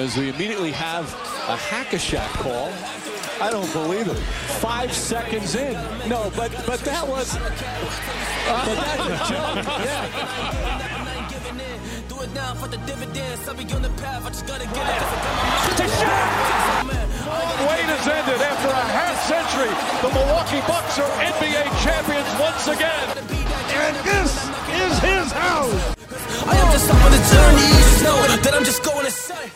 as we immediately have a hack-a-shack call. I don't believe it. Five seconds in. No, but but that was. Uh, but that's a joke. Yeah. Wait has ended after a half century. The Milwaukee Bucks are NBA champions once again. And this is his house.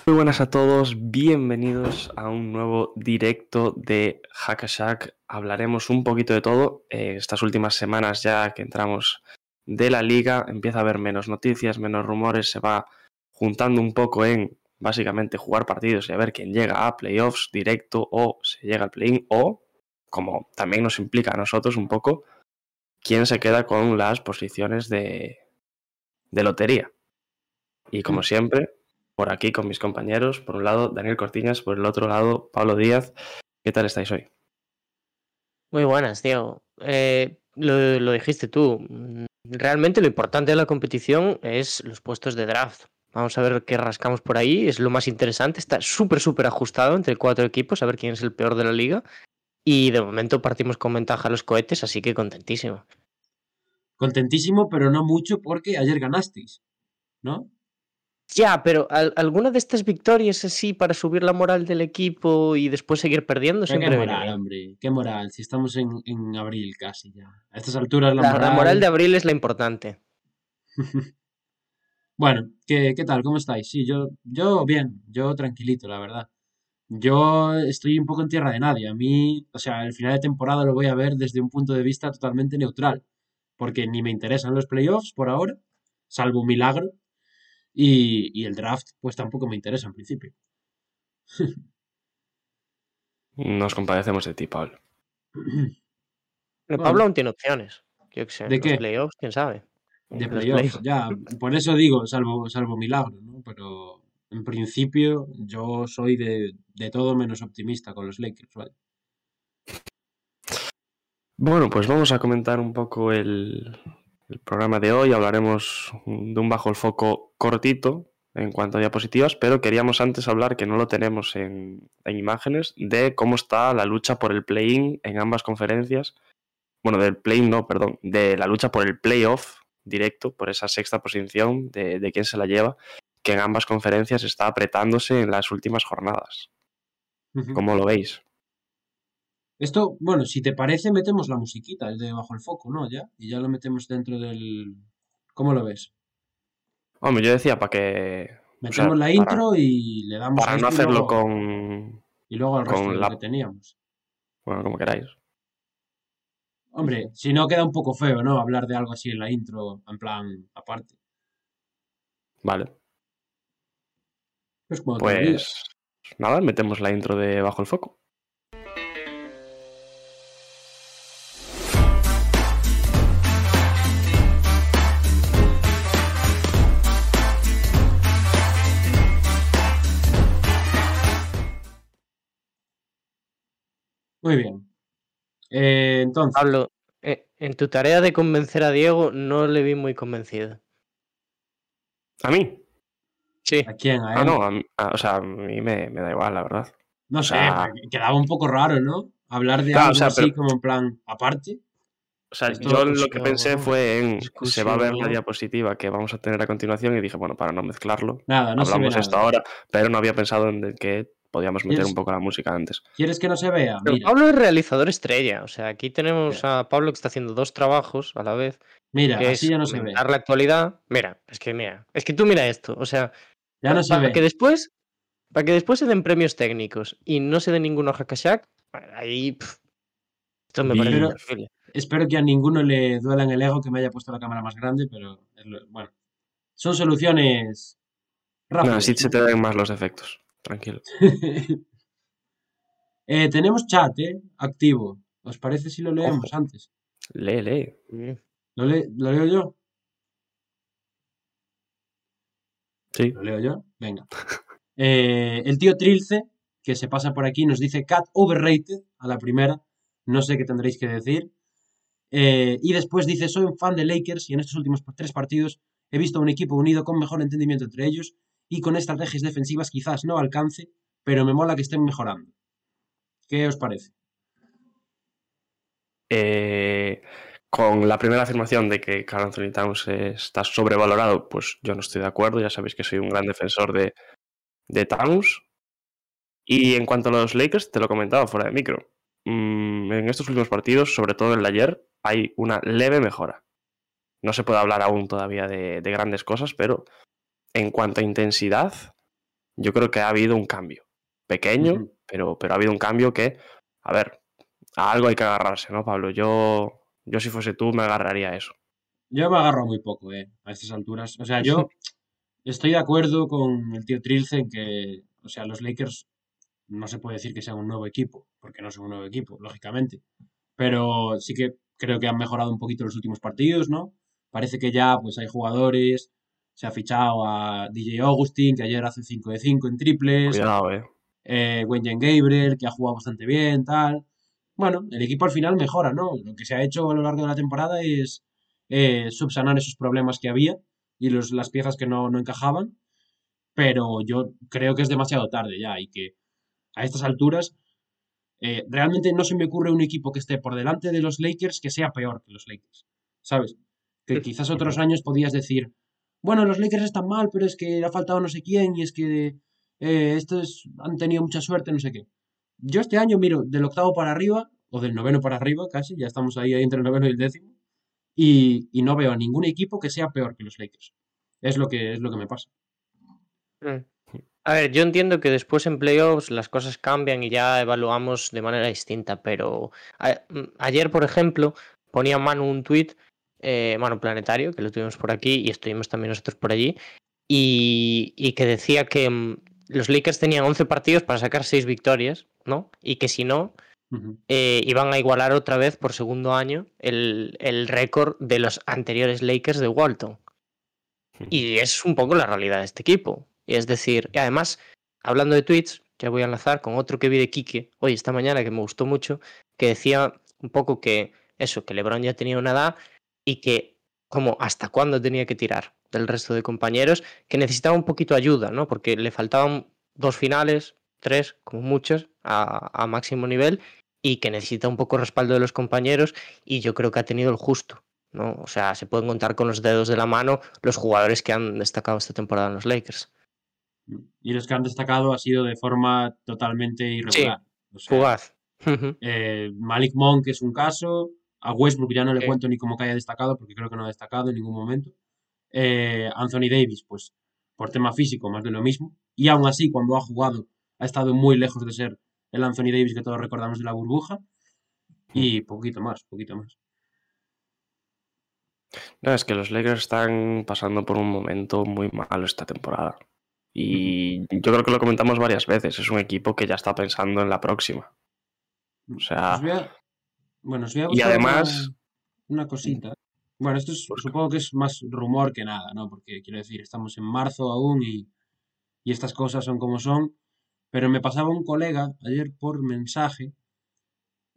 Muy buenas a todos, bienvenidos a un nuevo directo de Hackashack. Hablaremos un poquito de todo. Eh, estas últimas semanas ya que entramos de la liga, empieza a haber menos noticias, menos rumores, se va juntando un poco en básicamente jugar partidos y a ver quién llega a playoffs directo o se llega al play-in o, como también nos implica a nosotros un poco, quién se queda con las posiciones de, de lotería. Y como siempre, por aquí con mis compañeros, por un lado Daniel Cortiñas, por el otro lado Pablo Díaz. ¿Qué tal estáis hoy? Muy buenas, Diego. Eh, lo, lo dijiste tú. Realmente lo importante de la competición es los puestos de draft. Vamos a ver qué rascamos por ahí. Es lo más interesante. Está súper, súper ajustado entre cuatro equipos, a ver quién es el peor de la liga. Y de momento partimos con ventaja a los cohetes, así que contentísimo. Contentísimo, pero no mucho porque ayer ganasteis, ¿no? Ya, pero al- alguna de estas victorias así para subir la moral del equipo y después seguir perdiendo siempre qué moral, hombre, qué moral, si estamos en, en abril casi ya. A estas alturas la, La, la moral... moral de abril es la importante. Bueno, ¿qué, qué tal? ¿Cómo estáis? Sí, yo, yo bien, yo tranquilito, la verdad. Yo estoy un poco en tierra de nadie. A mí, o sea, el final de temporada lo voy a ver desde un punto de vista totalmente neutral, porque ni me interesan los playoffs por ahora, salvo un milagro, y, y el draft pues tampoco me interesa en principio. Nos compadecemos de ti, Pablo. Pero Bueno. Pablo aún tiene opciones. Yo qué sé, ¿De los qué? playoffs, quién sabe. De playoffs, ya, por eso digo, salvo, salvo milagro, ¿no? Pero en principio yo soy de, de todo menos optimista con los Lakers, ¿vale? Bueno, pues vamos a comentar un poco el, el programa de hoy. Hablaremos de un bajo el foco cortito en cuanto a diapositivas, pero queríamos antes hablar, que no lo tenemos en, en imágenes, de cómo está la lucha por el play-in en ambas conferencias. Bueno, del play-in no, perdón, de la lucha por el playoff directo, por esa sexta posición de, de quién se la lleva, que en ambas conferencias está apretándose en las últimas jornadas. ¿Cómo lo veis? Esto, bueno, si te parece, metemos la musiquita, el de bajo el foco, ¿no? Ya, y ya lo metemos dentro del... ¿Cómo lo ves? Hombre, yo decía para que... o sea, Metemos la para- intro y le damos Para no hacerlo luego, con... y luego al resto de lo que teníamos. Bueno, como queráis. Hombre, si no queda un poco feo, ¿no? Hablar de algo así en la intro, en plan, aparte. Vale. Pues. Pues nada, metemos la intro de Bajo el Foco. Muy bien. Eh, entonces, Pablo, eh, en tu tarea de convencer a Diego no le vi muy convencido. ¿A mí? Sí, ¿a quién? ¿A Ah, él? no, a mí- ah, o sea, a mí me, me da igual, la verdad. No sé, quedaba un poco raro, ¿no? Hablar de Claro, o algo sea, así pero- como en plan aparte. O sea, Esto, yo lo pues, que no, pensé fue en se va a ver la diapositiva que vamos a tener a continuación y dije, bueno, para no mezclarlo, Nada, no hablamos esto ahora, pero no había pensado en que podíamos meter ¿Quieres- un poco la música antes. ¿Quieres que no se vea? pero Mira, Pablo es realizador estrella. O sea, aquí tenemos a Pablo que está haciendo dos trabajos a la vez. mira, que así es ya no se ve. la actualidad. Mira, es que mira, es que tú mira esto. O sea, Ya no se para ve. que después, para que después se den premios técnicos y no se den ninguno a Hackashack, ahí esto me parece Pero-. Espero que a ninguno le duela en el ego que me haya puesto la cámara más grande, pero es lo- bueno. Son soluciones No, rápidas. así se ¿no? te ven más los efectos. Tranquilo. Eh, tenemos chat, ¿eh? Activo. ¿Os parece si lo leemos antes? Lee, lee. ¿Lo, le- ¿Lo leo yo? Sí. ¿Lo leo yo? Venga. Eh, el tío Trilce, que se pasa por aquí, nos dice Cat overrated a la primera. No sé qué tendréis que decir. Eh, y después dice, soy un fan de Lakers y en estos últimos tres partidos he visto un equipo unido con mejor entendimiento entre ellos y con estrategias defensivas quizás no alcance, pero me mola que estén mejorando. ¿Qué os parece? Eh, con la primera afirmación de que Carl Anthony Towns está sobrevalorado, pues yo no estoy de acuerdo. Ya sabéis que soy un gran defensor de, de Towns. Y en cuanto a los Lakers, te lo comentaba fuera de micro. Mm, en estos últimos partidos, sobre todo en el ayer, hay una leve mejora. No se puede hablar aún todavía de grandes cosas, pero en cuanto a intensidad, yo creo que ha habido un cambio. Pequeño, uh -huh. pero, pero ha habido un cambio que, a ver, a algo hay que agarrarse, ¿no, Pablo? Yo, yo si fuese tú, me agarraría a eso. Yo me agarro muy poco, ¿eh? A estas alturas. O sea, yo estoy de acuerdo con el tío Trilce en que, o sea, los Lakers no se puede decir que sean un nuevo equipo, porque no son un nuevo equipo, lógicamente. Pero sí que creo que han mejorado un poquito los últimos partidos, ¿no? Parece que ya pues hay jugadores, se ha fichado a DJ Augustin, que ayer hace 5 de 5 en triples. Cuidado, eh. eh Wenjen Gabriel, que ha jugado bastante bien, tal. Bueno, el equipo al final mejora, ¿no? Lo que se ha hecho a lo largo de la temporada es eh, subsanar esos problemas que había y los, las piezas que no, no encajaban. Pero yo creo que es demasiado tarde ya y que a estas alturas eh, realmente no se me ocurre un equipo que esté por delante de los Lakers que sea peor que los Lakers, ¿sabes? Que quizás otros años podías decir, bueno, los Lakers están mal, pero es que ha faltado no sé quién y es que eh, estos han tenido mucha suerte, no sé qué. Yo este año miro del octavo para arriba, o del noveno para arriba casi, ya estamos ahí, entre el noveno y el décimo, y, no veo a ningún equipo que sea peor que los Lakers. Es lo que, es lo que me pasa. Mm. A ver, yo entiendo que después en playoffs las cosas cambian y ya evaluamos de manera distinta, pero a, ayer, por ejemplo, ponía Manu un tweet, eh, Manu Planetario, que lo tuvimos por aquí y estuvimos también nosotros por allí, y, y que decía que um, los Lakers tenían 11 partidos para sacar 6 victorias, ¿no? Y que si no, uh -huh. eh, iban a igualar otra vez por segundo año el, el récord de los anteriores Lakers de Walton. Y es un poco la realidad de este equipo. Y es decir, y además, hablando de tweets, ya voy a enlazar con otro que vi de Kike hoy, esta mañana, que me gustó mucho, que decía un poco que eso, que LeBron ya tenía una edad y que como hasta cuándo tenía que tirar del resto de compañeros, que necesitaba un poquito de ayuda, ¿no? Porque le faltaban dos finales, tres, como muchos, a, a máximo nivel, y que necesita un poco respaldo de los compañeros, y yo creo que ha tenido el justo. ¿no? O sea, se pueden contar con los dedos de la mano los jugadores que han destacado esta temporada en los Lakers. Y los que han destacado ha sido de forma totalmente irregular. Sí, o sea, fugaz. Eh, Malik Monk es un caso. A Westbrook ya no le cuento ni como que haya destacado, porque creo que no ha destacado en ningún momento. Eh, Anthony Davis, pues por tema físico, más de lo mismo. Y aún así, cuando ha jugado, ha estado muy lejos de ser el Anthony Davis que todos recordamos de la burbuja. Y poquito más, poquito más. No, es que los Lakers están pasando por un momento muy malo esta temporada. Y yo creo que lo comentamos varias veces. Es un equipo que ya está pensando en la próxima. O sea. Os a... Bueno, os voy a y además. Una, una, cosita. Bueno, esto es, supongo que es más rumor que nada, ¿no? Porque quiero decir, estamos en marzo aún y, y estas cosas son como son. Pero me pasaba un colega ayer por mensaje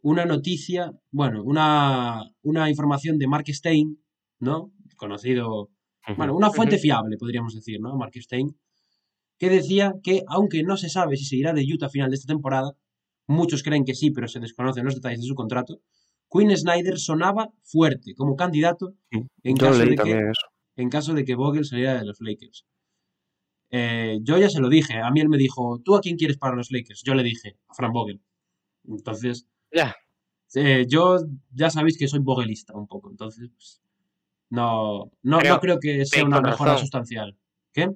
una noticia, bueno, una, una información de Mark Stein, ¿no? Conocido, bueno, una fuente fiable, podríamos decir, ¿no? Mark Stein, que decía que, aunque no se sabe si seguirá de Utah a final de esta temporada, muchos creen que sí, pero se desconocen los detalles de su contrato, Quinn Snyder sonaba fuerte como candidato en caso, de que, en caso de que Vogel saliera de los Lakers. Eh, yo ya se lo dije, a mí él me dijo, ¿tú a quién quieres para los Lakers? Yo le dije, a Frank Vogel. Entonces, ya. Eh, yo ya sabéis que soy vogelista un poco, entonces pues, no, no, pero, no creo que sea una mejora razón. sustancial. ¿Qué?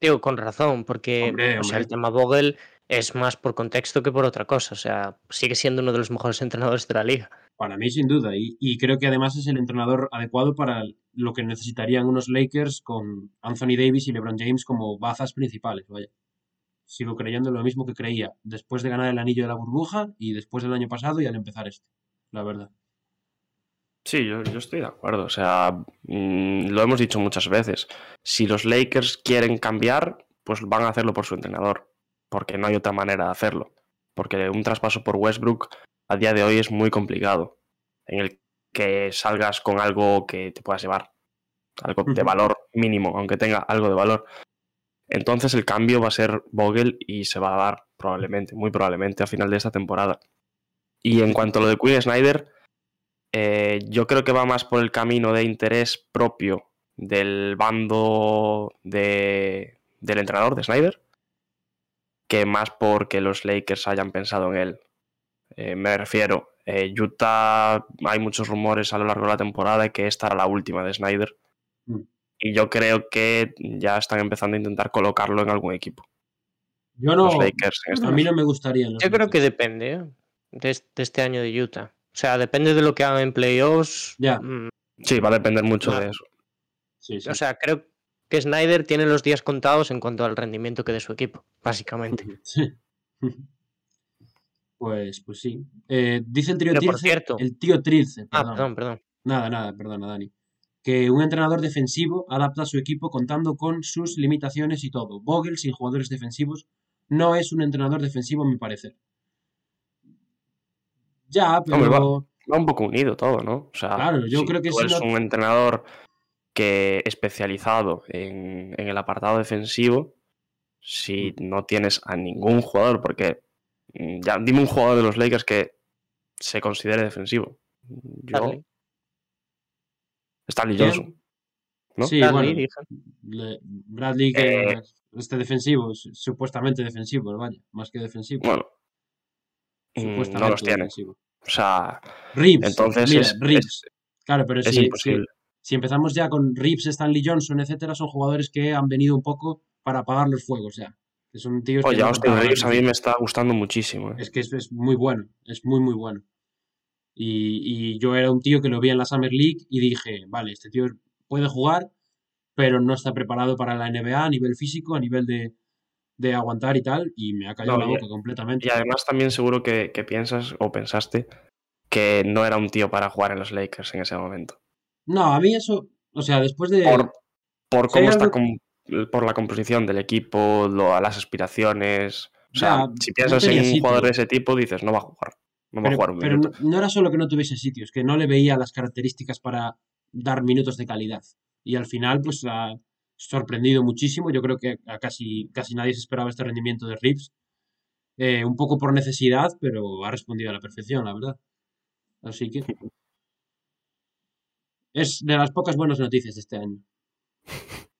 Digo, con razón, porque hombre, hombre. O sea, el tema Vogel es más por contexto que por otra cosa. O sea, sigue siendo uno de los mejores entrenadores de la liga. Para mí, sin duda. Y, y creo que además es el entrenador adecuado para lo que necesitarían unos Lakers con Anthony Davis y LeBron James como bazas principales. Vaya. Sigo creyendo lo mismo que creía después de ganar el anillo de la burbuja y después del año pasado y al empezar este. La verdad. Sí, yo, yo, estoy de acuerdo. O sea, mmm, lo hemos dicho muchas veces. Si los Lakers quieren cambiar, pues van a hacerlo por su entrenador. Porque no hay otra manera de hacerlo. Porque un traspaso por Westbrook a día de hoy es muy complicado. En el que salgas con algo que te puedas llevar. Algo de valor mínimo, aunque tenga algo de valor. Entonces el cambio va a ser Vogel y se va a dar probablemente, muy probablemente a final de esta temporada. Y en cuanto a lo de Quinn Snyder, eh, yo creo que va más por el camino de interés propio del bando de, del entrenador de Snyder que más porque los Lakers hayan pensado en él. Eh, me refiero, eh, Utah, hay muchos rumores a lo largo de la temporada de que esta era la última de Snyder. Mm. Y yo creo que ya están empezando a intentar colocarlo en algún equipo. Yo no. Los Lakers en este A mí no me gustaría. Yo creo que depende ¿eh? de, es- de este año de Utah. O sea, depende de lo que hagan en playoffs. Ya. Mm, Sí, va a depender mucho Claro. de eso. Sí, sí. O sea, creo que Snyder tiene los días contados en cuanto al rendimiento que de su equipo, básicamente. Sí. Pues, pues sí. Eh, dice el tío Pero por Trilce, cierto- el tío Trilce, Ah, perdón. perdón, perdón. Nada, nada, perdona, Dani. Que un entrenador defensivo adapta a su equipo contando con sus limitaciones y todo. Vogel, sin jugadores defensivos, no es un entrenador defensivo, a mi parecer. Ya, pero. Hombre, Va un poco unido todo, ¿no? O sea, Claro, yo creo que tú si eres no- un entrenador que especializado en, en el apartado defensivo, si Mm. no tienes a ningún jugador, porque mm, ya dime un jugador de los Lakers que se considere defensivo. Yo, Bradley. Stanley. Johnson. ¿no? Sí, Bradley, bueno, Bradley, que Eh. este defensivo, su- supuestamente defensivo, vaya, más que defensivo. Bueno, mm, supuestamente no los tiene. defensivo. O sea, Reeves, entonces mira, es, Reeves. es- Claro, pero es si, si, imposible. si empezamos ya con Reeves, Stanley Johnson, etcétera, son jugadores que han venido un poco para apagar los fuegos ya. Que son tíos que Oye, no Austin Reeves los a mí me está gustando muchísimo. ¿eh? Es que es, es muy bueno, es muy, muy bueno. Y, y yo era un tío que lo vi en la Summer League y dije, vale, este tío puede jugar, pero no está preparado para la NBA a nivel físico, a nivel de, de aguantar y tal, y me ha No, la y- boca completamente. Y además también seguro que, que piensas o pensaste que no era un tío para jugar en los Lakers en ese momento. No, a mí eso, o sea, después de... Por, cómo está com- por la composición del equipo, lo- las aspiraciones. O sea, Ya, si no piensas en un jugador de ese tipo, dices, no va a jugar. No va a jugar un pero no, no era solo que no tuviese sitios, que no le veía las características para dar minutos de calidad. Y al final, pues ha sorprendido muchísimo. Yo creo que a casi, casi nadie se esperaba este rendimiento de Reeves. Eh, un poco por necesidad, pero ha respondido a la perfección, la verdad. Así que es de las pocas buenas noticias de este año.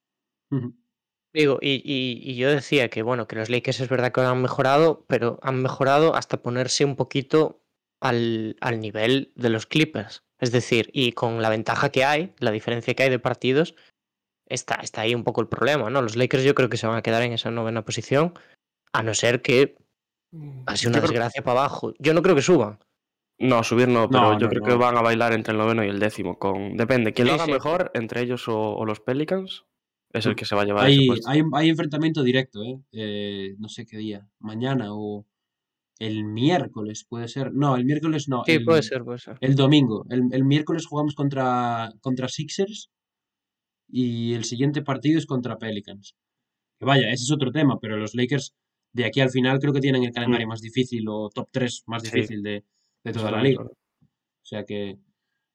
Digo, y, y- y yo decía que bueno, que los Lakers es verdad que han mejorado, pero han mejorado hasta ponerse un poquito al, al nivel de los Clippers. Es decir, y con la ventaja que hay, la diferencia que hay de partidos, está, está ahí un poco el problema, ¿no? Los Lakers yo creo que se van a quedar en esa novena posición, a no ser que pase Yo una desgracia para abajo. Yo no creo que suban. No, subir no, pero No, yo no, creo no. que van a bailar entre el noveno y el décimo. Con... Depende, quien lo haga sí. mejor, entre ellos o, o los Pelicans, es el que se va a llevar Hay, hay, hay enfrentamiento directo, ¿eh? Eh, No sé qué día. Mañana o el miércoles, puede ser. No, el miércoles no. Sí, el- puede ser, puede ser. El domingo. El, el miércoles jugamos contra, contra Sixers y el siguiente partido es contra Pelicans. Que vaya, ese es otro tema, pero los Lakers de aquí al final creo que tienen el calendario más difícil o top 3 más Sí. difícil de, de Eso toda la liga. O sea que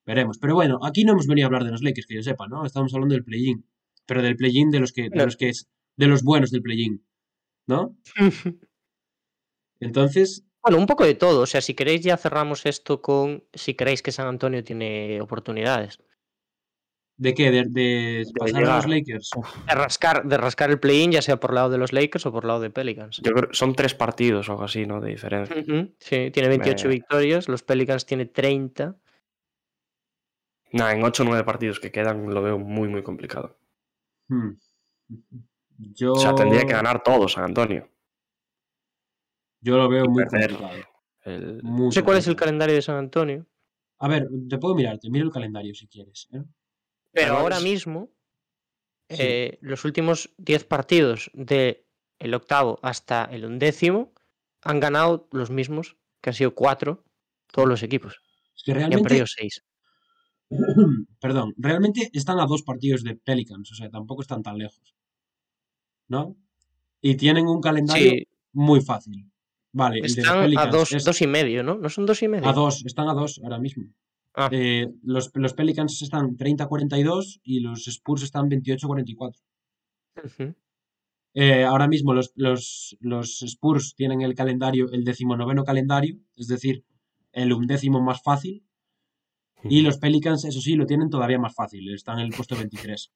veremos. Pero bueno, aquí no hemos venido a hablar de los Lakers, que yo sepa, ¿no? Estamos hablando del play-in. Pero del play-in de los que, de los que es, de los buenos del play-in. ¿No? Entonces, Bueno, un poco de todo. O sea, si queréis ya cerramos esto con si creéis que San Antonio tiene oportunidades. ¿De qué? ¿De, de pasar a los. Lakers? De rascar, de rascar el play-in, ya sea por lado de los Lakers o por lado de Pelicans. Yo creo son tres partidos o algo así, ¿no? De diferencia. Sí, tiene 28 Me- victorias, los Pelicans tiene 30. Nah, en 8 o 9 partidos que quedan lo veo muy, muy complicado. Hmm. Yo, O sea, tendría que ganar todo San Antonio. yo lo veo y muy complicado. El- muy No sé cuál es el calendario de San Antonio, A ver, te puedo mirar, te miro el calendario si quieres. ¿eh? Pero ahora mismo Sí. eh, los últimos 10 partidos del el octavo hasta el undécimo han ganado los mismos, que han sido 4, todos los equipos. Es que Y han perdido 6. perdón, realmente están a dos partidos de Pelicans, o sea, tampoco están tan lejos. ¿No? Y tienen un calendario Sí, muy fácil. Vale, el de están a Pelicans dos, es dos y medio, ¿no? ¿No son dos y medio? a dos, están a dos ahora mismo. Ah. Eh, los, los Pelicans están 30-42 y los Spurs están 28-44. Ujú. Eh, ahora mismo los, los, los Spurs tienen el calendario, el decimonoveno calendario, es decir, el undécimo más fácil. Y los Pelicans, eso sí, lo tienen todavía más fácil, están en el puesto 23.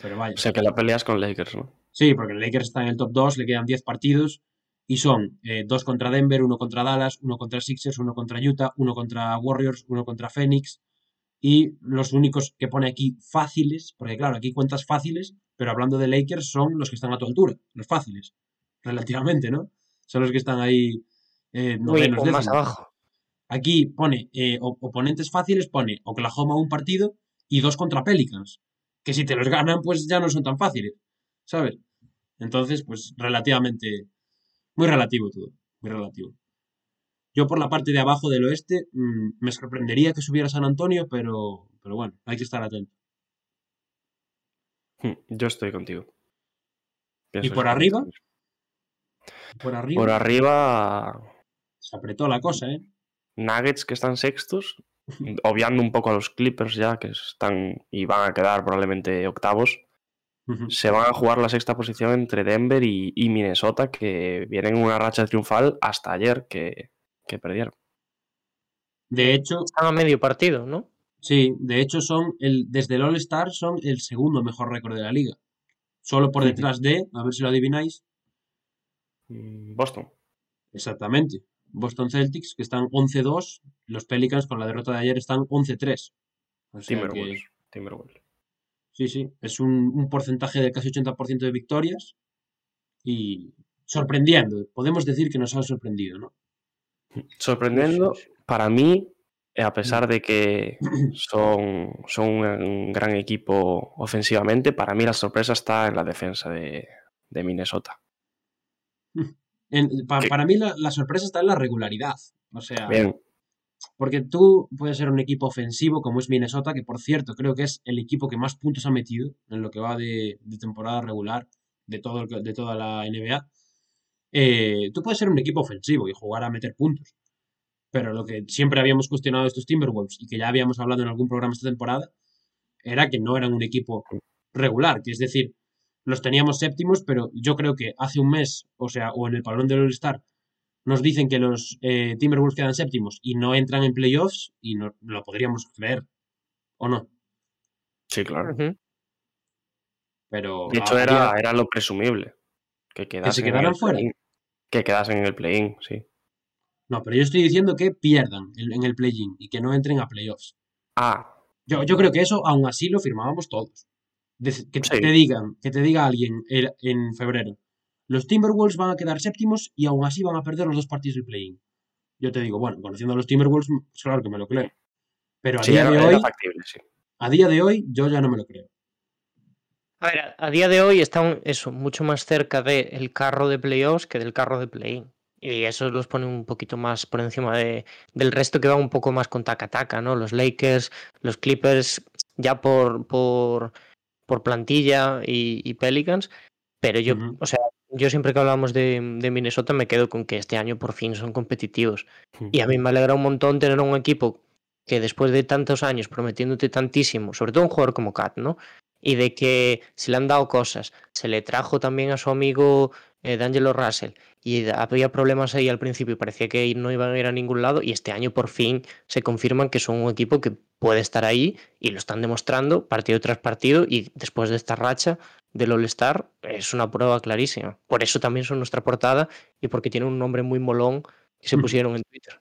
Pero vaya. O sea que la peleas con Lakers, ¿no? Sí, porque el Lakers está en el top 2, le quedan 10 partidos y son eh, dos contra Denver, uno contra Dallas, uno contra Sixers, uno contra Utah, uno contra Warriors, uno contra Phoenix. Y los únicos que pone aquí fáciles, porque claro, aquí cuentas fáciles, pero hablando de Lakers son los que están a tu altura, los fáciles, relativamente, ¿no? Son los que están ahí eh, Uy, novenos, o más abajo. Aquí pone eh, op- oponentes fáciles, pone Oklahoma un partido y dos contra Pelicans. Que si te los ganan, pues ya no son tan fáciles, ¿sabes? Entonces, pues relativamente, muy relativo todo, muy relativo. Yo por la parte de abajo del oeste mm, me sorprendería que subiera San Antonio, pero, pero bueno, hay que estar atento. Hmm, Yo estoy contigo. ¿Y por arriba? Por arriba Por arriba, se apretó la cosa, ¿eh? Nuggets que están sextos, obviando un poco a los Clippers ya, que están y van a quedar probablemente octavos, Se van a jugar la sexta posición entre Denver y, y Minnesota, que vienen en una racha triunfal hasta ayer que, que perdieron. De hecho, Están a medio partido, ¿no? sí, de hecho son el, desde el All-Star son el segundo mejor récord de la liga. Solo por detrás de, a ver si lo adivináis, Mm, Boston. Exactamente. Boston Celtics, que están 11-2. Los Pelicans, con la derrota de ayer, están 11-3. O sea que, Timberwolves. Sí, sí, es un, un porcentaje de casi 80% de victorias. Y sorprendiendo. Podemos decir que nos han sorprendido, ¿no? Sorprendiendo, Sí, sí, sí. para mí, a pesar de que son, son un, gran equipo ofensivamente, para mí la sorpresa está en la defensa de, de Minnesota. En- pa- ¿Qué? para mí la, la sorpresa está en la regularidad. O sea, Bien, porque tú puedes ser un equipo ofensivo como es Minnesota, que por cierto creo que es el equipo que más puntos ha metido en lo que va de, temporada regular de, todo de toda la NBA. Eh, tú puedes ser un equipo ofensivo y jugar a meter puntos. Pero lo que siempre habíamos cuestionado de estos Timberwolves y que ya habíamos hablado en algún programa esta temporada era que no eran un equipo regular, que es decir, los teníamos séptimos, pero yo creo que hace un mes, o sea, o en el padrón del All-Star, nos dicen que los eh, Timberwolves quedan séptimos y no entran en playoffs y no lo podríamos creer, ¿o no? sí, claro. Pero De hecho, era, día- era lo presumible. Que, quedasen en quedaran fuera? Que quedasen en el play-in, sí. No, pero yo estoy diciendo que pierdan el- en el play-in y que no entren a playoffs. Ah, Yo, yo creo que eso aún así lo firmábamos todos. Que Sí. te digan, que te diga alguien el- en febrero, los Timberwolves van a quedar séptimos y aún así van a perder los dos partidos del play-in. Yo te digo, bueno, conociendo a los Timberwolves, pues claro que me lo creo. Pero a sí, día era, de hoy, factible, sí. a día de hoy, yo ya no me lo creo. A ver, a- a día de hoy están eso, mucho más cerca del carro de playoffs que del carro de play-in. Y eso los pone un poquito más por encima de, del resto que va un poco más con taca-taca, ¿no? Los Lakers, los Clippers, ya por, por, por plantilla y, y Pelicans. Pero yo, o sea, yo siempre que hablamos de, de Minnesota me quedo con que este año por fin son competitivos. Y a mí me alegra un montón tener un equipo que después de tantos años prometiéndote tantísimo, sobre todo un jugador como Kat, ¿no? Y de que se le han dado cosas. Se le trajo también a su amigo eh, D'Angelo Russell y había problemas ahí al principio y parecía que no iban a ir a ningún lado y este año por fin se confirman que son un equipo que puede estar ahí y lo están demostrando partido tras partido y después de esta racha del All-Star es una prueba clarísima. Por eso también son nuestra portada y porque tiene un nombre muy molón que se Ujú. pusieron en Twitter.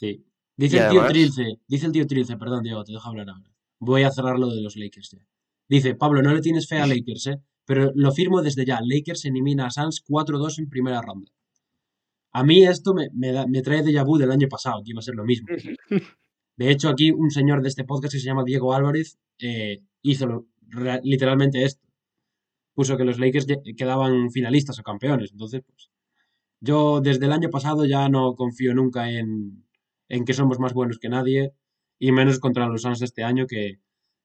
Sí. Dice Y el tío Trilce, dice el tío Trilce, perdón, Diego, te dejo hablar ahora. Voy a cerrar lo de los Lakers ya. Dice, Pablo, no le tienes fe a Lakers, ¿eh? Pero lo firmo desde ya. Lakers elimina a Suns 4-2 en primera ronda. A mí esto me, me, da- me trae déjà vu del año pasado, que iba a ser lo mismo. De hecho, aquí un señor de este podcast que se llama Diego Álvarez eh, hizo lo- literalmente esto. Puso que los Lakers quedaban finalistas o campeones. Entonces, pues, yo desde el año pasado ya no confío nunca en, en que somos más buenos que nadie, y menos contra los Suns este año que,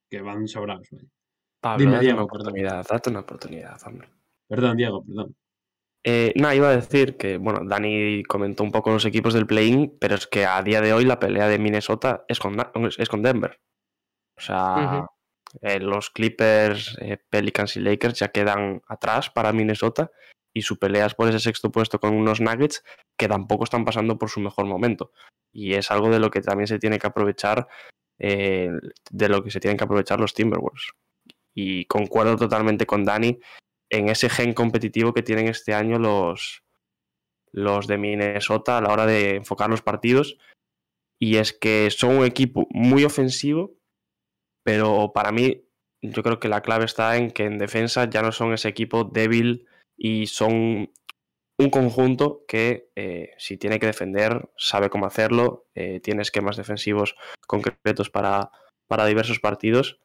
que van sobrados. vaya. Pablo, Dime, date Diego, una perdón. oportunidad, date una oportunidad, hombre. Perdón, Diego, perdón. Eh, nada, iba a decir que, bueno, Dani comentó un poco los equipos del play-in, pero es que a día de hoy la pelea de Minnesota es con, es con Denver. O sea. Eh, los Clippers, eh, Pelicans y Lakers ya quedan atrás para Minnesota y su pelea es por ese sexto puesto con unos Nuggets que tampoco están pasando por su mejor momento. Y es algo de lo que también se tiene que aprovechar, eh, de lo que se tienen que aprovechar los Timberwolves. Y concuerdo totalmente con Dani en ese gen competitivo que tienen este año los, los de Minnesota a la hora de enfocar los partidos. Y es que son un equipo muy ofensivo, pero para mí yo creo que la clave está en que en defensa ya no son ese equipo débil y son un conjunto que eh, si tiene que defender sabe cómo hacerlo, eh, tiene esquemas defensivos concretos para, para diversos partidos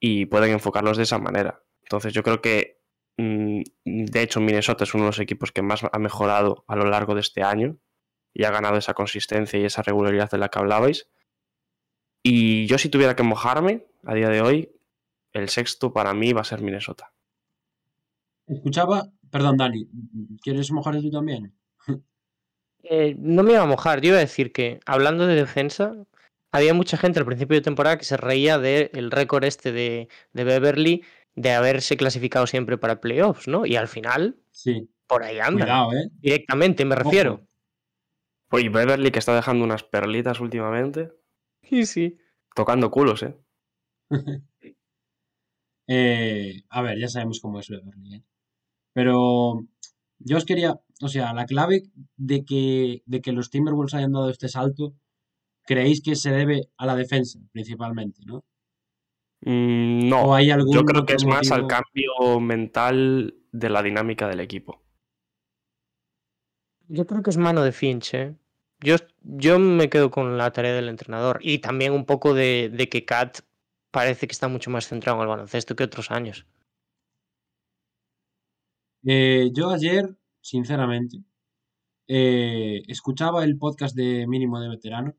y pueden enfocarlos de esa manera. Entonces yo creo que mm, de hecho Minnesota es uno de los equipos que más ha mejorado a lo largo de este año y ha ganado esa consistencia y esa regularidad de la que hablabais. Y yo si tuviera que mojarme a día de hoy, el sexto para mí va a ser Minnesota. Escuchaba, perdón Dani, ¿quieres mojarte tú también? Eh, no me iba a mojar, yo iba a decir que hablando de defensa, había mucha gente al principio de temporada que se reía del récord este de, de, Beverly de haberse clasificado siempre para playoffs, ¿no? Y al final, sí. por ahí anda. Cuidado, ¿eh? Directamente, me refiero. Oye, Beverly que está dejando unas perlitas últimamente. Sí, sí. Tocando culos, ¿eh? eh a ver, ya sabemos cómo es Beverly, ¿eh? Pero yo os quería, o sea, la clave de que, de que los Timberwolves hayan dado este salto, creéis que se debe a la defensa, principalmente, ¿no? Mm, no, ¿O hay algún yo creo que es más al cambio mental de la dinámica del equipo. Yo creo que es mano de Finch, ¿eh? Yo, yo me quedo con la tarea del entrenador y también un poco de, de que Kat parece que está mucho más centrado en el baloncesto que otros años. Eh, yo ayer, sinceramente, eh, escuchaba el podcast de Mínimo de Veterano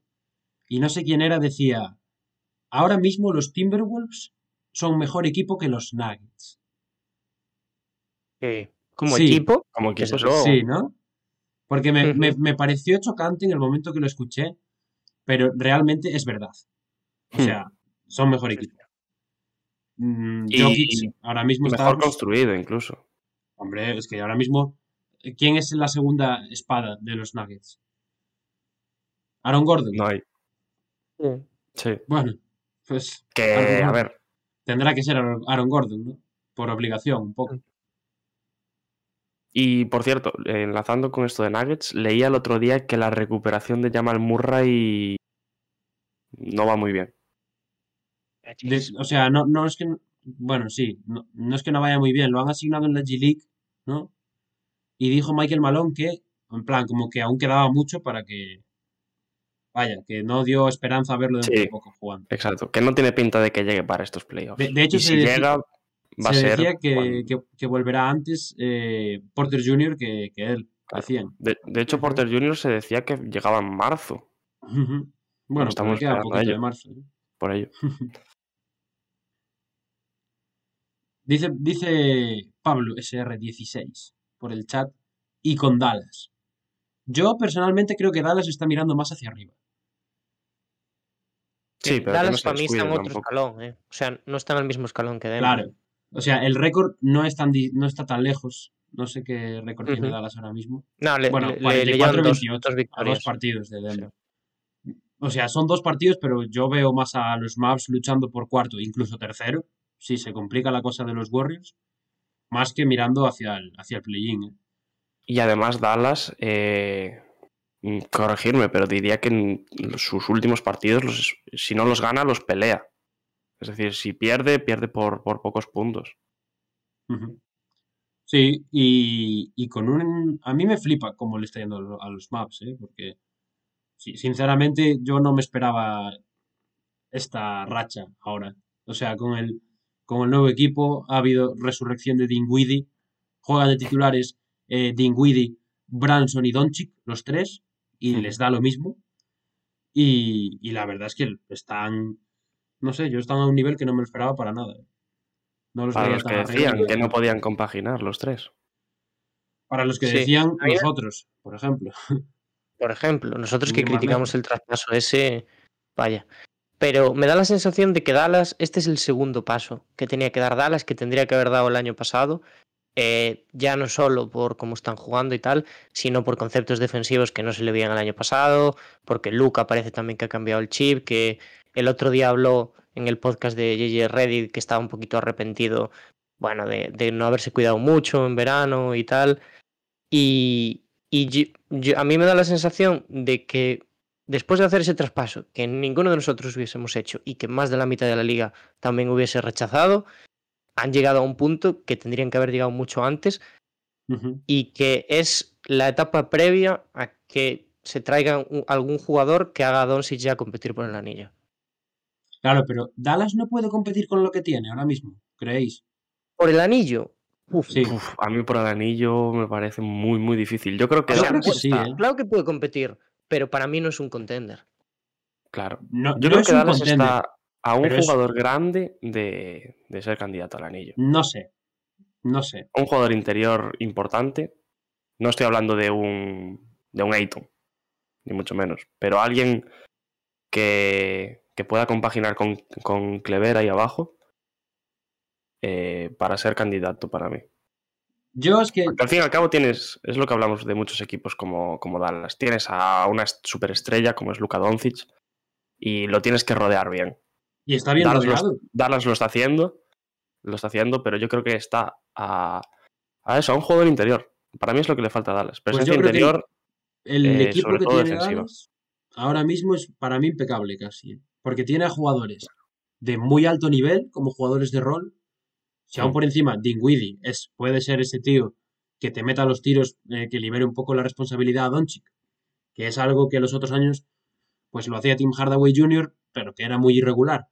y no sé quién era, decía, ahora mismo los Timberwolves son mejor equipo que los Nuggets. Eh, como Sí, equipo, Como equipo. Sí, ¿no? Porque me, me pareció chocante en el momento que lo escuché, pero realmente es verdad. O Hmm. sea, son mejor equipo. Mm, Y Jokic ahora mismo está... mejor construido incluso. Hombre, es que ahora mismo, eh, ¿quién es la segunda espada de los Nuggets? Aaron Gordon. No hay. Sí. Sí. Bueno, pues Que, a ver, tendrá que ser Aaron Gordon, ¿no? Por obligación, un poco. y por cierto, enlazando con esto de Nuggets, leía el otro día que la recuperación de Jamal Murray no va muy bien. De- o sea, no, no es que. Bueno, sí, no, no es que no vaya muy bien. Lo han asignado en la G-League, ¿no? Y dijo Michael Malone que, en plan, como que aún quedaba mucho para que. Vaya, que no dio esperanza a verlo dentro Sí. de poco jugando. Exacto. Que no tiene pinta de que llegue para estos playoffs. De- de hecho, y se si decía- llega, va a Se ser. decía que, que, que volverá antes eh, Porter Jr. que, que él, Claro. decían. De, de hecho, Porter Jr. se decía que llegaba en marzo. Ujú. Bueno, estamos queda poquito de marzo. ¿eh? Por ello. Dice, dice Pablo SR16 por el chat y con Dallas. Yo personalmente creo que Dallas está mirando más hacia arriba. Sí, pero Dallas para mí está en otro tampoco. escalón, ¿eh? O sea, no está en el mismo escalón que Denver. Claro. O sea, el récord no, es tan di- no está tan lejos. No sé qué récord tiene. Dallas ahora mismo. No, le, Bueno, le- le- le llevan 44-28 dos, dos A dos partidos de Denver. O sea, son dos partidos, pero yo veo más a los Mavs luchando por cuarto, incluso tercero, si se complica la cosa de los Warriors, más que mirando hacia el, hacia el play-in. ¿eh? Y además, Dallas, eh, mm, corregirme, pero diría que en sus últimos partidos, los- si no los gana, los pelea. Es decir, si pierde, pierde por, por pocos puntos. Sí, y, y con un... A mí me flipa cómo le está yendo a lo- a los Mavs, ¿eh? Porque, sí, sinceramente, yo no me esperaba esta racha ahora. O sea, con el, con el nuevo equipo ha habido resurrección de Dinwiddie, juega de titulares eh, Dinwiddie, Branson y Doncic, los tres, y les da lo mismo. Y, y la verdad es que están, no sé, yo están a un nivel que no me lo esperaba para nada. ¿eh? No los Para los que decían arriba. que no podían compaginar los tres. Para los que Sí. decían nosotros, por ejemplo. Por ejemplo, nosotros que criticamos el traspaso ese, vaya. Pero me da la sensación de que Dallas, este es el segundo paso que tenía que dar Dallas, que tendría que haber dado el año pasado, eh, ya no solo por cómo están jugando y tal, sino por conceptos defensivos que no se le veían el año pasado, porque Luca parece también que ha cambiado el chip, que el otro día habló en el podcast de JJ Reddit que estaba un poquito arrepentido, bueno, de, no haberse cuidado mucho en verano y tal. Y, y yo- a mí me da la sensación de que después de hacer ese traspaso, que ninguno de nosotros hubiésemos hecho y que más de la mitad de la liga también hubiese rechazado, han llegado a un punto que tendrían que haber llegado mucho antes y que es la etapa previa a que se traiga un- algún jugador que haga a Doncic ya competir por el anillo. Claro, pero Dallas no puede competir con lo que tiene ahora mismo, ¿creéis? Por el anillo. Uf, Sí. Uf, a mí por el anillo me parece muy, muy difícil. Yo creo que creo que sí, ¿eh? Claro que puede competir, pero para mí no es un contender. Claro. No, Yo no creo es que un Dallas contender. está a un es- jugador grande de, de ser candidato al anillo. No sé. No sé. Un jugador interior importante. No estoy hablando de un de un Ayton, ni mucho menos. Pero alguien que, que pueda compaginar con, con Clever ahí abajo eh, para ser candidato para mí. Yo es que. Porque al fin y al cabo tienes, es lo que hablamos de muchos equipos como, como Dallas. Tienes a una superestrella como es Luka Doncic y lo tienes que rodear bien. Y está bien Dallas lo, rodeado. Dallas lo está haciendo, lo está haciendo, pero yo creo que está a, a eso, a un jugador interior. Para mí es lo que le falta a Dallas. Pues Presencia que interior, El eh, equipo sobre que todo tiene. Dallas ahora mismo es para mí impecable casi. ¿eh? Porque tiene a jugadores de muy alto nivel, como jugadores de rol. Si aún por encima Dinwiddie es, puede ser ese tío que te meta los tiros, eh, que libere un poco la responsabilidad a Doncic, que es algo que los otros años pues lo hacía Tim Hardaway Jr., pero que era muy irregular.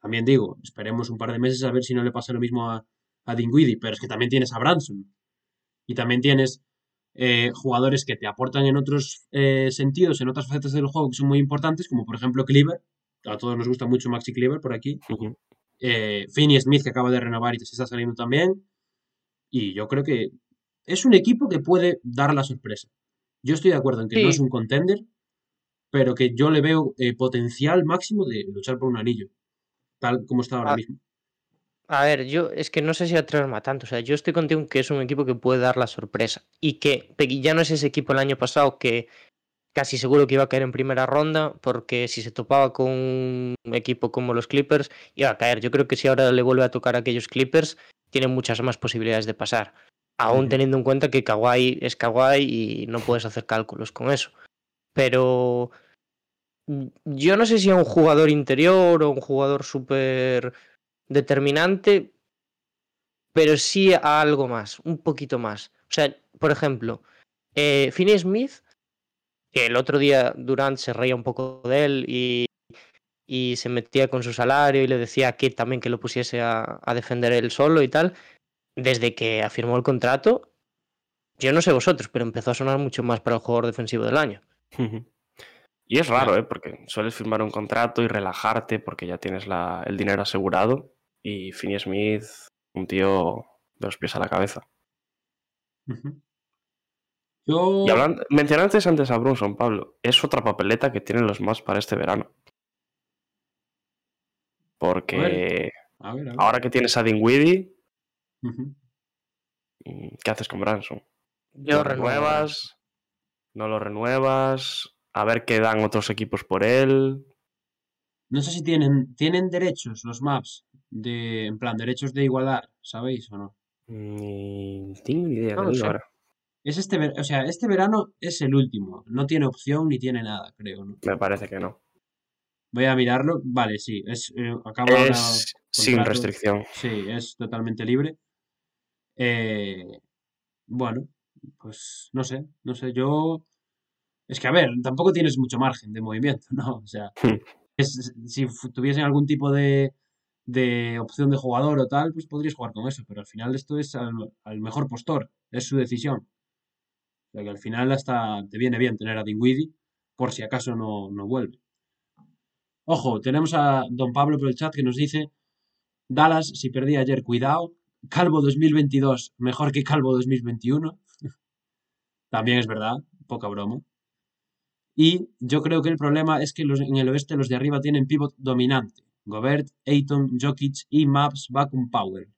También digo, esperemos un par de meses a ver si no le pasa lo mismo a, a Dinwiddie, pero es que también tienes a Branson. Y también tienes eh, jugadores que te aportan en otros eh, sentidos, en otras facetas del juego que son muy importantes, como por ejemplo Cleaver. A todos nos gusta mucho Maxi Cleaver por aquí. Eh, Finney Smith, que acaba de renovar y se está saliendo también. Y yo creo que es un equipo que puede dar la sorpresa. Yo estoy de acuerdo en que no es un contender, pero que yo le veo eh, potencial máximo de luchar por un anillo, tal como está ahora Ah, mismo. A ver, yo es que no sé si atreverme a tanto. O sea, yo estoy contigo en que es un equipo que puede dar la sorpresa. Y que ya no es ese equipo el año pasado que casi seguro que iba a caer en primera ronda, porque si se topaba con un equipo como los Clippers, iba a caer. Yo creo que si ahora le vuelve a tocar a aquellos Clippers, tiene muchas más posibilidades de pasar. Aún teniendo en cuenta que Kawhi es Kawhi y no puedes hacer cálculos con eso. Pero yo no sé si a un jugador interior o un jugador súper determinante, pero sí a algo más, un poquito más. O sea, por ejemplo, eh, Finney Smith, que el otro día Durant se reía un poco de él y, y se metía con su salario y le decía a Kid también que lo pusiese a, a defender él solo y tal, desde que afirmó el contrato, yo no sé vosotros, pero empezó a sonar mucho más para el jugador defensivo del año. Y es raro, ¿eh? Porque sueles firmar un contrato y relajarte porque ya tienes la- el dinero asegurado. Y Finney Smith, un tío de los pies a la cabeza. Yo. Y hablando, mencionaste antes a Brunson, Pablo. Es otra papeleta que tienen los más para este verano. Porque A ver, a ver. ahora que tienes a Dinwiddie, Ujú. mm, ¿qué haces con Branson? Yo ¿Lo renuevas? ¿No lo renuevas? A ver qué dan otros equipos por él. No sé si tienen, tienen derechos los maps, de, en plan, derechos de igualar, ¿sabéis o no? Ni tengo ni idea, No sé. ahora. Es este, ver- o sea, este verano es el último, no tiene opción ni tiene nada, creo, ¿no? Me parece que no. Voy a mirarlo, vale, sí, es, eh, Es sin restricción. Sí, es totalmente libre. Eh, bueno, pues no sé, no sé, yo... Es que, a ver, tampoco tienes mucho margen de movimiento, ¿no? O sea, Hmm. es- si tuviesen algún tipo de, de opción de jugador o tal, pues podrías jugar con eso, pero al final esto es al, al mejor postor, es su decisión. Sea que al final hasta te viene bien tener a Dinwiddie por si acaso no, no vuelve. Ojo, tenemos a don Pablo por el chat que nos dice, Dallas, si perdí ayer, cuidado, Calvo 2022, mejor que Calvo 2021. También es verdad, poca broma. Y yo creo que el problema es que los, en el oeste los de arriba tienen pivot dominante. Gobert, Ayton, Jokic y Maps Vacuum Power.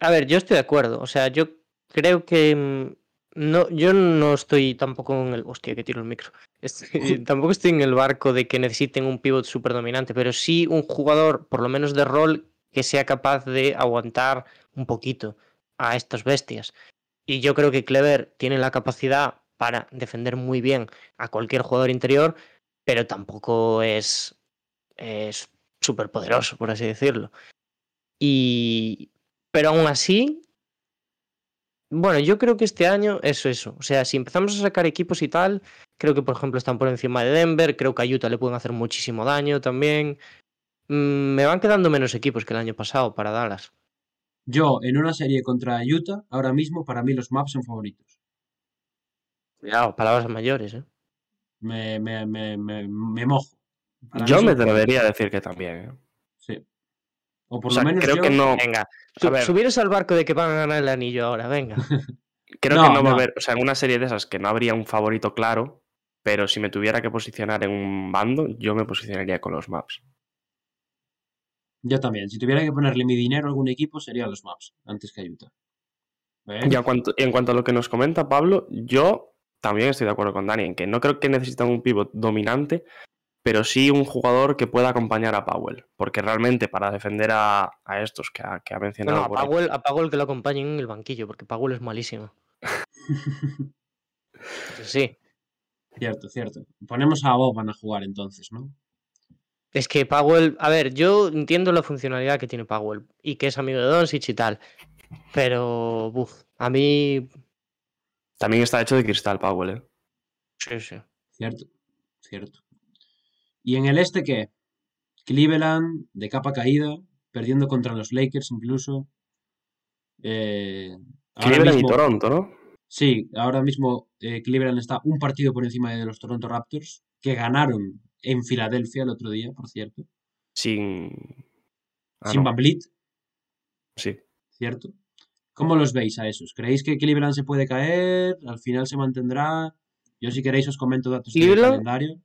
A ver, yo estoy de acuerdo. O sea, yo creo que mm, no, yo no estoy tampoco en el. Hostia, que tiro el micro. Estoy- tampoco estoy en el barco de que necesiten un pivot súper dominante, pero sí un jugador, por lo menos de rol, que sea capaz de aguantar un poquito a estas bestias. Y yo creo que Clever tiene la capacidad para defender muy bien a cualquier jugador interior, pero tampoco es es súper poderoso, por así decirlo. Y pero aún así, bueno, yo creo que este año es eso. O sea, si empezamos a sacar equipos y tal, creo que por ejemplo están por encima de Denver, creo que a Utah le pueden hacer muchísimo daño también. Mm, me van quedando menos equipos que el año pasado para Dallas. Yo, en una serie contra Utah, ahora mismo para mí los maps son favoritos. Cuidado, palabras mayores, ¿eh? Me, me, me, me, me mojo. Para Yo me atrevería a decir que también. ¿eh? O por O sea, lo menos creo yo- que no. Venga, A su- ver. subiros al barco de que van a ganar el anillo ahora, venga. Creo No, que no va a no. haber. O sea, en una serie de esas que no habría un favorito claro. Pero si me tuviera que posicionar en un bando, yo me posicionaría con los maps. Yo también. Si tuviera que ponerle mi dinero a algún equipo, serían los maps, antes que Utah. ¿Eh? Y en cuanto, en cuanto a lo que nos comenta Pablo, yo también estoy de acuerdo con Dani en que no creo que necesitan un pivot dominante, pero sí un jugador que pueda acompañar a Powell. Porque realmente para defender a, a estos que ha, que ha mencionado no, a ahí- Powell, a Powell que lo acompañen en el banquillo, porque Powell es malísimo. Sí. Cierto, cierto. Ponemos a Boban a jugar entonces, ¿no? Es que Powell, a ver, yo entiendo la funcionalidad que tiene Powell y que es amigo de Doncic y tal, pero buf, a mí También está hecho de cristal Powell, ¿eh? sí, sí. Cierto, cierto. ¿Y en el este qué? Cleveland, de capa caída, perdiendo contra los Lakers incluso. Eh, ahora Cleveland y mismo- Toronto, ¿no? Sí, ahora mismo eh, Cleveland está un partido por encima de los Toronto Raptors, que ganaron en Filadelfia el otro día, por cierto. Sin. Ah, sin no, Van Vliet, Sí. ¿cierto? ¿Cómo los veis a esos? ¿Creéis que Cleveland se puede caer? ¿Al final se mantendrá? Yo si queréis os comento datos del calendario.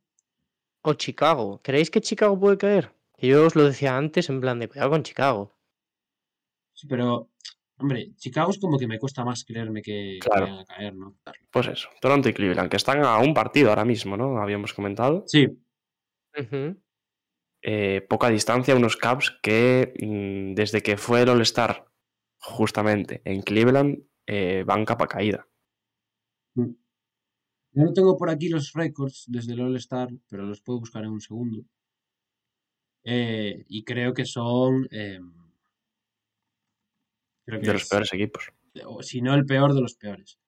O Chicago, ¿creéis que Chicago puede caer? Yo os lo decía antes en plan de cuidado con Chicago. Sí, pero, hombre, Chicago es como que me cuesta más creerme que, Claro. vayan a caer, ¿no? Pues eso. Toronto y Cleveland, que están a un partido ahora mismo, ¿no? Habíamos comentado. Sí, eh, poca distancia, unos Caps que mm, desde que fue el All-Star justamente en Cleveland eh, van capa caída. Yo no tengo por aquí los récords desde el All-Star, pero los puedo buscar en un segundo. Eh, y creo que son... eh, creo que De los es- peores equipos. o si no el peor de los peores.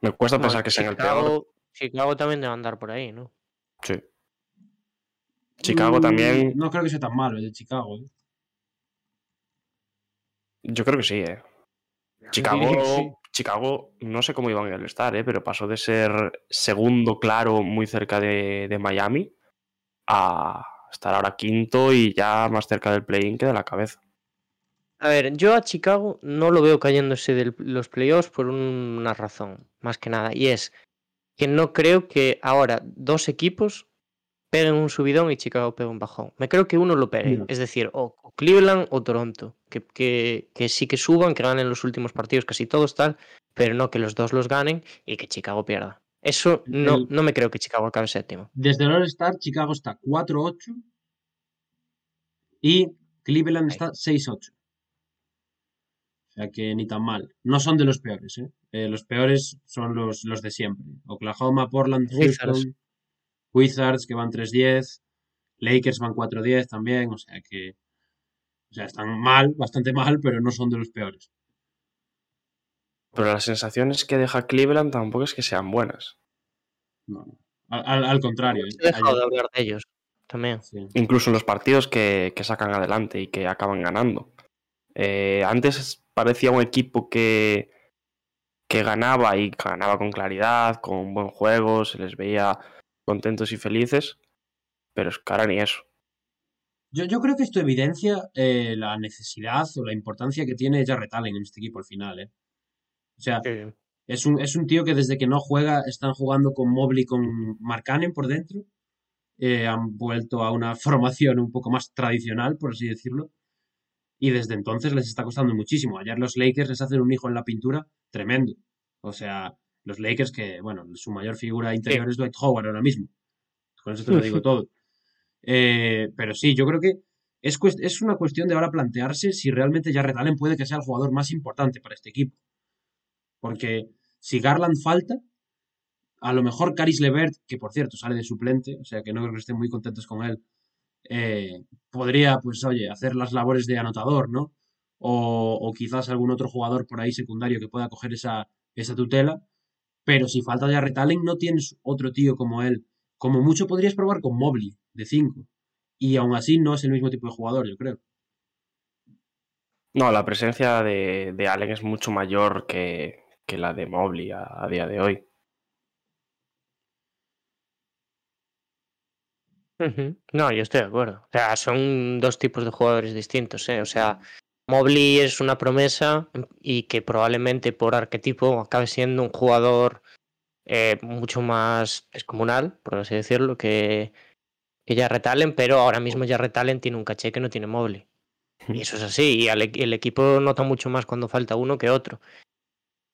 Me cuesta Bueno, pensar que sean el peor. Chicago, también debe andar por ahí, ¿no? Sí. Chicago Mm, también, No creo que sea tan malo el de Chicago. ¿eh? yo creo que sí, ¿eh? Chicago, sí. Chicago, no sé cómo iban en el Star, ¿eh? pero pasó de ser segundo claro muy cerca de, de Miami a estar ahora quinto y ya más cerca del play-in que de la cabeza. A ver, yo a Chicago no lo veo cayéndose de los playoffs por una razón, más que nada, y es que no creo que ahora dos equipos peguen un subidón y Chicago pegue un bajón. Me creo que uno lo pegue, es decir, o Cleveland o Toronto, que, que, que sí que suban, que ganen los últimos partidos, casi todos tal, pero no que los dos los ganen y que Chicago pierda. Eso no, El- no me creo que Chicago acabe séptimo. Desde el All-Star, Chicago está 4-8 y Cleveland está 6-8. O sea que ni tan mal. No son de los peores, ¿eh? Eh, los peores son los, los de siempre. Oklahoma, Portland. Houston, Wizards que van 3-10, Lakers van 4-10 también, o sea que o sea, están mal, bastante mal, pero no son de los peores. Pero las sensaciones que deja Cleveland tampoco es que sean buenas. No, no. Al, al- contrario. ¿eh? He dejado de hablar de ellos también. sí. Incluso en los partidos que, que sacan adelante y que acaban ganando. Eh, antes parecía un equipo que, que ganaba y ganaba con claridad, con buen juego, se les veía contentos y felices, pero es ahora ni eso. Yo, yo creo que esto evidencia eh, la necesidad o la importancia que tiene Jarrett Allen en este equipo al final. ¿eh? O sea, Sí. es un, es un tío que desde que no juega están jugando con Mobley y con Markkanen por dentro. Eh, han vuelto a una formación un poco más tradicional, por así decirlo. Y desde entonces les está costando muchísimo. Ayer los Lakers les hacen un hijo en la pintura tremendo. O sea, los Lakers que, bueno, su mayor figura interior es Dwight Howard ahora mismo. Con eso te lo digo todo. Eh, pero sí, yo creo que es, cuest- es una cuestión de ahora plantearse si realmente Jarrett Allen puede que sea el jugador más importante para este equipo. Porque si Garland falta, a lo mejor Caris Levert, que por cierto sale de suplente, o sea que no creo que estén muy contentos con él, eh, podría, pues oye, hacer las labores de anotador, ¿no? O, o quizás algún otro jugador por ahí secundario que pueda coger esa, esa tutela. Pero si falta Jarrett Allen, no tienes otro tío como él. Como mucho podrías probar con Mobley, de 5. Y aún así no es el mismo tipo de jugador, yo creo. No, la presencia de, de Allen es mucho mayor que, que la de Mobley a, a día de hoy. No, yo estoy de acuerdo. O sea, son dos tipos de jugadores distintos, ¿eh? O sea, Mobley es una promesa y que probablemente por arquetipo acabe siendo un jugador eh, mucho más descomunal, por así decirlo, que, que Jarrett Allen, pero ahora mismo Jarrett Allen tiene un caché que no tiene Mobley. Y eso es así, y al e- el equipo nota mucho más cuando falta uno que otro.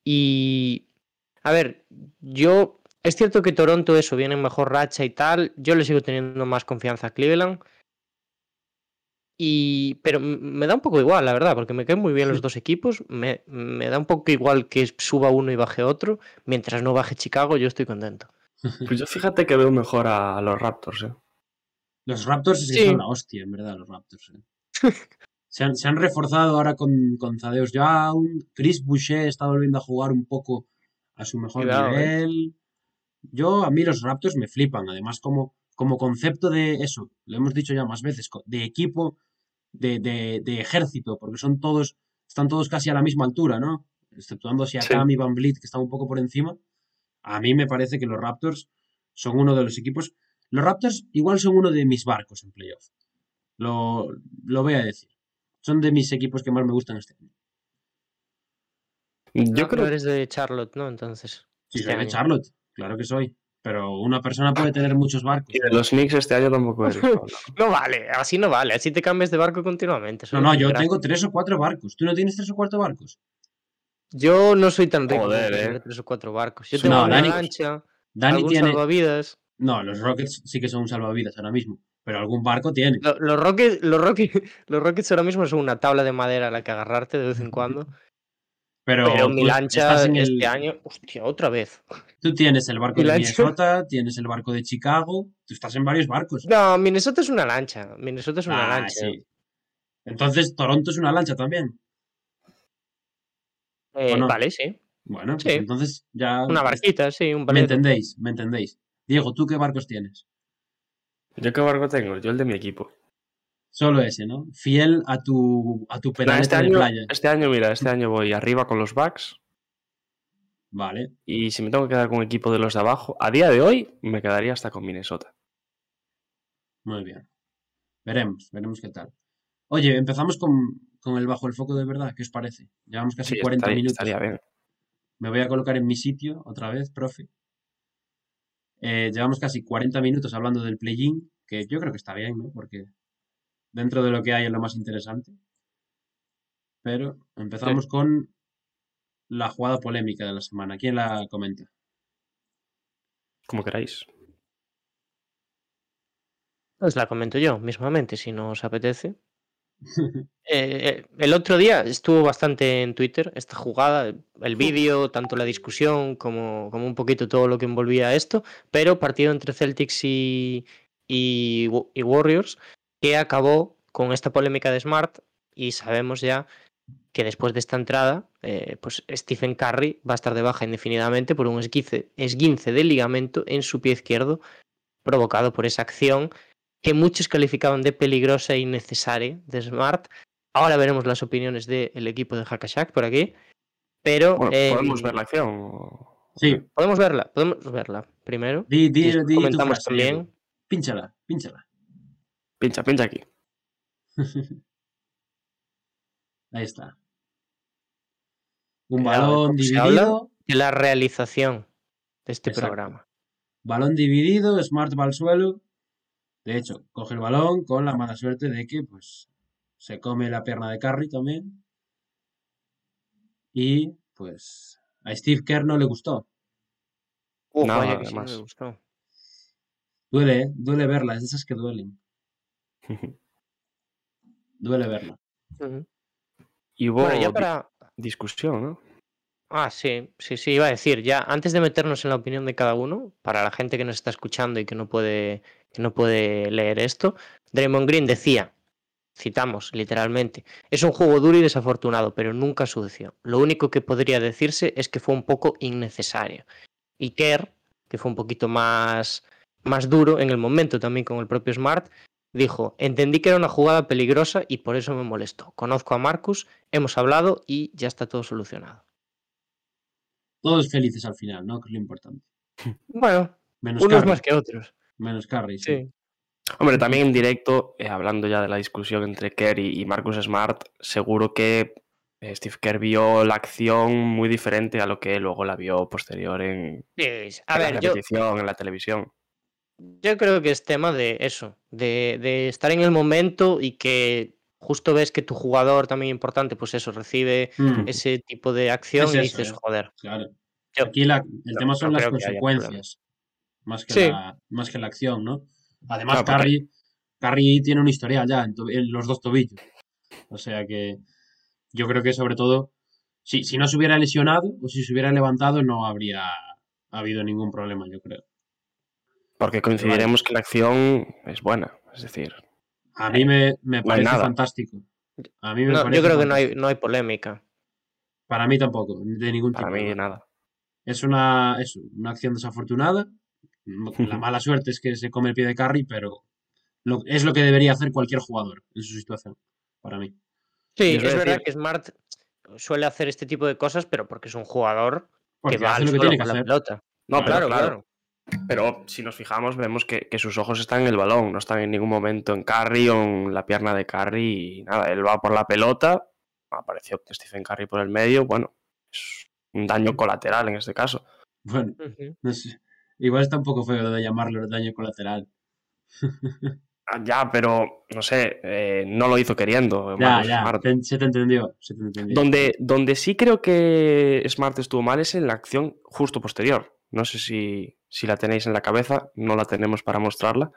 Y, a ver, yo, es cierto que Toronto eso viene en mejor racha y tal, yo le sigo teniendo más confianza a Cleveland. Y, pero me da un poco igual, la verdad, porque me caen muy bien los dos equipos. Me, me da un poco igual que suba uno y baje otro. Mientras no baje Chicago, yo estoy contento. Pues yo fíjate que veo mejor a, los Raptors, ¿eh? Los Raptors es que Sí. son la hostia, en verdad, los Raptors. eh. Se han, se han reforzado ahora con, con Thaddeus Young. Chris Boucher está volviendo a jugar un poco a su mejor Cuidado, eh. nivel. Yo, a mí los Raptors me flipan. Además, como, como concepto de eso, lo hemos dicho ya más veces, de equipo, de, de, de ejército, porque son todos, están todos casi a la misma altura, ¿no? Exceptuando si Sí. y Van Vliet, que están un poco por encima. A mí me parece que los Raptors son uno de los equipos. Los Raptors igual son uno de mis barcos en playoff. Lo, lo voy a decir. Son de mis equipos que más me gustan este año. Yo No, creo no eres de Charlotte, ¿no? Entonces. Sí, este soy de. Charlotte, claro que soy. Pero una persona puede tener muchos barcos. que de los Knicks este año tampoco eres. No vale, así no vale, así te cambias de barco continuamente. No, no, yo tengo tres o cuatro barcos. ¿Tú no tienes tres o cuatro barcos? Yo no soy tan rico Joder, eh. tres o cuatro barcos. Yo No, tengo una Dani- lancha, Dani algún tiene. salvavidas. No, los Rockets sí que son un salvavidas ahora mismo. Pero algún barco tiene. Lo- Los Rockets, los, Rockets, los Rockets ahora mismo son una tabla de madera a la que agarrarte de vez en cuando. Pero, Pero mi lancha estás en el- este año, hostia, otra vez. Tú tienes el barco Mi de lancha. Minnesota, tienes el barco de Chicago. Tú estás en varios barcos. No, Minnesota es una lancha. Minnesota es una Ah, lancha. sí. Entonces, Toronto es una lancha también. Eh. Vale, sí. Bueno, pues entonces ya. Una barquita, sí, un Me barquito. entendéis, me entendéis. Diego, ¿tú qué barcos tienes? ¿Yo qué barco tengo? Yo el de mi equipo. Solo ese, ¿no? Fiel a tu, a tu pedaleta este, de año, playa. este año, mira, este año voy arriba con los Bucks. Vale. Y si me tengo que quedar con un equipo de los de abajo, a día de hoy me quedaría hasta con Minnesota. Muy bien. Veremos, veremos qué tal. Oye, empezamos con, con el bajo el foco de verdad. ¿Qué os parece? Llevamos casi Sí, 40 estaría, minutos. estaría bien. Me voy a colocar en mi sitio otra vez, profe. Eh, llevamos casi 40 minutos hablando del play-in, que yo creo que está bien, ¿no? Porque dentro de lo que hay es lo más interesante. Pero empezamos con la jugada polémica de la semana. ¿Quién la comenta? Como queráis. Pues la comento yo mismamente, si no os apetece. Eh, el otro día estuvo bastante en Twitter esta jugada, el vídeo, tanto la discusión como, como un poquito todo lo que envolvía esto, pero partido entre Celtics y, y, y Warriors que acabó con esta polémica de Smart y sabemos ya que después de esta entrada, eh, pues Stephen Curry va a estar de baja indefinidamente por un esguince, esguince de ligamento en su pie izquierdo provocado por esa acción que muchos calificaban de peligrosa e innecesaria de Smart. Ahora veremos las opiniones del equipo de Hackashack por aquí. Pero Bueno, eh, ¿podemos ver la acción? Sí, podemos verla, podemos verla primero. di, di, di comentamos también. Pínchala, pínchala. Pincha, pincha aquí. Ahí está. Un balón dividido, de la realización de este Exacto. programa. balón dividido, Smart va al suelo. De hecho, coge el balón con la mala suerte de que pues se come la pierna de Curry también. Y pues a Steve Kerr no le gustó. Uf, Nada, vaya que sí gustó. Duele, ¿eh? Duele verla, es de esas que duelen. Duele verla. Ujú. y hubo Bueno, ya di- para. discusión, ¿no? Ah, sí, sí, sí, iba a decir, ya antes de meternos en la opinión de cada uno, para la gente que nos está escuchando y que no puede, que no puede leer esto, Draymond Green decía, citamos literalmente, es un juego duro y desafortunado, pero nunca sucio. Lo único que podría decirse es que fue un poco innecesario. Y Kerr, que fue un poquito más, más duro en el momento también con el propio Smart, dijo, entendí que era una jugada peligrosa y por eso me molestó. Conozco a Marcus, hemos hablado y ya está todo solucionado. Todos felices al final, ¿no? Que es lo importante. Bueno, Menos unos más que otros. Menos Curry, sí. Sí. Hombre, también en directo, eh, hablando ya de la discusión entre Kerr y, y Marcus Smart, seguro que eh, Steve Kerr vio la acción muy diferente a lo que luego la vio posterior en, Sí, A en la yo, repetición, en la televisión. Yo creo que es tema de eso, de, de estar en el momento y que justo ves que tu jugador también importante, pues eso, recibe Mm, ese tipo de acción Es y dices, eh. joder. claro. Yo- Aquí la- el tema son no las que consecuencias. Más que, Sí. la, más que la acción, ¿no? Además, Claro, Curry, Curry tiene un historial ya en, en los dos tobillos. O sea que yo creo que sobre todo, si, si no se hubiera lesionado o si se hubiera levantado, no habría habido ningún problema, yo creo. Porque coincidiremos que la acción es buena. Es decir, A mí me, me parece nada. fantástico. A mí me No, parece yo creo que no hay, no hay polémica. Para mí tampoco, de ningún tipo. para mí nada. Es una, es una acción desafortunada. La mala suerte es que se come el pie de Curry, pero lo- es lo que debería hacer cualquier jugador en su situación, para mí. Sí, es verdad decir- que Smart suele hacer este tipo de cosas, pero porque es un jugador que va al lo que tiene que con la hacer. pelota. No, claro. claro. Pero si nos fijamos, vemos que, que sus ojos están en el balón, no están en ningún momento en Curry o en la pierna de Curry y nada, él va por la pelota, apareció Stephen Curry por el medio, bueno, es un daño colateral en este caso. Bueno, no sé. Igual está un poco feo de llamarlo daño colateral. Ah, Ya, pero no sé, eh, no lo hizo queriendo. Ya, ya, te- se te entendió. Se te entendió. Donde, donde sí creo que Smart estuvo mal es en la acción justo posterior. No sé si, si la tenéis en la cabeza, no la tenemos para mostrarla.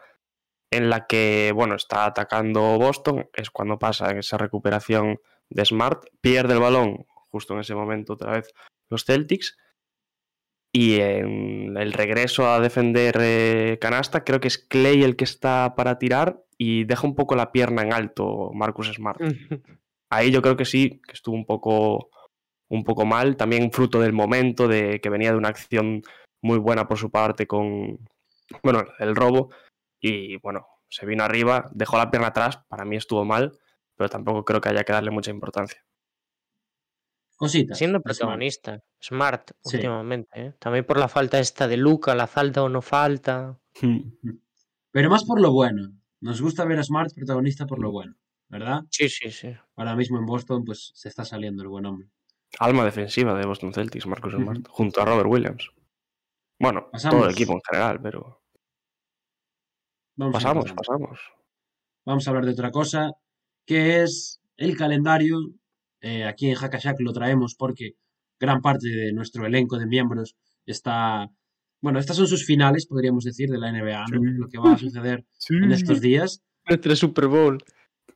En la que, bueno, está atacando Boston, es cuando pasa esa recuperación de Smart, pierde el balón justo en ese momento otra vez los Celtics. Y en el regreso a defender eh, canasta, creo que es Clay el que está para tirar y deja un poco la pierna en alto Marcus Smart ahí yo creo que sí, que estuvo un poco, un poco mal, también fruto del momento, de que venía de una acción muy buena por su parte con, bueno, el robo, y bueno, se vino arriba, dejó la pierna atrás, para mí estuvo mal, pero tampoco creo que haya que darle mucha importancia. Cositas. Siendo protagonista, Smart, Sí. últimamente. ¿eh? También por la falta esta de Luca, la falta o no falta. Pero más por lo bueno. Nos gusta ver a Smart protagonista por lo bueno, ¿verdad? Sí, sí, sí. Ahora mismo en Boston, pues se está saliendo el buen hombre. Alma defensiva de Boston Celtics, Marcus Smart, junto a Robert Williams. Bueno, todo el equipo en general, pero Vamos pasamos, pasamos. Vamos a hablar de otra cosa, que es el calendario. Eh, aquí en Hackashack lo traemos porque gran parte de nuestro elenco de miembros está... Bueno, estas son sus finales, podríamos decir, de la NBA, ¿no? Lo que va a suceder en estos días. Nuestro Super Bowl.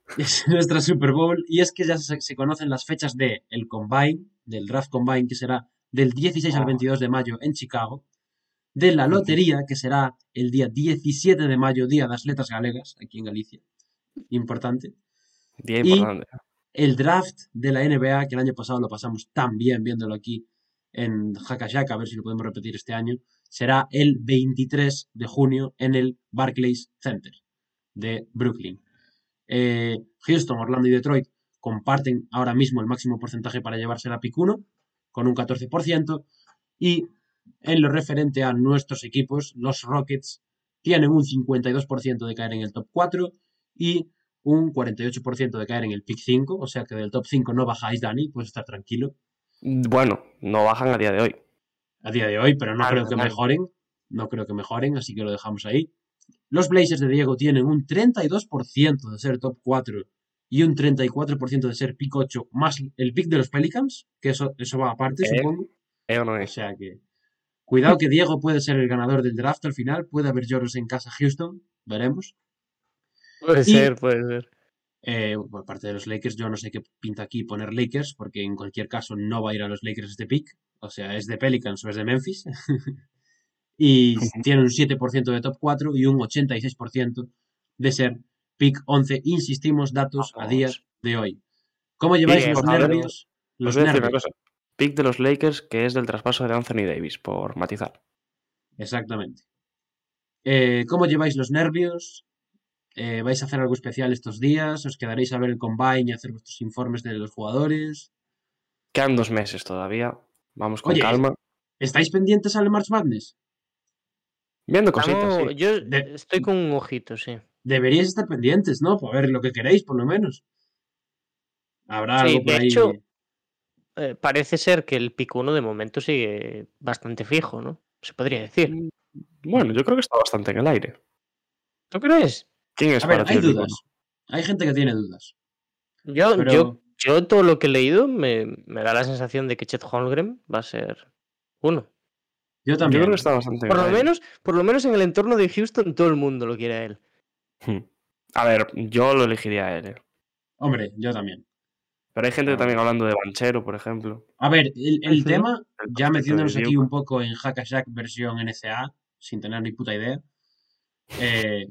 Es nuestra Super Bowl. Y es que ya se, se conocen las fechas de el Combine, del Draft Combine, que será del 16 al Oh. 22 de mayo en Chicago. De la lotería, que será el día 17 de mayo, Día de las Letras Galegas, aquí en Galicia. Importante. Día Y- importante. el draft de la NBA, que el año pasado lo pasamos tan bien viéndolo aquí en Hackashack, a ver si lo podemos repetir este año, será el 23 de junio en el Barclays Center de Brooklyn. Eh, Houston, Orlando y Detroit comparten ahora mismo el máximo porcentaje para llevarse la pick 1, con un 14%, y en lo referente a nuestros equipos, los Rockets tienen un 52% de caer en el top 4 y un 48% de caer en el pick 5, o sea que del top 5 no bajáis, Dani, puedes estar tranquilo. Bueno, no bajan a día de hoy. A día de hoy, pero no Ah, creo que mejoren. No creo que mejoren, así que lo dejamos ahí. Los Blazers de Diego tienen un 32% de ser top 4 y un 34% de ser pick 8, más el pick de los Pelicans, que eso, eso va aparte, Eh, supongo. ¿Eh o no O es? sea que. Cuidado que Diego puede ser el ganador del draft al final. Puede haber lloros en casa Houston. Veremos. Puede Y- ser, puede ser. Eh, por parte de los Lakers, yo no sé qué pinta aquí poner Lakers, porque en cualquier caso no va a ir a los Lakers este pick. O sea, es de Pelicans o es de Memphis. y tiene un 7% de top 4 y un 86% de ser pick 11. Insistimos, datos a Vamos. día de hoy. ¿Cómo lleváis los favor. nervios? Os Los nervios. Pick de los Lakers, que es del traspaso de Anthony Davis, por matizar. Exactamente. Eh, ¿Cómo lleváis los nervios? Eh, ¿Vais a hacer algo especial estos días? ¿Os quedaréis a ver el combine y hacer vuestros informes de los jugadores? Quedan dos meses todavía. Vamos con Oye, calma. ¿Estáis pendientes al March Madness? Viendo cositas, Estamos- sí. Yo De- estoy con un ojito, sí. Deberíais estar pendientes, ¿no? Para ver lo que queréis, por lo menos. Habrá Sí, algo por de ahí. hecho- Eh, parece ser que el pick 1 de momento sigue bastante fijo, ¿no? Se podría decir. Mm, Bueno, yo creo que está bastante en el aire. ¿Tú crees? ¿Quién es A ver, para ti hay dudas. Hay gente que tiene dudas. Yo, Pero- yo, yo todo lo que he leído me, me da la sensación de que Chet Holmgren va a ser uno. Yo Yo también. creo que está bastante en Por el lo aire. menos, por lo menos en el entorno de Houston todo el mundo lo quiere a él. Hmm. A ver, yo lo elegiría a él. eh. Hombre, yo también. Pero hay gente Ah. también hablando de Banchero, por ejemplo. A ver, el, tema, El ya metiéndonos aquí un poco en Hackashack versión NCA, sin tener ni puta idea, eh,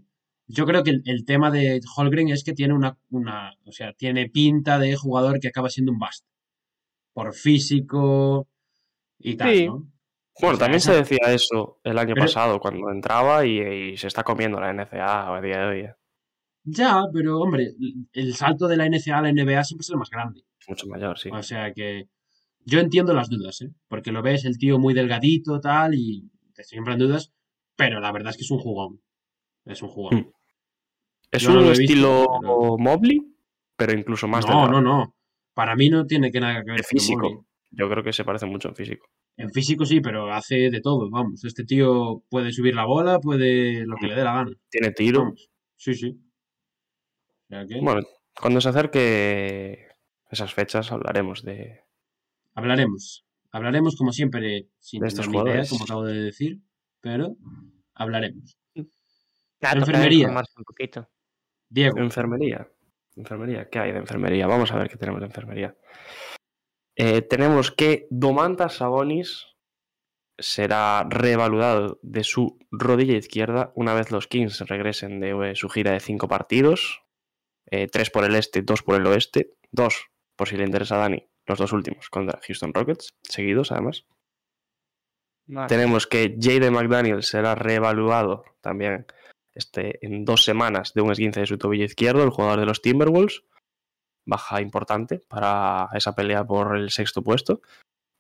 yo creo que el, el tema de Holgren es que tiene una, una, o sea, tiene pinta de jugador que acaba siendo un bust. Por físico y tal, Sí. ¿no? Bueno, O sea, también esa- se decía eso el año Pero- pasado, cuando entraba y, y se está comiendo la NCA a día de hoy. Ya, pero hombre, el salto de la NCA a la NBA siempre es el más grande. Mucho mayor, sí. O sea que yo entiendo las dudas, ¿eh? Porque lo ves el tío muy delgadito, tal, y te siempre en dudas, pero la verdad es que es un jugón. Es un jugón. Hmm. Es yo un lo he visto, estilo pero- Mobley, pero incluso más No, delgado. no, no. Para mí no tiene que nada que ver con físico. Yo creo que se parece mucho en físico. En físico sí, pero hace de todo, vamos. Este tío puede subir la bola, puede lo que le dé la gana. Tiene tiro. Vamos. Sí, sí. Que Bueno, cuando se acerque esas fechas hablaremos de... hablaremos. Hablaremos como siempre, sin De estos ni idea, jugadores. como acabo de decir, pero hablaremos. Toca Enfermería. un poquito. Diego, Enfermería. Enfermería. ¿Qué hay de enfermería? Vamos a ver qué tenemos de enfermería. Eh, tenemos que Domantas Sabonis será reevaluado de su rodilla izquierda una vez los Kings regresen de su gira de cinco partidos. Eh, tres por el este, dos por el oeste. Dos, por si le interesa a Dani, los dos últimos contra Houston Rockets, seguidos además. Tenemos que Jaden McDaniel será reevaluado también este, en dos semanas de un esguince de su tobillo izquierdo, el jugador de los Timberwolves. Baja importante para esa pelea por el sexto puesto.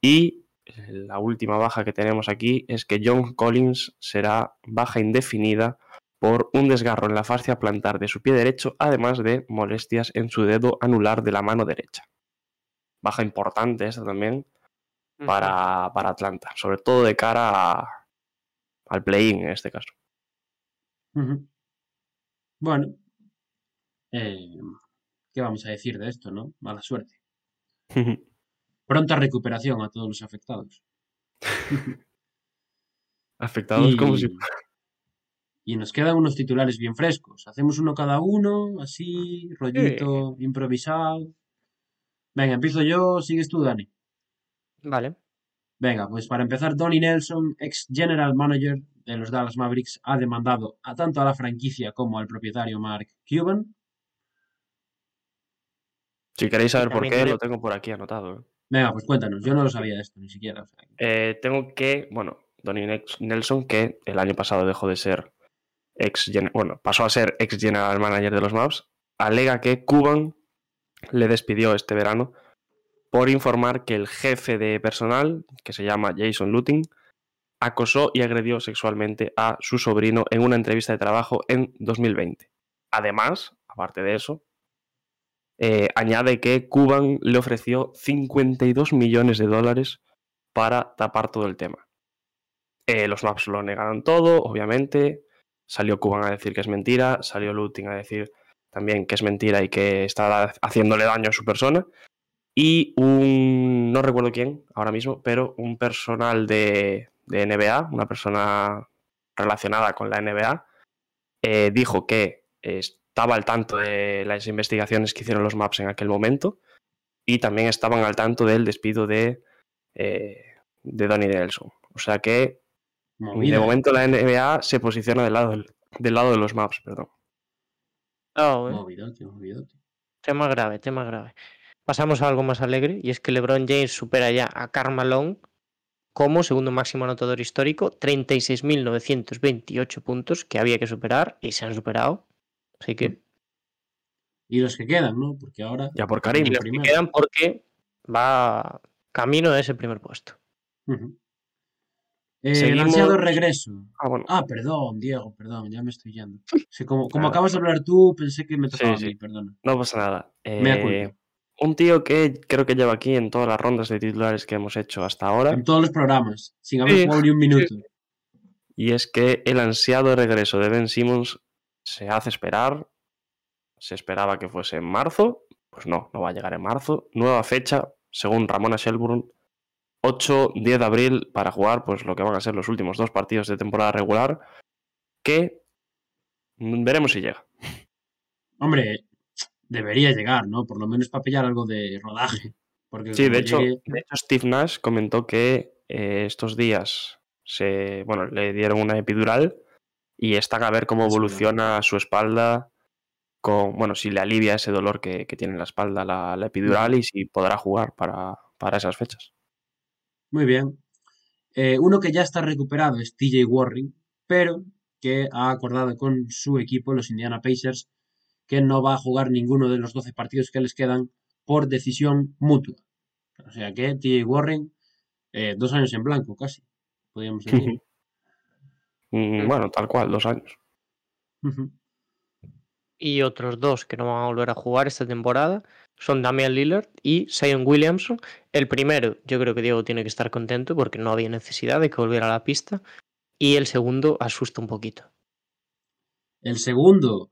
Y la última baja que tenemos aquí es que John Collins será baja indefinida por un desgarro en la fascia plantar de su pie derecho, además de molestias en su dedo anular de la mano derecha. Baja importante esta también para, para Atlanta, sobre todo de cara a- al play-in en este caso. Bueno, eh, ¿qué vamos a decir de esto, no? Mala suerte. Pronta recuperación a todos los afectados. Afectados y, como si... y nos quedan unos titulares bien frescos. Hacemos uno cada uno, así, rollito improvisado. Venga, empiezo yo, sigues tú, Dani. Vale. Venga, pues para empezar, Donnie Nelson, ex general manager de los Dallas Mavericks, ha demandado a tanto a la franquicia como al propietario Mark Cuban. Si queréis saber por qué, lo tengo por aquí anotado. ¿eh? Venga, pues cuéntanos, yo no lo sabía esto ni siquiera. o sea, Eh, tengo que, bueno, Donnie Nelson, que el año pasado dejó de ser ex, bueno, pasó a ser ex general manager de los Mavs, alega que Cuban le despidió este verano por informar que el jefe de personal, que se llama Jason Luting, acosó y agredió sexualmente a su sobrino en una entrevista de trabajo en 2020. Además, aparte de eso, eh, añade que Cuban le ofreció 52 millones de dólares para tapar todo el tema. Eh, los maps lo negaron todo, obviamente. Salió Cuban a decir que es mentira, salió Looting a decir también que es mentira y que está haciéndole daño a su persona. Y un, no recuerdo quién ahora mismo, pero un personal de, de NBA, una persona relacionada con la NBA, eh, dijo que estaba al tanto de las investigaciones que hicieron los maps en aquel momento y también estaban al tanto del despido de, eh, de Donnie Nelson. O sea que de momento la NBA se posiciona del lado, del lado de los maps, perdón. Oh, Tema grave, tema grave. Pasamos a algo más alegre y es que LeBron James supera ya a Carmalone como segundo máximo anotador histórico, 36.928 puntos que había que superar y se han superado. Así que. Y los que quedan, ¿no? Porque ahora. Ya por Karim. Y los que quedan porque va camino de ese primer puesto. Eh, ansiado regreso. Ah, bueno. ah, perdón, Diego, perdón, ya me estoy yendo. como, como acabas de hablar tú, pensé que me tocaba sí, perdona. No pasa nada. Eh, un tío que creo que lleva aquí en todas las rondas de titulares que hemos hecho hasta ahora. En todos los programas, sin haber jugado ni un minuto. Y es que el ansiado regreso de Ben Simmons se hace esperar. Se esperaba que fuese en marzo. Pues no, no va a llegar en marzo. Nueva fecha, según Ramona Shelburne, 8-10 de abril para jugar pues lo que van a ser los últimos dos partidos de temporada regular. Que veremos si llega. Hombre, debería llegar, ¿no? Por lo menos para pillar algo de rodaje. Porque sí, de hecho, de hecho, Steve Nash comentó que eh, estos días se, bueno, le dieron una epidural y están a ver cómo evoluciona su espalda, con, bueno, si le alivia ese dolor que, tiene en la espalda la, epidural y si podrá jugar para, para esas fechas. Muy bien. Eh, uno que ya está recuperado es TJ Warren, pero que ha acordado con su equipo, los Indiana Pacers, que no va a jugar ninguno de los 12 partidos que les quedan por decisión mutua. O sea que TJ Warren, eh, dos años en blanco casi, podríamos decir. Mm, bueno, tal cual, dos años. Y otros dos que no van a volver a jugar esta temporada son Damian Lillard y Zion Williamson. El primero, yo creo que Diego tiene que estar contento porque no había necesidad de que volviera a la pista. Y el segundo asusta un poquito. El segundo,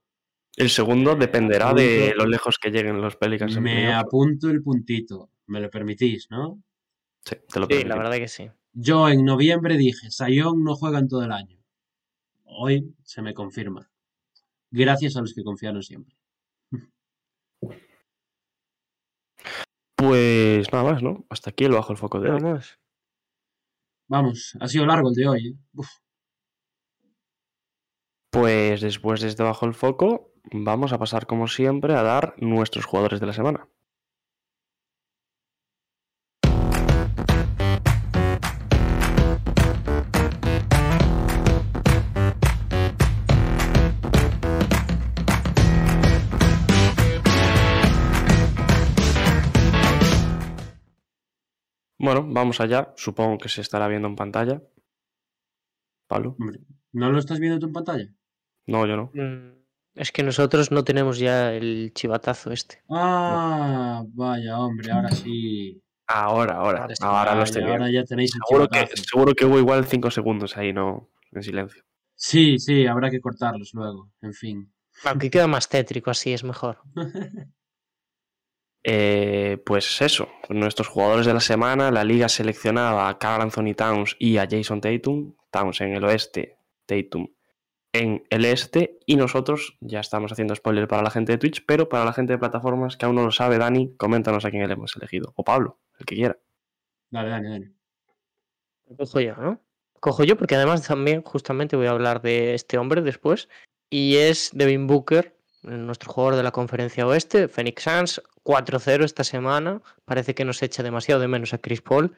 el segundo dependerá de lo lejos que lleguen los Pelicans. Me apunto el puntito. ¿Me lo permitís, no? Sí, te lo Sí, la verdad que sí. Yo en noviembre dije, Sayón no juega en todo el año. Hoy se me confirma. Gracias a los que confiaron siempre. Pues nada más, ¿no? Hasta aquí lo bajo el foco de hoy. Vamos, ha sido largo el de hoy. ¿eh? Pues después de este bajo el foco, vamos a pasar como siempre a dar nuestros jugadores de la semana. Bueno, vamos allá. Supongo que se estará viendo en pantalla. Pablo. ¿No lo estás viendo tú en pantalla? No, yo no. Mm. Es que nosotros no tenemos ya el chivatazo este. Ah, vaya, hombre, ahora sí. Ahora, ahora. Ahora, lo estoy ahora ya tenéis el seguro que, seguro que hubo igual cinco segundos ahí, ¿no? En silencio. Sí, sí, habrá que cortarlos luego, en fin. Aunque queda más tétrico, así es mejor. eh, pues eso, nuestros jugadores de la semana, la liga seleccionaba a Carl Anthony Towns y a Jason Tatum, Towns en el oeste, Tatum en el este y nosotros ya estamos haciendo spoiler para la gente de Twitch, pero para la gente de plataformas que aún no lo sabe, Dani, coméntanos a quién le hemos elegido. O Pablo, el que quiera. Dale, Dani, Dani. Cojo yo, ¿no? Cojo yo porque además también justamente voy a hablar de este hombre después y es Devin Booker, nuestro jugador de la conferencia oeste, Phoenix Suns, 4-0 esta semana, parece que nos echa demasiado de menos a Chris Paul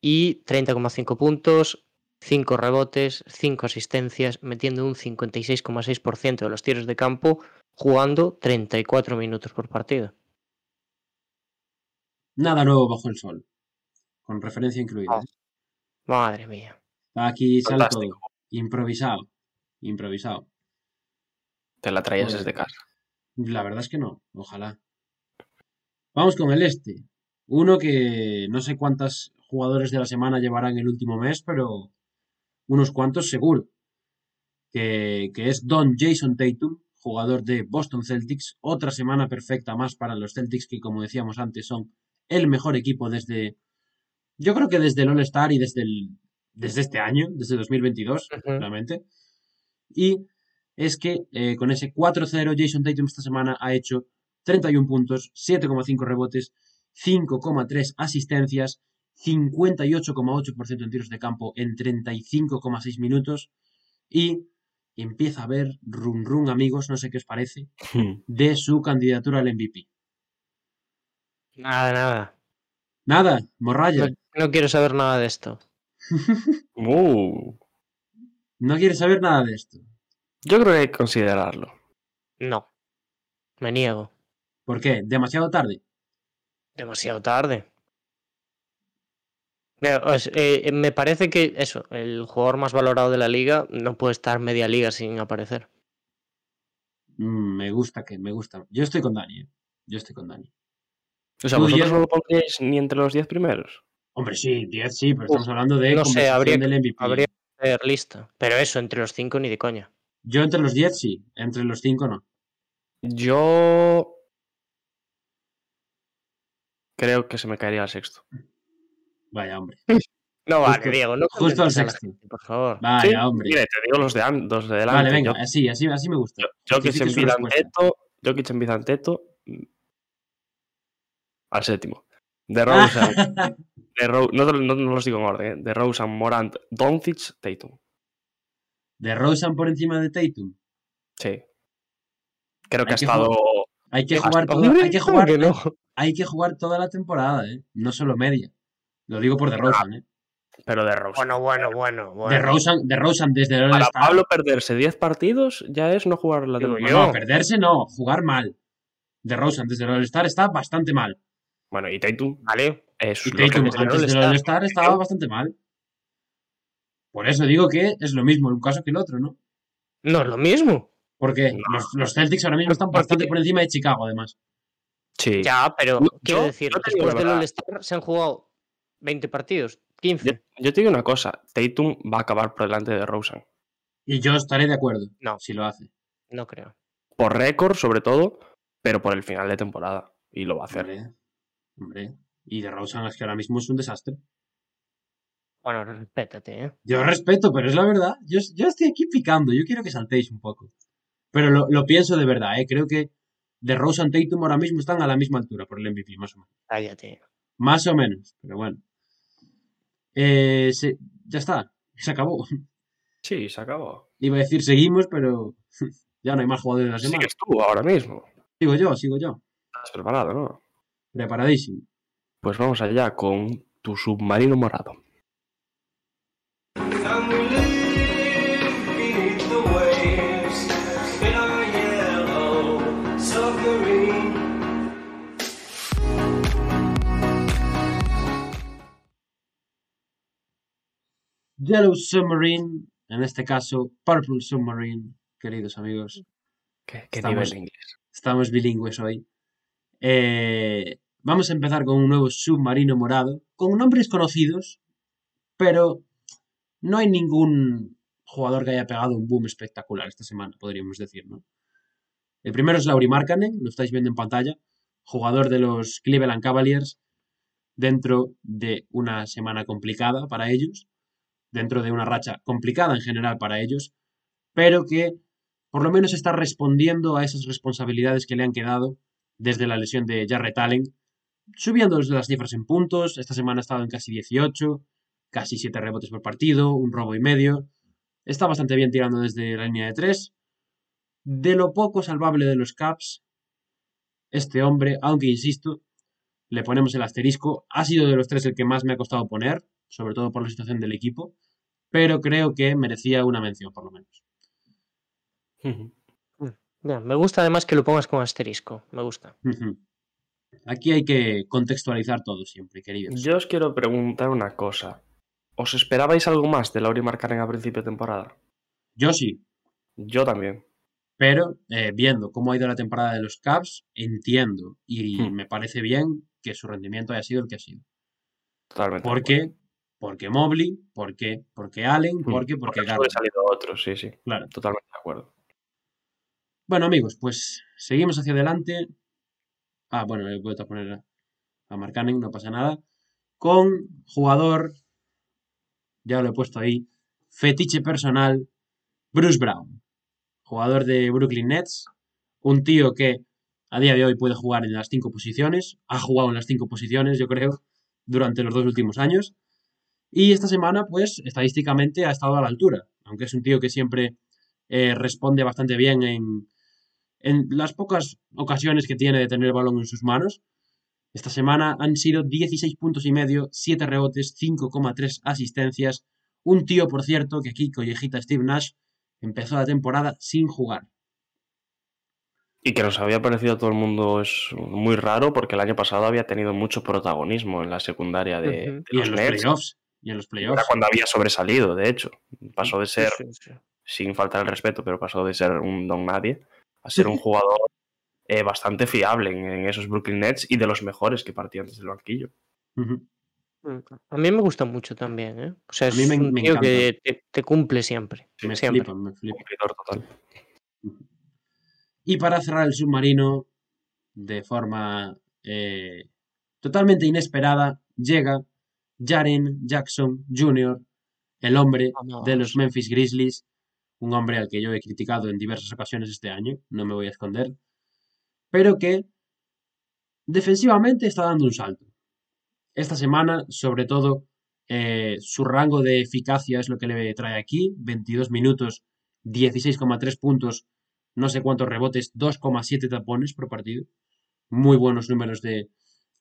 y 30,5 puntos, 5 rebotes, 5 asistencias, metiendo un 56,6% de los tiros de campo, jugando 34 minutos por partido. Nada nuevo bajo el sol, con referencia incluida. Ah. Madre mía. Aquí sale todo. Improvisado. Improvisado. Te la traías desde casa. La verdad es que no, ojalá. Vamos con el este. Uno que no sé cuántos jugadores de la semana llevarán el último mes, pero unos cuantos seguro. Que, que es Don Jason Tatum, jugador de Boston Celtics. Otra semana perfecta más para los Celtics, que como decíamos antes son el mejor equipo desde, yo creo que desde el All-Star y desde, el, desde este año, desde 2022, Ujú. realmente. Y es que eh, con ese 4-0 Jason Tatum esta semana ha hecho 31 puntos, 7,5 rebotes, 5,3 asistencias, 58,8% en tiros de campo en 35,6 minutos y empieza a haber run run amigos, no sé qué os parece, de su candidatura al MVP. Nada, nada. Nada, Morraya, No, no quiero saber nada de esto. Uh, no quiere saber nada de esto. yo creo que hay que considerarlo. No. Me niego. ¿Por qué? ¿Demasiado tarde? Demasiado tarde. Eh, me parece que eso, el jugador más valorado de la liga no puede estar media liga sin aparecer. Mm, me gusta que, me gusta. Yo estoy con Dani, ¿eh? Yo estoy con Dani. O sea, Tú, vosotros Diego. no lo pondríais ni entre los 10 primeros. Hombre, sí, 10 sí, pero estamos hablando de no sé, habría, del MVP. habría que hacer lista. Pero eso, entre los cinco ni de coña. Yo entre los 10 sí, entre los 5 no. Yo creo que se me caería al sexto. Vaya, hombre. No Justo- vale, Diego, no justo al sexto. gente, por favor. Vaya, Sí, hombre. Mira, te digo los de, los de delante. Vale, venga, Yo- así, así, así me gusta. Yo- Jokic en. Bizanteto, Jokic en Bizanteto, al séptimo. De Rosen, de Ro- no, no, no los digo en orden, ¿eh? de Rosen, Morant, Doncic, Tatum. De Rosen por encima de Tatum. Sí. Creo que ha estado. Hay que jugar, Hombre, hay que ¿cómo jugar, que no? Hay que jugar toda la temporada, ¿eh? No solo media. Lo digo por De Rosen, ¿eh? Pero de Rosen. Bueno, bueno, bueno, bueno. De Rosen, de Rosen desde el Para All-Star. Pablo perderse 10 partidos ya es no jugar la temporada. No, perderse no, jugar mal. De Rosen desde el All-Star está bastante mal. Bueno, y Tatum Vale. es Y Tatum desde el antes del All-Star- All-Star estaba bastante mal. Por eso digo que es lo mismo un caso que el otro, ¿no? No es lo mismo. Porque No. los, los Celtics ahora mismo están bastante por encima de Chicago, además. Sí. Ya, pero No, quiero yo- decir, después del. All-Star se han jugado 20 partidos, Yo, 15. yo te digo una cosa, Tatum va a acabar por delante de Rosen. Y yo estaré de acuerdo No. si lo hace. No creo. Por récord, sobre todo, pero por el final de temporada. Y lo va a hacer. Hombre, hombre. Y de Rosen es que ahora mismo es un desastre. Bueno, respétate, ¿eh? Yo respeto, pero es la verdad. Yo, yo estoy aquí picando. Yo quiero que saltéis un poco. Pero lo, lo pienso de verdad, ¿eh? Creo que de Rosen Tatum ahora mismo están a la misma altura por el MVP, más o menos. Cállate. Más o menos, pero bueno. Eh, se- ya está, se acabó. Sí, se acabó. Iba a decir seguimos, pero ya no hay más jugadores de la semana. Sigues tú ahora mismo. Sigo yo, sigo yo. Estás preparado, ¿no? Preparadísimo. Pues vamos allá con tu submarino morado. Yellow Submarine, en este caso Purple Submarine, queridos amigos. ¿Qué, qué Estamos- nivel inglés? Estamos bilingües hoy. Eh, vamos a empezar con un nuevo submarino morado, con nombres conocidos, pero no hay ningún jugador que haya pegado un boom espectacular esta semana, podríamos decir, ¿no? El primero es Lauri Markkanen, lo estáis viendo en pantalla, jugador de los Cleveland Cavaliers, dentro de una semana complicada para ellos, dentro de una racha complicada en general para ellos, pero que por lo menos está respondiendo a esas responsabilidades que le han quedado desde la lesión de Jarrett Allen, subiendo las cifras en puntos. Esta semana ha estado en casi 18, casi 7 rebotes por partido, un robo y medio. Está bastante bien tirando desde la línea de 3. De lo poco salvable de los Caps, este hombre, aunque insisto, le ponemos el asterisco, ha sido de los tres el que más me ha costado poner, sobre todo por la situación del equipo, pero creo que merecía una mención por lo menos. Me gusta además que lo pongas con asterisco. Me gusta. Aquí hay que contextualizar todo siempre, queridos. Yo os quiero preguntar una cosa. ¿Os esperabais algo más de Lauri Markkanen a principio de temporada? Yo sí, Yo también. Pero eh, viendo cómo ha ido la temporada de los Cavs, entiendo y Hmm. me parece bien que su rendimiento haya sido el que ha sido. Totalmente. de ¿Por acuerdo. qué? Porque Mobley, ¿por qué? Porque Allen. ¿por qué? Porque han Garland. sobresalido otros, sí, sí. Claro. Totalmente de acuerdo. Bueno, amigos, pues seguimos hacia adelante. Ah, bueno, he vuelto a poner a, a Markkanen, no pasa nada. Con jugador, ya lo he puesto ahí, fetiche personal, Bruce Brown. Jugador de Brooklyn Nets. Un tío que a día de hoy puede jugar en las cinco posiciones. Ha jugado en las cinco posiciones, yo creo, durante los dos últimos años. Y esta semana, pues, estadísticamente ha estado a la altura. Aunque es un tío que siempre eh, responde bastante bien en, en las pocas ocasiones que tiene de tener el balón en sus manos. Esta semana han sido 16 puntos y medio, 7 rebotes, 5,3 asistencias. Un tío, por cierto, que aquí collejita Steve Nash empezó la temporada sin jugar. Y que nos había parecido a todo el mundo es muy raro porque el año pasado había tenido mucho protagonismo en la secundaria de, de Y en los los playoffs. Y en los Era playoffs. cuando había sobresalido, de hecho. Pasó de ser, sí, sí. sin faltar el respeto, pero pasó de ser un don nadie a ser un jugador eh, bastante fiable en, en esos Brooklyn Nets y de los mejores que partían desde el banquillo. A mí me gusta mucho también, ¿eh? O sea, A es mí me- un me tío encanta. que te, te cumple siempre. Me siempre. flipa, me flipa. Cumplidor total. Y para cerrar el submarino, de forma eh, totalmente inesperada, llega Jaren Jackson Jr., el hombre de los. Memphis Grizzlies, un hombre al que yo he criticado en diversas ocasiones este año, no me voy a esconder, pero que defensivamente está dando un salto. Esta semana, sobre todo, eh, su rango de eficacia es lo que le trae aquí, 22 minutos, 16,3 puntos, no sé cuántos rebotes, 2,7 tapones por partido. Muy buenos números de,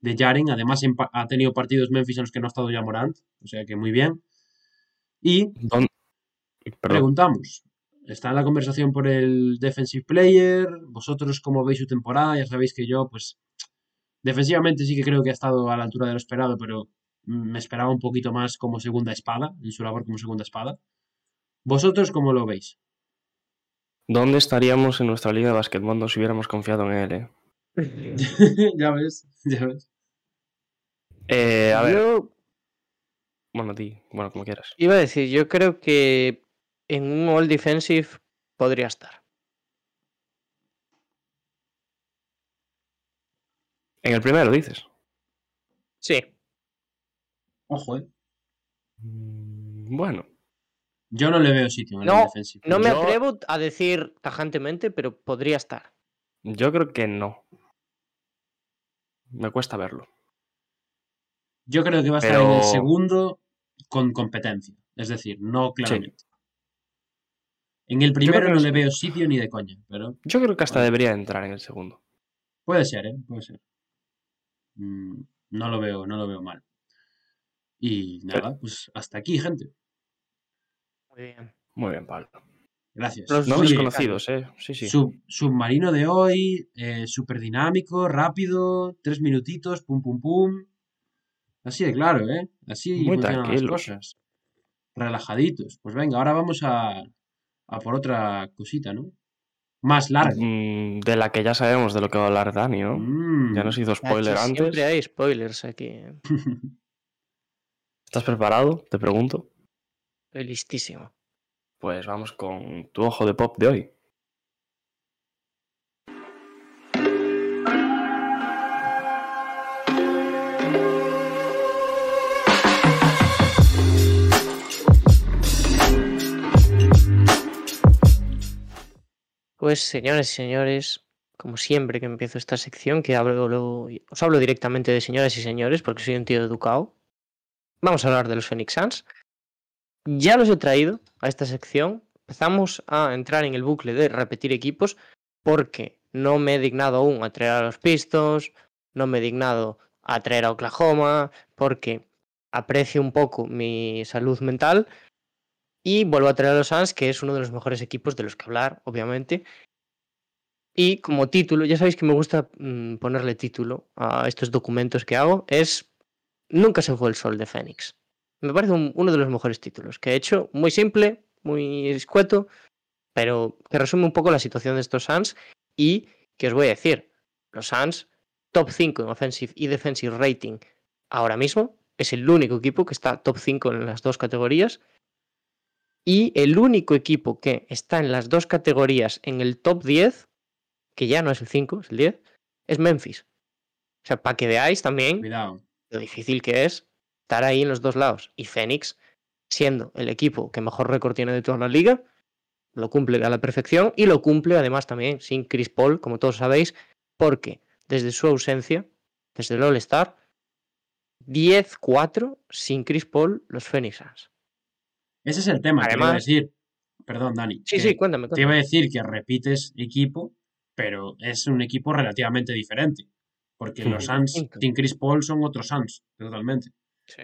de Jaren. Además, ha tenido partidos Memphis en los que no ha estado ya Morant, o sea que muy bien. Y ¿Dónde- Perdón. preguntamos, está en la conversación por el Defensive Player, vosotros cómo veis su temporada, ya sabéis que yo, pues, defensivamente sí que creo que ha estado a la altura de lo esperado, pero me esperaba un poquito más como segunda espada, en su labor como segunda espada. ¿Vosotros cómo lo veis? ¿Dónde estaríamos en nuestra liga de básquetbol si hubiéramos confiado en él? eh? ya ves, ya ves. Eh, a ver, Yo bueno, di, bueno, como quieras. iba a decir, yo creo que en un All Defensive podría estar. En el primero dices. Sí. Ojo, eh. Mm, Bueno, Yo no le veo sitio en el No, Defensive No me Yo- atrevo a decir tajantemente, pero podría estar. yo creo que no. Me cuesta verlo. Yo creo que va a estar en el segundo con competencia. Es decir, no claramente. En el primero no le veo sitio ni de coña, pero Yo creo que hasta debería entrar en el segundo. puede ser, ¿eh? Puede ser. Mm, no lo veo, no lo veo mal. Y nada, pues hasta aquí, gente. Muy bien. Muy bien, Pablo. Gracias. Los Nombres Oye, conocidos, ¿eh? Sí, sí. sub- submarino de hoy, eh, súper dinámico, rápido, tres minutitos, pum, pum, pum. Así de claro, ¿eh? Así Muy funcionan las tranquilos. cosas. Relajaditos. Pues venga, ahora vamos a, a por otra cosita, ¿no? Más larga. Mm, de la que ya sabemos de lo que va a hablar Dani, ¿no? Mm. Ya nos hizo spoiler antes. Siempre hay spoilers aquí. ¿eh? ¿Estás preparado? Te pregunto. Estoy listísimo. Pues vamos con tu ojo de pop de hoy. Pues señores y señores, como siempre que empiezo esta sección, que hablo, lo- os hablo directamente de señoras y señores, porque soy un tío educado, vamos a hablar de los Phoenix Suns. Ya los he traído a esta sección. Empezamos a entrar en el bucle de repetir equipos, porque no me he dignado aún a traer a los Pistons, no me he dignado a traer a Oklahoma, porque aprecio un poco mi salud mental y vuelvo a traer a los Suns, que es uno de los mejores equipos de los que hablar, obviamente. Y como título, ya sabéis que me gusta mm, ponerle título a estos documentos que hago, es Nunca se fue el sol de Fénix. Me parece un- uno de los mejores títulos que he hecho, muy simple, muy escueto, pero que resume un poco la situación de estos Suns. Y que os voy a decir, los Suns, top 5 en offensive y defensive rating ahora mismo, es el único equipo que está top 5 en las dos categorías y el único equipo que está en las dos categorías en el top 10, que ya no es el 5, es el 10, es Memphis. O sea, para que veáis también Cuidado. lo difícil que es estar ahí en los dos lados. Y Phoenix, siendo el equipo que mejor récord tiene de toda la liga, lo cumple a la perfección y lo cumple además también sin Chris Paul, como todos sabéis, porque desde su ausencia, desde el All-Star, 10-4 sin Chris Paul los Phoenix Suns. Ese es el tema. te iba a Además- decir. Perdón, Dani. Sí, sí, cuéntame. Te iba a decir que repites equipo, pero es un equipo relativamente diferente. Porque Sí. los Suns sin Chris Paul son otros Suns, totalmente. Sí.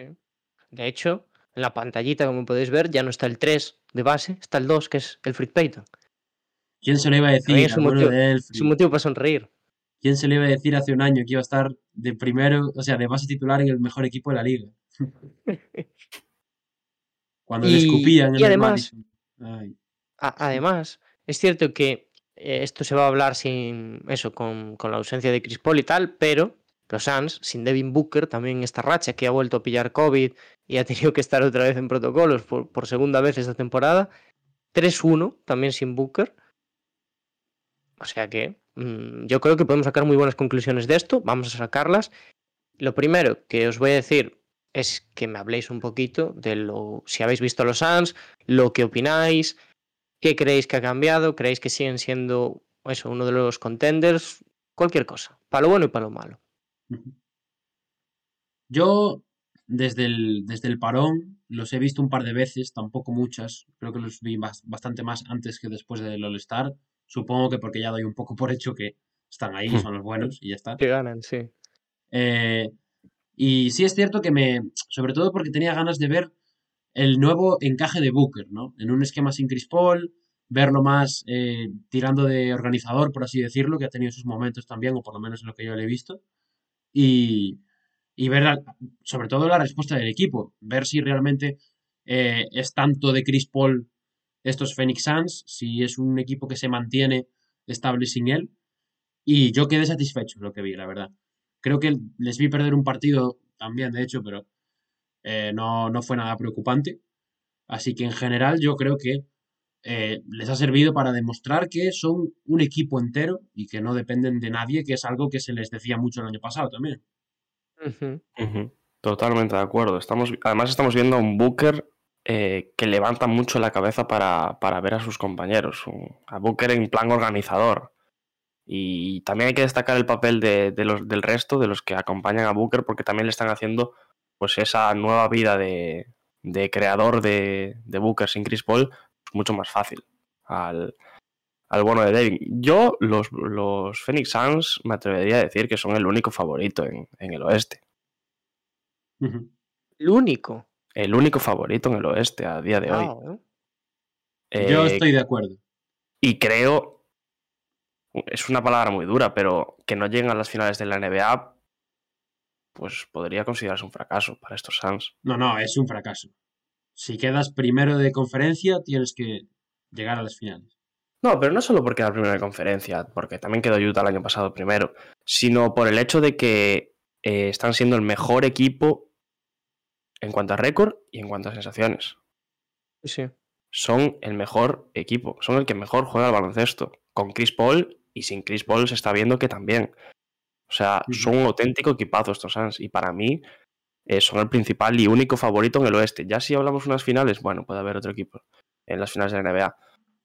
De hecho, en la pantallita, como podéis ver, ya no está el 3 de base, está el 2, que es el Frit Payton. ¿Quién se le iba a decir es un motivo- de Es un motivo para sonreír. ¿Quién se le iba a decir hace un año que iba a estar de primero, o sea, de base titular en el mejor equipo de la liga? Cuando le Y- escupían en y además- Madison. Ay. A- Además, es cierto que eh, esto se va a hablar sin eso, con, con la ausencia de Chris Paul y tal, pero los Suns, sin Devin Booker, también esta racha que ha vuelto a pillar COVID y ha tenido que estar otra vez en protocolos por, por segunda vez esta temporada, 3-1 también sin Booker. O sea que mm, yo creo que podemos sacar muy buenas conclusiones de esto, vamos a sacarlas. Lo primero que os voy a decir es que me habléis un poquito de lo, si habéis visto los Suns, lo que opináis, ¿Qué creéis que ha cambiado? ¿Creéis que siguen siendo eso, uno de los contenders? Cualquier cosa, para lo bueno y para lo malo. Yo, desde el, desde el parón, los he visto un par de veces, tampoco muchas. Creo que los vi bas- bastante más antes que después del All-Star. Supongo que porque ya doy un poco por hecho que están ahí, son los buenos y ya está. Que ganan, sí. Eh, y sí es cierto que me, sobre todo porque tenía ganas de ver el nuevo encaje de Booker, ¿no? En un esquema sin Chris Paul, verlo más eh, tirando de organizador, por así decirlo, que ha tenido sus momentos también, o por lo menos en lo que yo le he visto. Y, y ver sobre todo la respuesta del equipo, ver si realmente eh, es tanto de Chris Paul estos Phoenix Suns, si es un equipo que se mantiene estable sin él. Y yo quedé satisfecho lo que vi, la verdad. Creo que les vi perder un partido también, de hecho, pero eh, no, no fue nada preocupante. Así que en general yo creo que eh, les ha servido para demostrar que son un equipo entero y que no dependen de nadie, que es algo que se les decía mucho el año pasado también. Totalmente de acuerdo. Estamos, además estamos viendo a un Booker eh, que levanta mucho la cabeza para, para ver a sus compañeros. un- a Booker en plan organizador. Y también hay que destacar el papel de, de los, del resto, de los que acompañan a Booker, porque también le están haciendo pues esa nueva vida de, de creador de, de Booker sin Chris Paul pues, mucho más fácil al, al bueno de David. Yo, los, los Phoenix Suns, me atrevería a decir que son el único favorito en, en el oeste. El único. El único favorito en el oeste a día de hoy. Wow, ¿eh? Yo Eh, estoy de acuerdo. Y creo, es una palabra muy dura, pero que no lleguen a las finales de la NBA, pues podría considerarse un fracaso para estos Suns. No, no, es un fracaso. Si quedas primero de conferencia, tienes que llegar a las finales. No, pero no solo porque era primera de conferencia, porque también quedó Utah el año pasado primero, sino por el hecho de que eh, están siendo el mejor equipo en cuanto a récord y en cuanto a sensaciones. Sí. Son el mejor equipo, son el que mejor juega al baloncesto. Con Chris Paul y sin Chris Paul se está viendo que también. O sea, son un auténtico equipazo estos Suns y para mí eh, son el principal y único favorito en el oeste. Ya si hablamos unas finales, bueno, puede haber otro equipo en las finales de la NBA.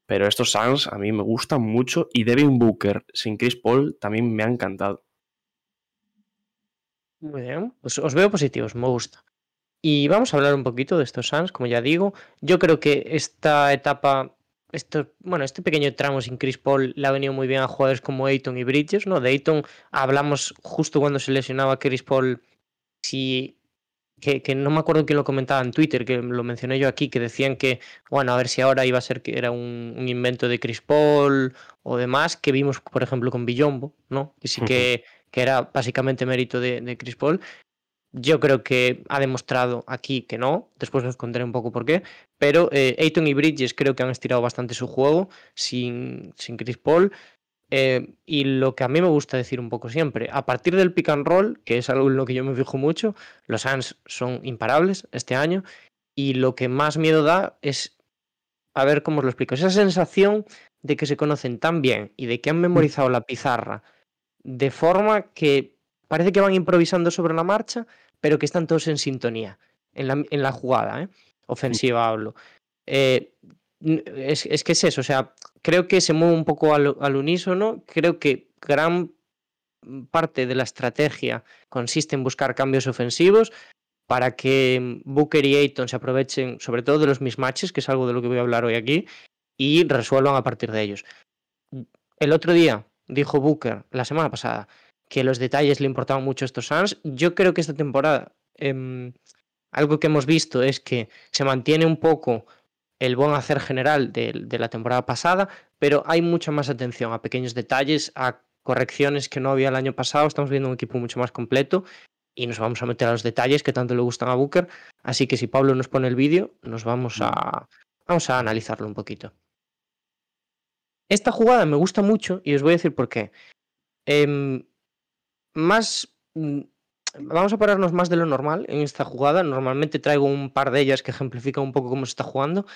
Pero estos Suns a mí me gustan mucho y Devin Booker sin Chris Paul también me ha encantado. Muy bien. Os, os veo positivos, me gusta. Y vamos a hablar un poquito de estos Suns, como ya digo. Yo creo que esta etapa, esto, bueno, este pequeño tramo sin Chris Paul le ha venido muy bien a jugadores como Ayton y Bridges, ¿no? De Ayton hablamos justo cuando se lesionaba Chris Paul, si que, que no me acuerdo quién lo comentaba en Twitter, que lo mencioné yo aquí, que decían que, bueno, a ver si ahora iba a ser que era un, un invento de Chris Paul o demás, que vimos, por ejemplo, con Billombo, ¿no? Que sí que, que era básicamente mérito de, de Chris Paul. Yo creo que ha demostrado aquí que no, después os contaré un poco por qué, pero eh, Ayton y Bridges creo que han estirado bastante su juego sin, sin Chris Paul. Eh, y lo que a mí me gusta decir un poco siempre, a partir del pick and roll, que es algo en lo que yo me fijo mucho, los Suns son imparables este año y lo que más miedo da es, a ver cómo os lo explico, esa sensación de que se conocen tan bien y de que han memorizado la pizarra de forma que parece que van improvisando sobre la marcha, pero que están todos en sintonía en la, en la jugada, ¿eh? ofensiva hablo. Eh, es, es, que es eso, o sea, creo que se mueve un poco al, al unísono, creo que gran parte de la estrategia consiste en buscar cambios ofensivos para que Booker y Ayton se aprovechen sobre todo de los mismatches, que es algo de lo que voy a hablar hoy aquí, y resuelvan a partir de ellos. El otro día dijo Booker, la semana pasada, que los detalles le importaban mucho a estos Suns. Yo creo que esta temporada eh, algo que hemos visto es que se mantiene un poco el buen hacer general de, la temporada pasada, pero hay mucha más atención a pequeños detalles, a correcciones que no había el año pasado. Estamos viendo un equipo mucho más completo y nos vamos a meter a los detalles que tanto le gustan a Booker. Así que si Pablo nos pone el vídeo, nos vamos a, vamos a analizarlo un poquito. Esta jugada me gusta mucho y os voy a decir por qué. Eh, más. Mm, vamos a pararnos más de lo normal en esta jugada. Normalmente traigo un par de ellas que ejemplifican un poco cómo se está jugando.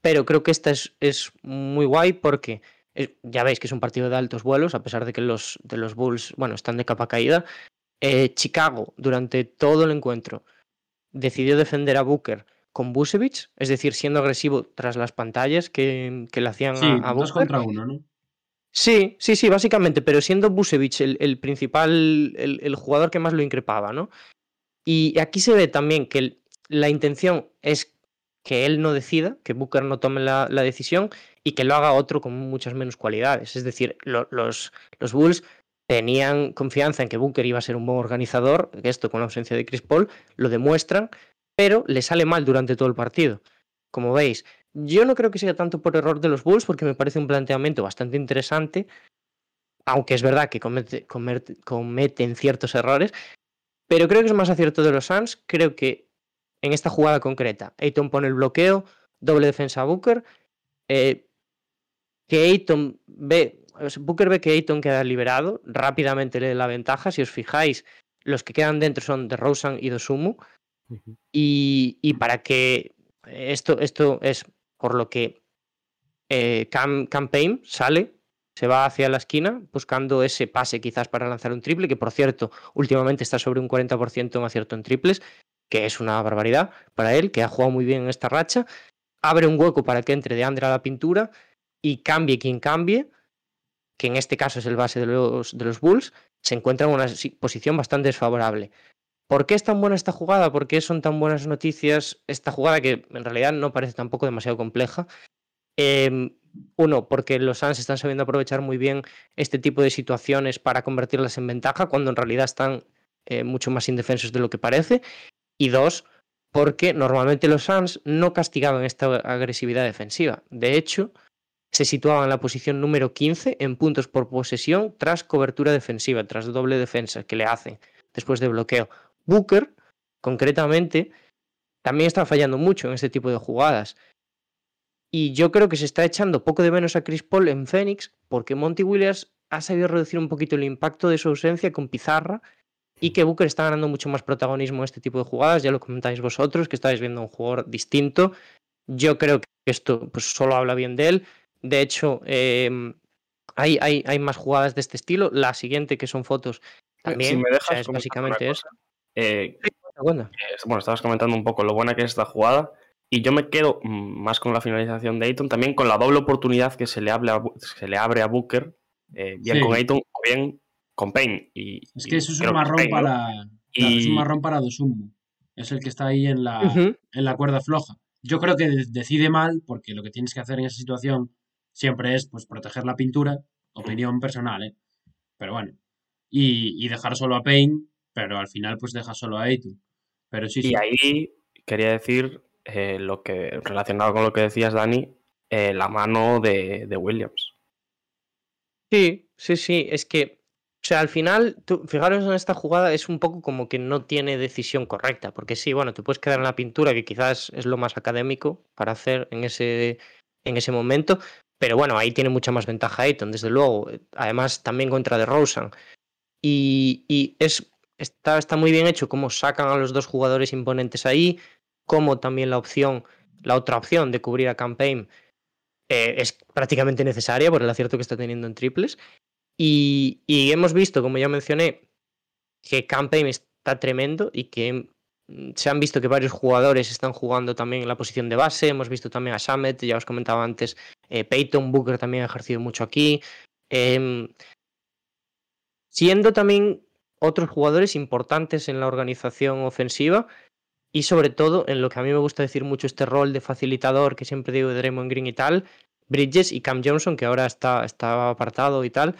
Pero creo que esta es, es muy guay porque es, ya veis que es un partido de altos vuelos, a pesar de que los, de los Bulls, bueno, están de capa caída. Eh, Chicago, durante todo el encuentro, decidió defender a Booker con Busevich, es decir, siendo agresivo tras las pantallas que, que le hacían sí, a, a Booker. contra uno, ¿no? Sí, sí, sí, básicamente, pero siendo Busevich el, principal, el, jugador que más lo increpaba, ¿no? Y aquí se ve también que la intención es que él no decida, que Booker no tome la, decisión y que lo haga otro con muchas menos cualidades. Es decir, lo, los, los Bulls tenían confianza en que Booker iba a ser un buen organizador, que esto con la ausencia de Chris Paul lo demuestran, pero le sale mal durante todo el partido. Como veis, yo no creo que sea tanto por error de los Bulls, porque me parece un planteamiento bastante interesante, aunque es verdad que comete, comete, cometen ciertos errores, pero creo que es más acierto de los Suns. Creo que en esta jugada concreta, Ayton pone el bloqueo, doble defensa a Booker, eh, que Ayton ve, Booker ve que Ayton queda liberado, rápidamente le da la ventaja. Si os fijáis, los que quedan dentro son de Rosen y Dosumu. Uh -huh. y, y para que esto, esto es por lo que eh, Cam, Campaign sale, se va hacia la esquina buscando ese pase quizás para lanzar un triple, que por cierto últimamente está sobre un 40% en acierto en triples, que es una barbaridad para él, que ha jugado muy bien en esta racha, abre un hueco para que entre de Andre a la pintura y cambie quien cambie, que en este caso es el base de los, de los Bulls, se encuentra en una posición bastante desfavorable. ¿Por qué es tan buena esta jugada? ¿Por qué son tan buenas noticias esta jugada que en realidad no parece tampoco demasiado compleja? Eh, uno, porque los Suns están sabiendo aprovechar muy bien este tipo de situaciones para convertirlas en ventaja cuando en realidad están eh, mucho más indefensos de lo que parece. Y dos, porque normalmente los Suns no castigaban esta agresividad defensiva. De hecho, se situaban en la posición número 15 en puntos por posesión tras cobertura defensiva, tras doble defensa que le hacen después de bloqueo. Booker, concretamente, también está fallando mucho en este tipo de jugadas. Y yo creo que se está echando poco de menos a Chris Paul en Phoenix porque Monty Williams ha sabido reducir un poquito el impacto de su ausencia con Pizarra y que Booker está ganando mucho más protagonismo en este tipo de jugadas. Ya lo comentáis vosotros, que estáis viendo un jugador distinto. Yo creo que esto pues, solo habla bien de él. De hecho, eh, hay, hay, hay, más jugadas de este estilo. La siguiente, que son fotos, también si me dejas, o sea, es básicamente eso. Eh, bueno. bueno, estabas comentando un poco lo buena que es esta jugada. Y yo me quedo más con la finalización de Ayton, también con la doble oportunidad que se le, abre a, se le abre a Booker, eh, bien sí. con Ayton o bien con Payne. Y, es que eso es un marrón Payne, para. ¿no? Y... Claro, es un marrón para Dosumu. Es el que está ahí en la, uh -huh. en la cuerda floja. Yo creo que decide mal, porque lo que tienes que hacer en esa situación siempre es pues proteger la pintura. Opinión personal, ¿eh? Pero bueno. Y, y dejar solo a Payne pero al final pues deja solo a Ayton. Pero sí, sí. Y ahí quería decir eh, lo que relacionado con lo que decías, Dani, eh, la mano de, de, Williams. Sí, sí, sí. Es que O sea, al final, tú, fijaros en esta jugada, es un poco como que no tiene decisión correcta, porque sí, bueno, te puedes quedar en la pintura, que quizás es lo más académico para hacer en ese, en ese momento, pero bueno, ahí tiene mucha más ventaja Ayton, desde luego. Además, también contra de Rosen. Y, y es, está, está muy bien hecho cómo sacan a los dos jugadores imponentes ahí, como también la opción, la otra opción de cubrir a Campaign eh, es prácticamente necesaria por el acierto que está teniendo en triples. Y, y hemos visto, como ya mencioné, que Campaign está tremendo y que mm, se han visto que varios jugadores están jugando también en la posición de base. Hemos visto también a Samet, ya os comentaba antes, eh, Peyton Booker también ha ejercido mucho aquí. Eh, siendo también otros jugadores importantes en la organización ofensiva y sobre todo en lo que a mí me gusta decir mucho este rol de facilitador que siempre digo de Draymond Green y tal, Bridges y Cam Johnson que ahora está, apartado y tal,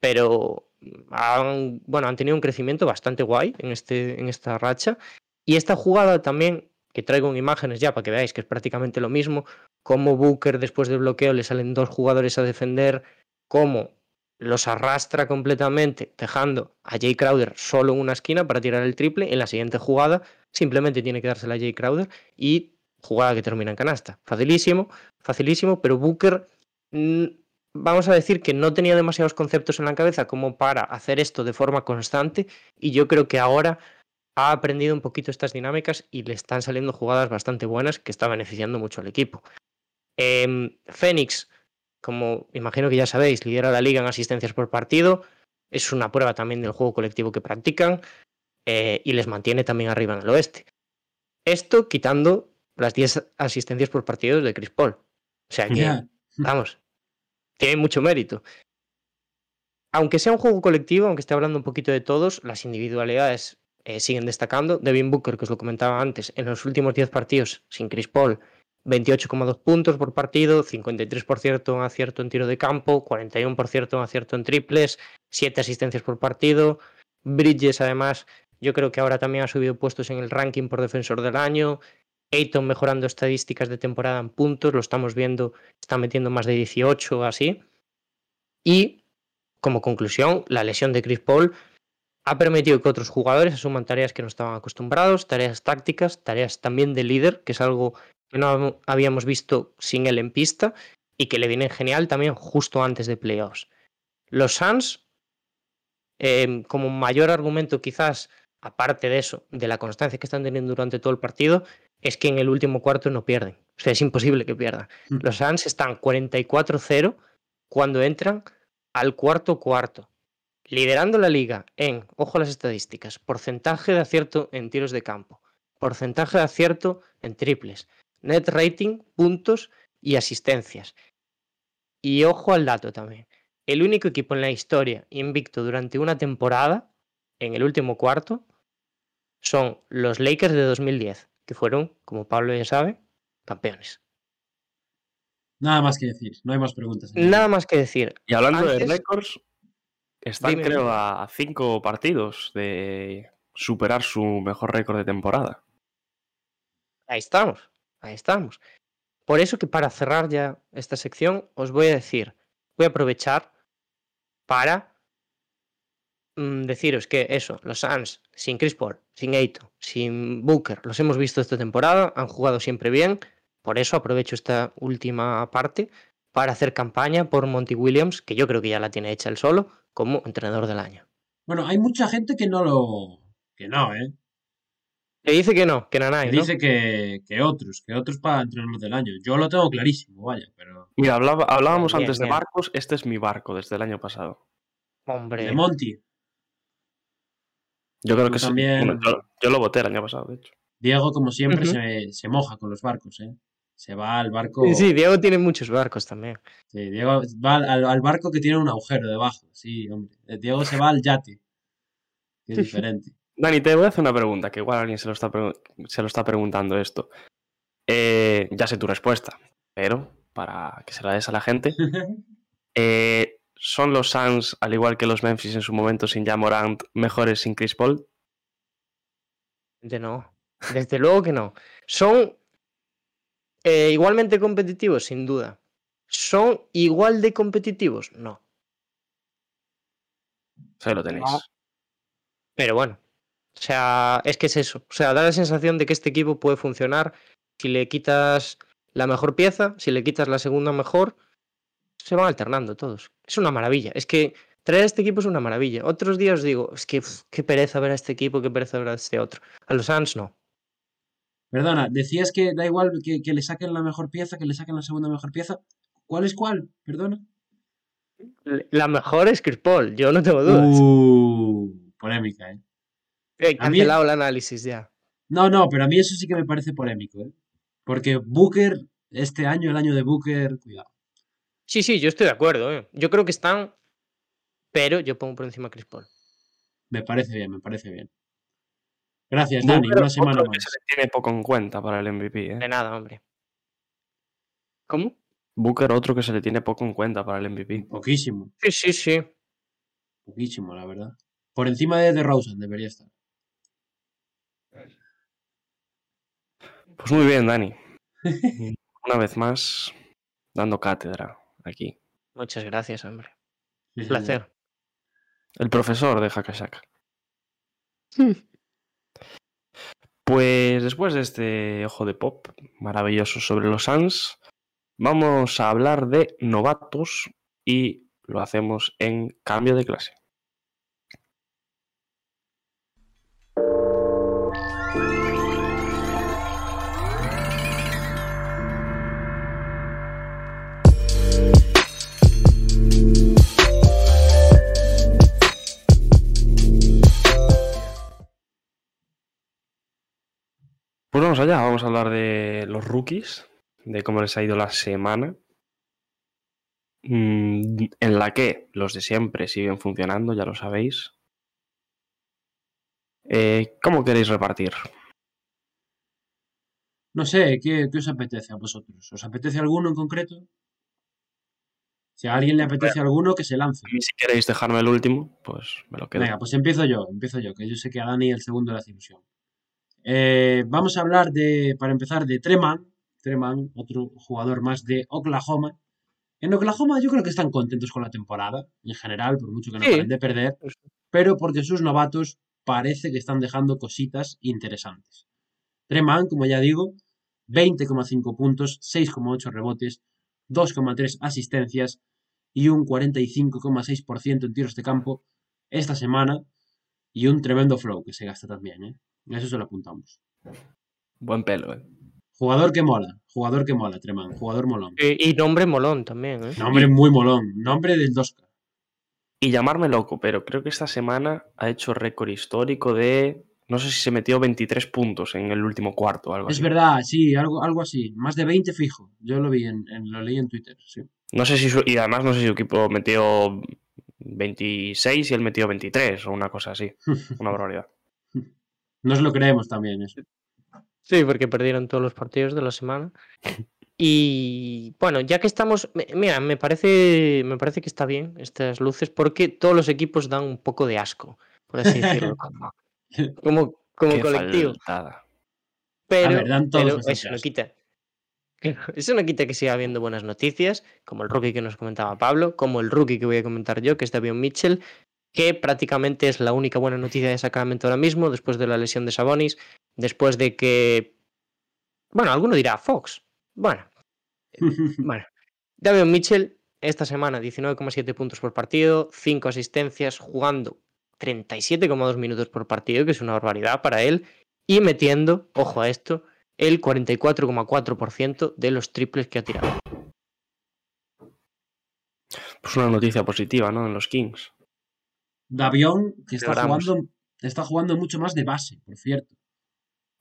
pero han, bueno, han tenido un crecimiento bastante guay en, este, en esta racha. Y esta jugada también que traigo en imágenes ya para que veáis que es prácticamente lo mismo, como Booker después del bloqueo le salen dos jugadores a defender, como los arrastra completamente, dejando a Jay Crowder solo en una esquina para tirar el triple. En la siguiente jugada simplemente tiene que dársela a Jay Crowder y jugada que termina en canasta. Facilísimo, facilísimo, pero Booker, mm, vamos a decir que no tenía demasiados conceptos en la cabeza como para hacer esto de forma constante y yo creo que ahora ha aprendido un poquito estas dinámicas y le están saliendo jugadas bastante buenas que está beneficiando mucho al equipo. Eh, Phoenix, como imagino que ya sabéis, lidera la liga en asistencias por partido. Es una prueba también del juego colectivo que practican eh, y les mantiene también arriba en el oeste. Esto quitando las 10 asistencias por partido de Chris Paul. O sea que, vamos, tiene mucho mérito. Aunque sea un juego colectivo, aunque esté hablando un poquito de todos, las individualidades eh, siguen destacando. Devin Booker, que os lo comentaba antes, en los últimos 10 partidos sin Chris Paul, 28,2 puntos por partido, 53% en acierto en tiro de campo, 41% en acierto en triples, 7 asistencias por partido. Bridges, además, yo creo que ahora también ha subido puestos en el ranking por defensor del año. Ayton mejorando estadísticas de temporada en puntos, lo estamos viendo, está metiendo más de 18 o así. Y como conclusión, la lesión de Chris Paul ha permitido que otros jugadores asuman tareas que no estaban acostumbrados, tareas tácticas, tareas también de líder, que es algo que no habíamos visto sin él en pista y que le viene genial también justo antes de playoffs. Los Suns, eh, como mayor argumento quizás, aparte de eso, de la constancia que están teniendo durante todo el partido, es que en el último cuarto no pierden. O sea, es imposible que pierdan. Mm. Los Suns están 44-0 cuando entran al cuarto cuarto, liderando la liga en, ojo a las estadísticas, porcentaje de acierto en tiros de campo, porcentaje de acierto en triples, net rating, puntos y asistencias. Y ojo al dato también. El único equipo en la historia invicto durante una temporada, en el último cuarto, son los Lakers de 2010, que fueron, como Pablo ya sabe, campeones. Nada más que decir, no hay más preguntas. Nada más que decir. Y hablando de récords, están Dime, creo a cinco partidos de superar su mejor récord de temporada. Ahí estamos, ahí estamos. Por eso que para cerrar ya esta sección os voy a decir, voy a aprovechar para mm, deciros que eso, los Suns, sin Chris Paul, sin Ayton, sin Booker, los hemos visto esta temporada, han jugado siempre bien, por eso aprovecho esta última parte para hacer campaña por Monty Williams, que yo creo que ya la tiene hecha él solo, como entrenador del año. Bueno, hay mucha gente que no lo. que no, ¿eh? Que dice que no, que Que Nanay, ¿no? dice que, que otros, que otros para entrenador del año. Yo lo tengo clarísimo, vaya, pero. Mira, hablaba- hablábamos Bien, antes de barcos, este es mi barco desde el año pasado. Hombre, De Monty. Yo creo que sí. también- Bueno, yo, yo lo voté el año pasado, de hecho. Diego, como siempre, se, se moja con los barcos, ¿eh? Se va al barco. Sí, sí, Diego tiene muchos barcos también. Sí, Diego va al, al barco que tiene un agujero debajo. Sí, hombre. Eh, Diego se va al yate. Que es diferente. Dani, te voy a hacer una pregunta, que igual alguien se lo está, pregu- se lo está preguntando esto. Eh, ya sé tu respuesta, pero para que se la des a la gente, eh, ¿son los Suns, al igual que los Memphis en su momento sin Jamorant, mejores sin Chris Paul? De no. Desde luego que no. Son eh, igualmente competitivos, sin duda. ¿Son igual de competitivos? No. Ahí lo tenéis. Ah. Pero bueno, o sea, es que es eso. O sea, da la sensación de que este equipo puede funcionar si le quitas la mejor pieza, si le quitas la segunda mejor, se van alternando todos. Es una maravilla. Es que traer a este equipo es una maravilla. Otros días os digo, es que qué pereza ver a este equipo, qué pereza ver a este otro. A los Suns no. Perdona, decías que da igual que, que le saquen la mejor pieza, que le saquen la segunda mejor pieza. ¿Cuál es cuál? Perdona. La mejor es Chris Paul, yo no tengo dudas. Uh, polémica, ¿eh? He a mí- cancelado el análisis ya. No, no, pero a mí eso sí que me parece polémico, ¿eh? Porque Booker, este año, el año de Booker, cuidado. Sí, sí, yo estoy de acuerdo. ¿eh? Yo creo que están, pero yo pongo por encima a Chris Paul. Me parece bien, me parece bien. Gracias, Dani, una semana que más. se le tiene poco en cuenta para el MVP. De ¿eh? nada, hombre. ¿Cómo? Booker, otro que se le tiene poco en cuenta para el MVP. Poquísimo, Sí, sí, sí. poquísimo, la verdad. Por encima de DeRozan debería estar. Pues muy bien, Dani. Una vez más, dando cátedra aquí. Muchas gracias, hombre. Sí, Un placer. El profesor de Hakashak. Pues después de este ojo de pop maravilloso sobre los Suns, vamos a hablar de novatos y lo hacemos en cambio de clase. Pues vamos allá, vamos a hablar de los rookies, de cómo les ha ido la semana, mm, en la que los de siempre siguen funcionando, ya lo sabéis. Eh, ¿Cómo queréis repartir? No sé, ¿qué, qué os apetece a vosotros? ¿Os apetece alguno en concreto? Si a alguien le apetece alguno, que se lance. Y si queréis dejarme el último, pues me lo quedo. Venga, pues empiezo yo, empiezo yo, que yo sé que a Dani el segundo le hace ilusión. Eh, vamos a hablar de, para empezar, de Treman. Treman, otro jugador más de Oklahoma. En Oklahoma yo creo que están contentos con la temporada, en general, por mucho que no Sí. paren de perder, pero porque sus novatos parece que están dejando cositas interesantes. Treman, como ya digo, 20,5 puntos, 6,8 rebotes, 2,3 asistencias y un 45,6% en tiros de campo esta semana y un tremendo flow que se gasta también, ¿eh? Eso se lo apuntamos. Buen pelo, ¿eh? Jugador que mola, jugador que mola, Treman, jugador molón. Y, nombre molón también, ¿eh? Nombre muy molón, nombre del 2K. Y llamarme loco, pero creo que esta semana ha hecho récord histórico de. No sé si se metió 23 puntos en el último cuarto o algo Es así. verdad, sí, algo, algo así. Más de 20 fijo. Yo lo vi en, en- lo leí en Twitter, sí. No sé si su- y además no sé si su equipo metió 26 y él metió 23 o una cosa así. Una barbaridad. Nos lo creemos también eso. Sí, porque perdieron todos los partidos de la semana. Y bueno, ya que estamos, mira, me parece, me parece que está bien estas luces porque todos los equipos dan un poco de asco, por así decirlo, como, como, colectivo. faltada. Pero, ver, pero eso no quita. Eso no quita que siga habiendo buenas noticias, como el rookie que nos comentaba Pablo, como el rookie que voy a comentar yo, que es Davion Mitchell, que prácticamente es la única buena noticia de Sacramento ahora mismo, después de la lesión de Sabonis, después de que. Bueno, alguno dirá Fox. Bueno, bueno. Davion Mitchell, esta semana 19,7 puntos por partido, 5 asistencias, jugando 37,2 minutos por partido, que es una barbaridad para él, y metiendo, ojo a esto, el 44,4% de los triples que ha tirado. Pues una noticia positiva, ¿no? En los Kings. Davión, que está jugando, está jugando mucho más de base, por cierto.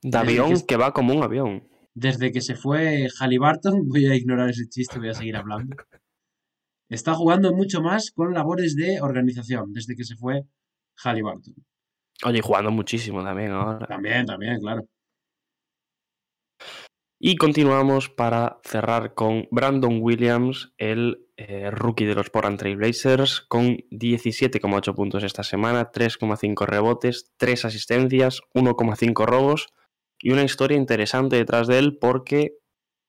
De Desde avión que- que va como un avión. Desde que se fue Halliburton, voy a ignorar ese chiste, voy a seguir hablando. Está jugando mucho más con labores de organización, desde que se fue Halliburton. Oye, y jugando muchísimo también ahora. También, también, claro. Y continuamos para cerrar con Brandon Williams, el eh, rookie de los Portland Trail Blazers, con 17,8 puntos esta semana, 3,5 rebotes, 3 asistencias, 1,5 robos y una historia interesante detrás de él porque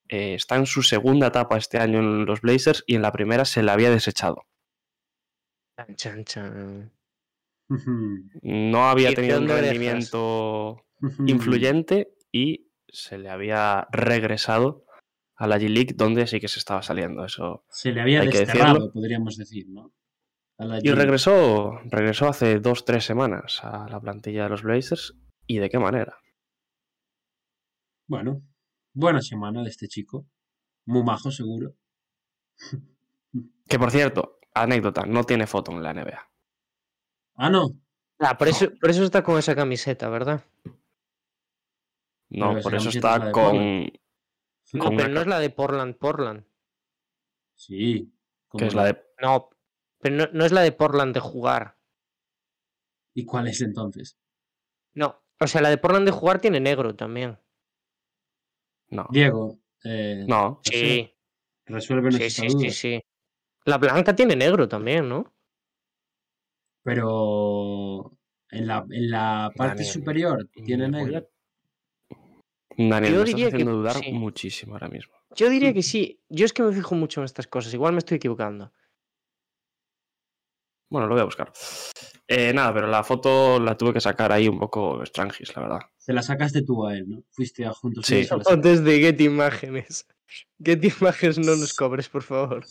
eh, está en su segunda etapa este año en los Blazers y en la primera se la había desechado. Chan, chan, chan. No había tenido un rendimiento influyente y se le había regresado a la G-League donde sí que se estaba saliendo. Eso. Se le había desterrado, podríamos decir, ¿no? A la Y regresó, regresó hace dos, tres semanas a la plantilla de los Blazers. ¿Y de qué manera? Bueno, buena semana de este chico. Muy majo, seguro. Que por cierto, anécdota, no tiene foto en la NBA. Ah, no. Ah, por eso, por eso está con esa camiseta, ¿verdad? No, Pero por eso está con. No, pero una no es la de Portland, Portland. Sí. que ¿cómo es no? la de. No, pero no, no es la de Portland de jugar. ¿Y cuál es entonces? No, o sea, la de Portland de jugar tiene negro también. No. Diego. Eh, No. Sí, Resuélvenos sí, sí, sí, sí. La blanca tiene negro también, ¿no? Pero en la, en la parte Daniel, superior tiene negro. Daniel, Yo me diría estás que haciendo dudar sí. muchísimo ahora mismo. Yo diría que sí. Yo es que me fijo mucho en estas cosas. Igual me estoy equivocando. Bueno, lo voy a buscar. Eh, nada, pero la foto la tuve que sacar ahí un poco strangis, la verdad. Se la sacaste tú a él, ¿no? Fuiste a juntos. Sí. sacaste. Antes de Get Imágenes. Get Imágenes no nos cobres, por favor.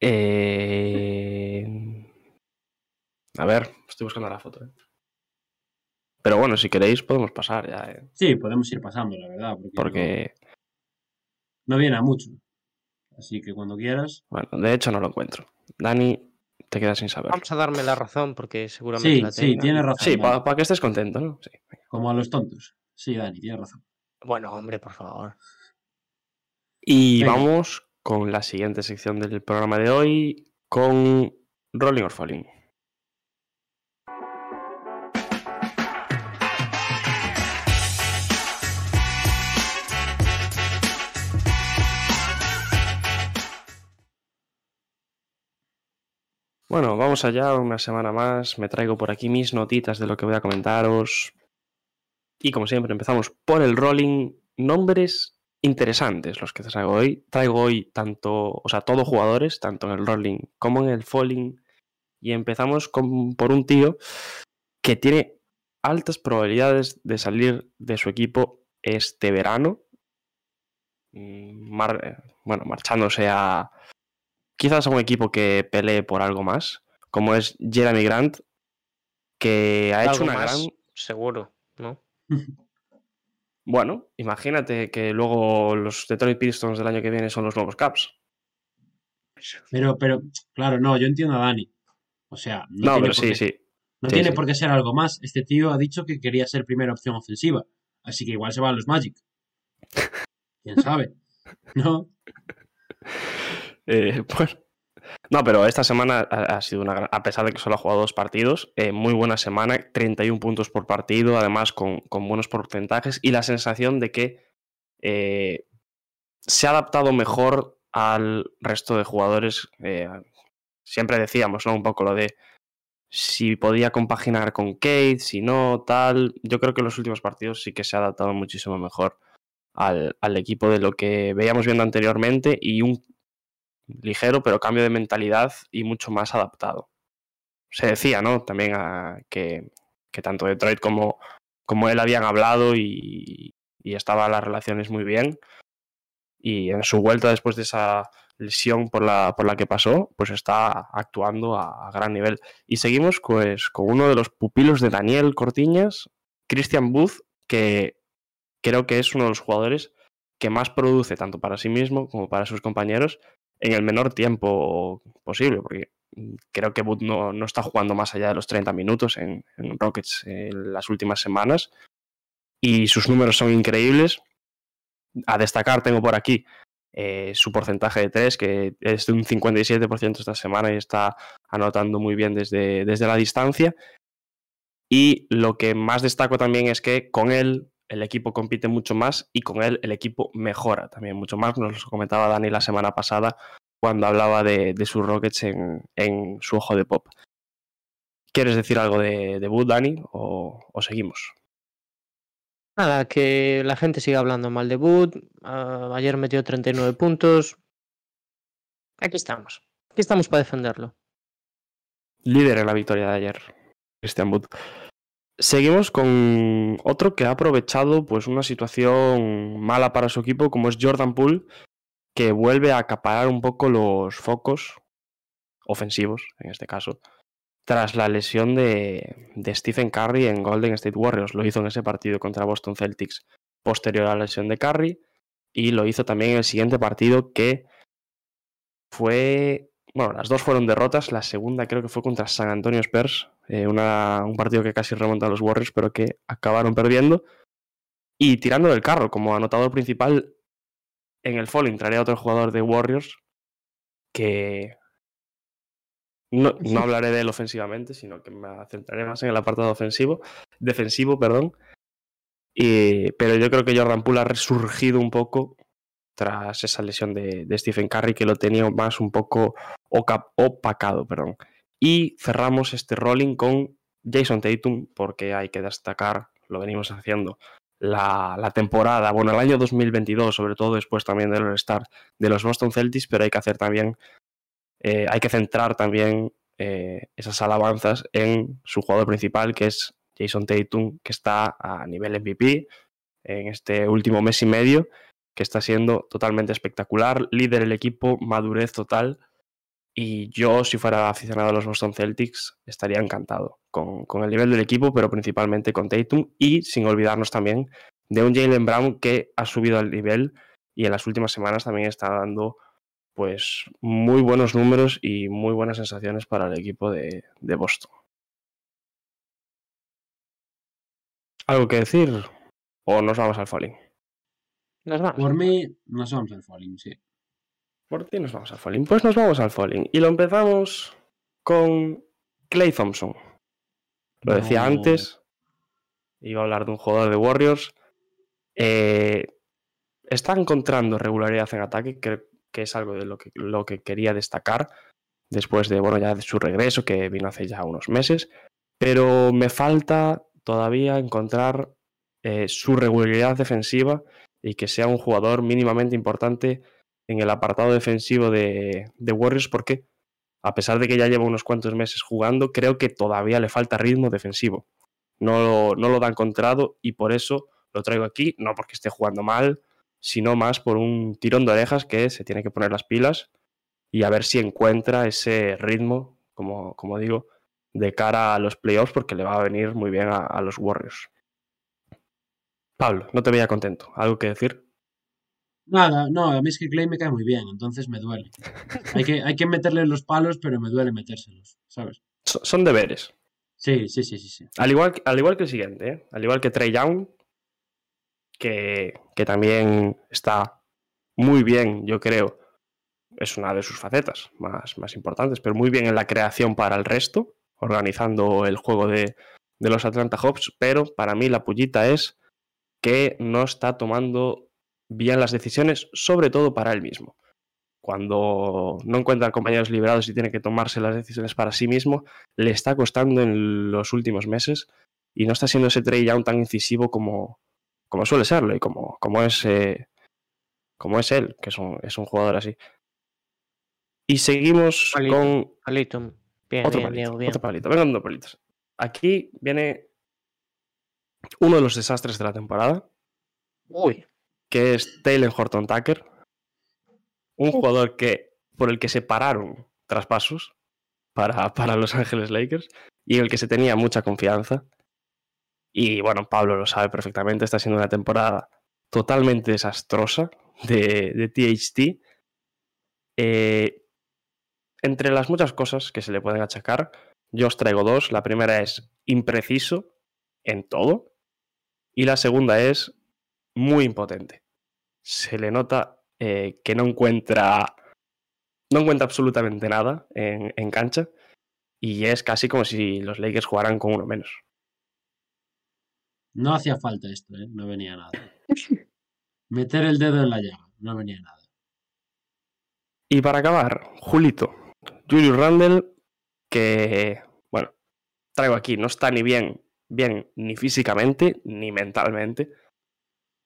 Eh... A ver, estoy buscando la foto. eh. Pero bueno, si queréis podemos pasar ya, eh, Sí, podemos ir pasando, la verdad. Porque, porque, no, no viene a mucho. Así que cuando quieras. bueno, de hecho no lo encuentro. Dani, te quedas sin saber. Vamos a darme la razón porque seguramente Sí, la sí, tienes razón. Sí, para que estés contento, ¿no? Sí. Como a los tontos. Sí, Dani, tienes razón. Bueno, hombre, por favor. Y Venga. vamos con la siguiente sección del programa de hoy, con Rolling or Falling. Bueno, vamos allá, una semana más. Me traigo por aquí mis notitas de lo que voy a comentaros. Y como siempre, empezamos por el rolling. Nombres interesantes los que traigo hoy. Traigo hoy tanto, o sea, todos jugadores, tanto en el rolling como en el falling. Y empezamos con, por un tío que tiene altas probabilidades de salir de su equipo este verano. Mm, eh, bueno, marchándose a quizás a un equipo que pelee por algo más, como es Jeremy Grant, que ha hecho una más, gran Seguro, ¿no? Bueno, imagínate que luego los Detroit Pistons del año que viene son los nuevos Caps. Pero, pero, claro, no, yo entiendo a Dani. O sea, no, No, tiene pero por sí, qué- sí. No Sí, tiene sí. por qué ser algo más. Este tío ha dicho que quería ser primera opción ofensiva. Así que igual se va a los Magic. ¿Quién sabe? ¿No? Eh. No, pero esta semana ha, sido una gran, a pesar de que solo ha jugado dos partidos, eh, muy buena semana, 31 puntos por partido, además con, con buenos porcentajes y la sensación de que eh, se ha adaptado mejor al resto de jugadores. siempre decíamos, ¿no? Un poco lo de si podía compaginar con Kate, si no, tal. Yo creo que en los últimos partidos sí que se ha adaptado muchísimo mejor al, al equipo de lo que veíamos viendo anteriormente y un ligero pero cambio de mentalidad y mucho más adaptado. Se decía, ¿no? También ah, que, que tanto Detroit como, como él habían hablado y, y estaban las relaciones muy bien. Y en su vuelta después de esa lesión por la, por la que pasó, pues está actuando a, a gran nivel. Y seguimos pues con uno de los pupilos de Daniel Cortiñas, Christian Booth, que creo que es uno de los jugadores que más produce tanto para sí mismo como para sus compañeros en el menor tiempo posible, porque creo que Booth no, no está jugando más allá de los 30 minutos en, Rockets en las últimas semanas y sus números son increíbles. A destacar tengo por aquí eh, su porcentaje de 3, que es de un 57% esta semana y está anotando muy bien desde, desde la distancia. Y lo que más destaco también es que con él el equipo compite mucho más y con él el equipo mejora también mucho más. Nos lo comentaba Dani la semana pasada cuando hablaba de, de sus Rockets en, en, su ojo de pop. ¿Quieres decir algo de, de Wood, Dani, o, o, seguimos? Nada, que la gente siga hablando mal de Wood. Uh, ayer metió 39 puntos. Aquí estamos. Aquí estamos para defenderlo. líder en la victoria de ayer, Christian Wood. Seguimos con otro que ha aprovechado pues una situación mala para su equipo, como es Jordan Poole, que vuelve a acaparar un poco los focos ofensivos, en este caso, tras la lesión de, de, Stephen Curry en Golden State Warriors. Lo hizo en ese partido contra Boston Celtics posterior a la lesión de Curry y lo hizo también en el siguiente partido que fue, bueno, las dos fueron derrotas, la segunda creo que fue contra San Antonio Spurs, eh, una, un partido que casi remonta a los Warriors, pero que acabaron perdiendo. Y tirando del carro, como anotador principal, en el fall entraría otro jugador de Warriors que no, no, hablaré de él ofensivamente, sino que me centraré más en el apartado ofensivo, defensivo, perdón. Y, pero yo creo que Jordan Poole ha resurgido un poco tras esa lesión de, Stephen Curry, que lo tenía más un poco opacado. Perdón. Y cerramos este rolling con Jason Tatum, porque hay que destacar, lo venimos haciendo, la, la, temporada, bueno, el año 2022, sobre todo después también del All-Star de los Boston Celtics, pero hay que hacer también, eh, hay que centrar también eh, esas alabanzas en su jugador principal, que es Jason Tatum, que está a nivel MVP en este último mes y medio, que está siendo totalmente espectacular, líder del equipo, madurez total y yo, si fuera aficionado a los Boston Celtics, estaría encantado con, con, el nivel del equipo, pero principalmente con Tatum y sin olvidarnos también de un Jalen Brown que ha subido al nivel y en las últimas semanas también está dando pues muy buenos números y muy buenas sensaciones para el equipo de, de Boston. ¿Algo que decir? ¿O nos vamos al falling? Nos vamos. Por mí, nos vamos al falling, sí. ¿Por qué nos vamos al falling? Pues nos vamos al falling. Y lo empezamos con Clay Thompson. Lo decía antes. Iba a hablar de un jugador de Warriors. Eh, está encontrando regularidad en ataque, que, que es algo de lo que, lo que quería destacar después de, bueno, ya de su regreso, que vino hace ya unos meses. Pero me falta todavía encontrar eh, su regularidad defensiva y que sea un jugador mínimamente importante en el apartado defensivo de, Warriors porque a pesar de que ya lleva unos cuantos meses jugando, creo que todavía le falta ritmo defensivo. No, no lo da encontrado y por eso lo traigo aquí, no porque esté jugando mal, sino más por un tirón de orejas que se tiene que poner las pilas y a ver si encuentra ese ritmo, como, como digo, de cara a los playoffs porque le va a venir muy bien a los Warriors. Pablo, no te veía contento. ¿Algo que decir? Nada, no, a mí es que Clay me cae muy bien, entonces me duele. Hay que, hay que meterle los palos, pero me duele metérselos, ¿sabes? So- Son deberes. Sí, sí, sí, sí, sí. Al igual, que- al igual que el siguiente, ¿eh? al igual que Trey Young, que, que también está muy bien, yo creo, es una de sus facetas más, más importantes, pero muy bien en la creación para el resto, organizando el juego de, de los Atlanta Hawks, pero para mí la pullita es que no está tomando bien las decisiones, sobre todo para él mismo. Cuando no encuentra compañeros liberados y tiene que tomarse las decisiones para sí mismo, le está costando en los últimos meses y no está siendo ese Trey Young tan incisivo como, como suele serlo y como, como, es, eh, como es él, que es un, es un jugador así. Y seguimos Palito. con Palito. Bien, otro bien, palito, bien. otro palito. Vengan dos palitos. Aquí viene uno de los desastres de la temporada, Uy, que es Taylor Horton Tucker. Un jugador que, por el que se pararon traspasos para, para Los Ángeles Lakers y en el que se tenía mucha confianza. Y bueno, Pablo lo sabe perfectamente, está siendo una temporada totalmente desastrosa de, de THT. Eh, entre las muchas cosas que se le pueden achacar, yo os traigo dos. La primera es impreciso en todo. Y la segunda es muy impotente. Se le nota eh, que no encuentra. No encuentra absolutamente nada en, en cancha. Y es casi como si los Lakers jugaran con uno menos. No hacía falta esto, ¿eh? No venía nada. Meter el dedo en la llaga, no venía nada. Y para acabar, Julito, Julius Randle, que, bueno, traigo aquí, no está ni bien, bien ni físicamente ni mentalmente.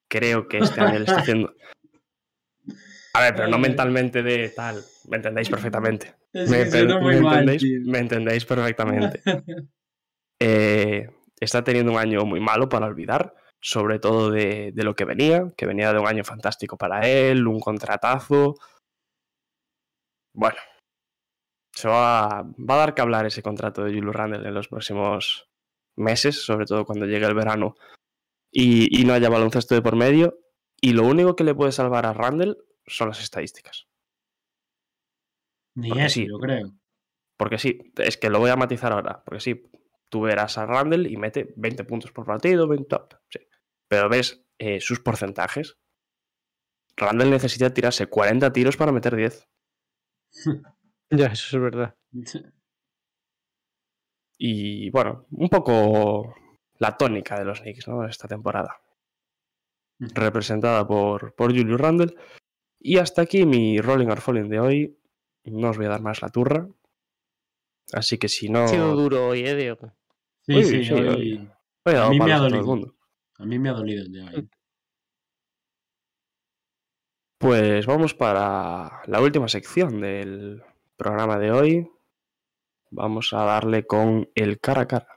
Creo que este año le está haciendo. A ver, pero no mentalmente de tal. Me entendéis perfectamente. Es me, que suena muy me mal, entendéis, tío. me entendéis perfectamente. Eh, está teniendo un año muy malo para olvidar, sobre todo de, de lo que venía, que venía de un año fantástico para él, un contratazo. Bueno, se va, va a dar que hablar ese contrato de Julius Randle en los próximos meses, sobre todo cuando llegue el verano y, y no haya baloncesto de por medio. Y lo único que le puede salvar a Randle son las estadísticas. Ni Porque eso, sí. yo creo. Porque sí, es que lo voy a matizar ahora. Porque sí, tú verás a Randall y mete 20 puntos por partido, 20, sí. pero ves eh, sus porcentajes. Randall necesita tirarse 40 tiros para meter 10. Ya, eso es verdad. Y bueno, un poco la tónica de los Knicks ¿no? esta temporada. Representada por, por Julius Randle. Y hasta aquí mi Rolling or Falling de hoy. No os voy a dar más la turra. Así que si no. Ha sido duro hoy, ¿eh, Diego? Sí, Uy, sí, sí, hoy- hoy- Hoy he a dado mí me ha a todo el dolido. mundo. A mí me ha dolido el de hoy. Pues vamos para la última sección del programa de hoy. Vamos a darle con el cara a cara.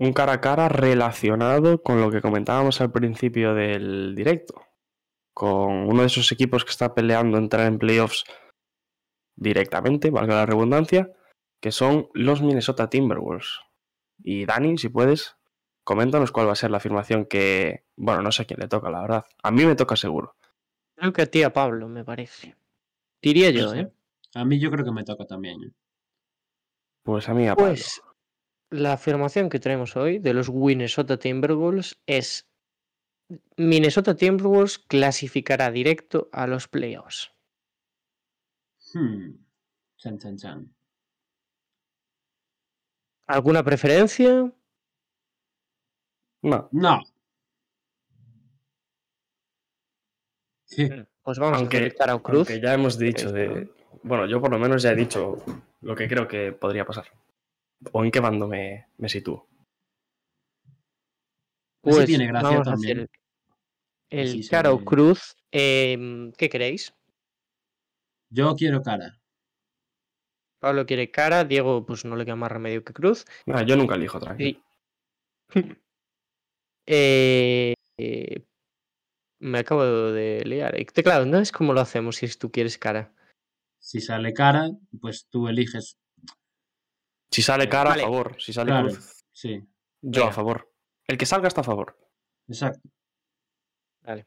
un cara a cara relacionado con lo que comentábamos al principio del directo, con uno de esos equipos que está peleando entrar en playoffs directamente, valga la redundancia, que son los Minnesota Timberwolves. Y Dani, si puedes, coméntanos cuál va a ser la afirmación que, bueno, no sé a quién le toca, la verdad. A mí me toca seguro. Creo que a ti, a Pablo, me parece. Diría yo. ¿eh? A mí yo creo que me toca también. ¿eh? Pues a mí, a Pablo. Pues la afirmación que tenemos hoy de los Minnesota Timberwolves es Minnesota Timberwolves clasificará directo a los playoffs. Hmm. Chan, chan, chan. ¿Alguna preferencia? No, No. Pues vamos Aunque- a cara o cruz. aunque ya hemos dicho de... Bueno, yo por lo menos ya he dicho lo que creo que podría pasar. O en qué bando me, me sitúo. Así tiene gracia Pues a también. hacer el Así se cara o ve. cruz. Em, ¿Qué queréis? Yo quiero cara. Pablo quiere cara, Diego pues no le queda más remedio que cruz. No, yo nunca elijo, tranquilo. Sí. Eh, eh, me acabo de liar. Eh, Claro, no es como lo hacemos si tú quieres cara. Si sale cara, pues tú eliges. Si sale cara, Vale. a favor. Si sale Claro. cruz, Sí, yo a favor. El que salga está a favor. exacto. Vale.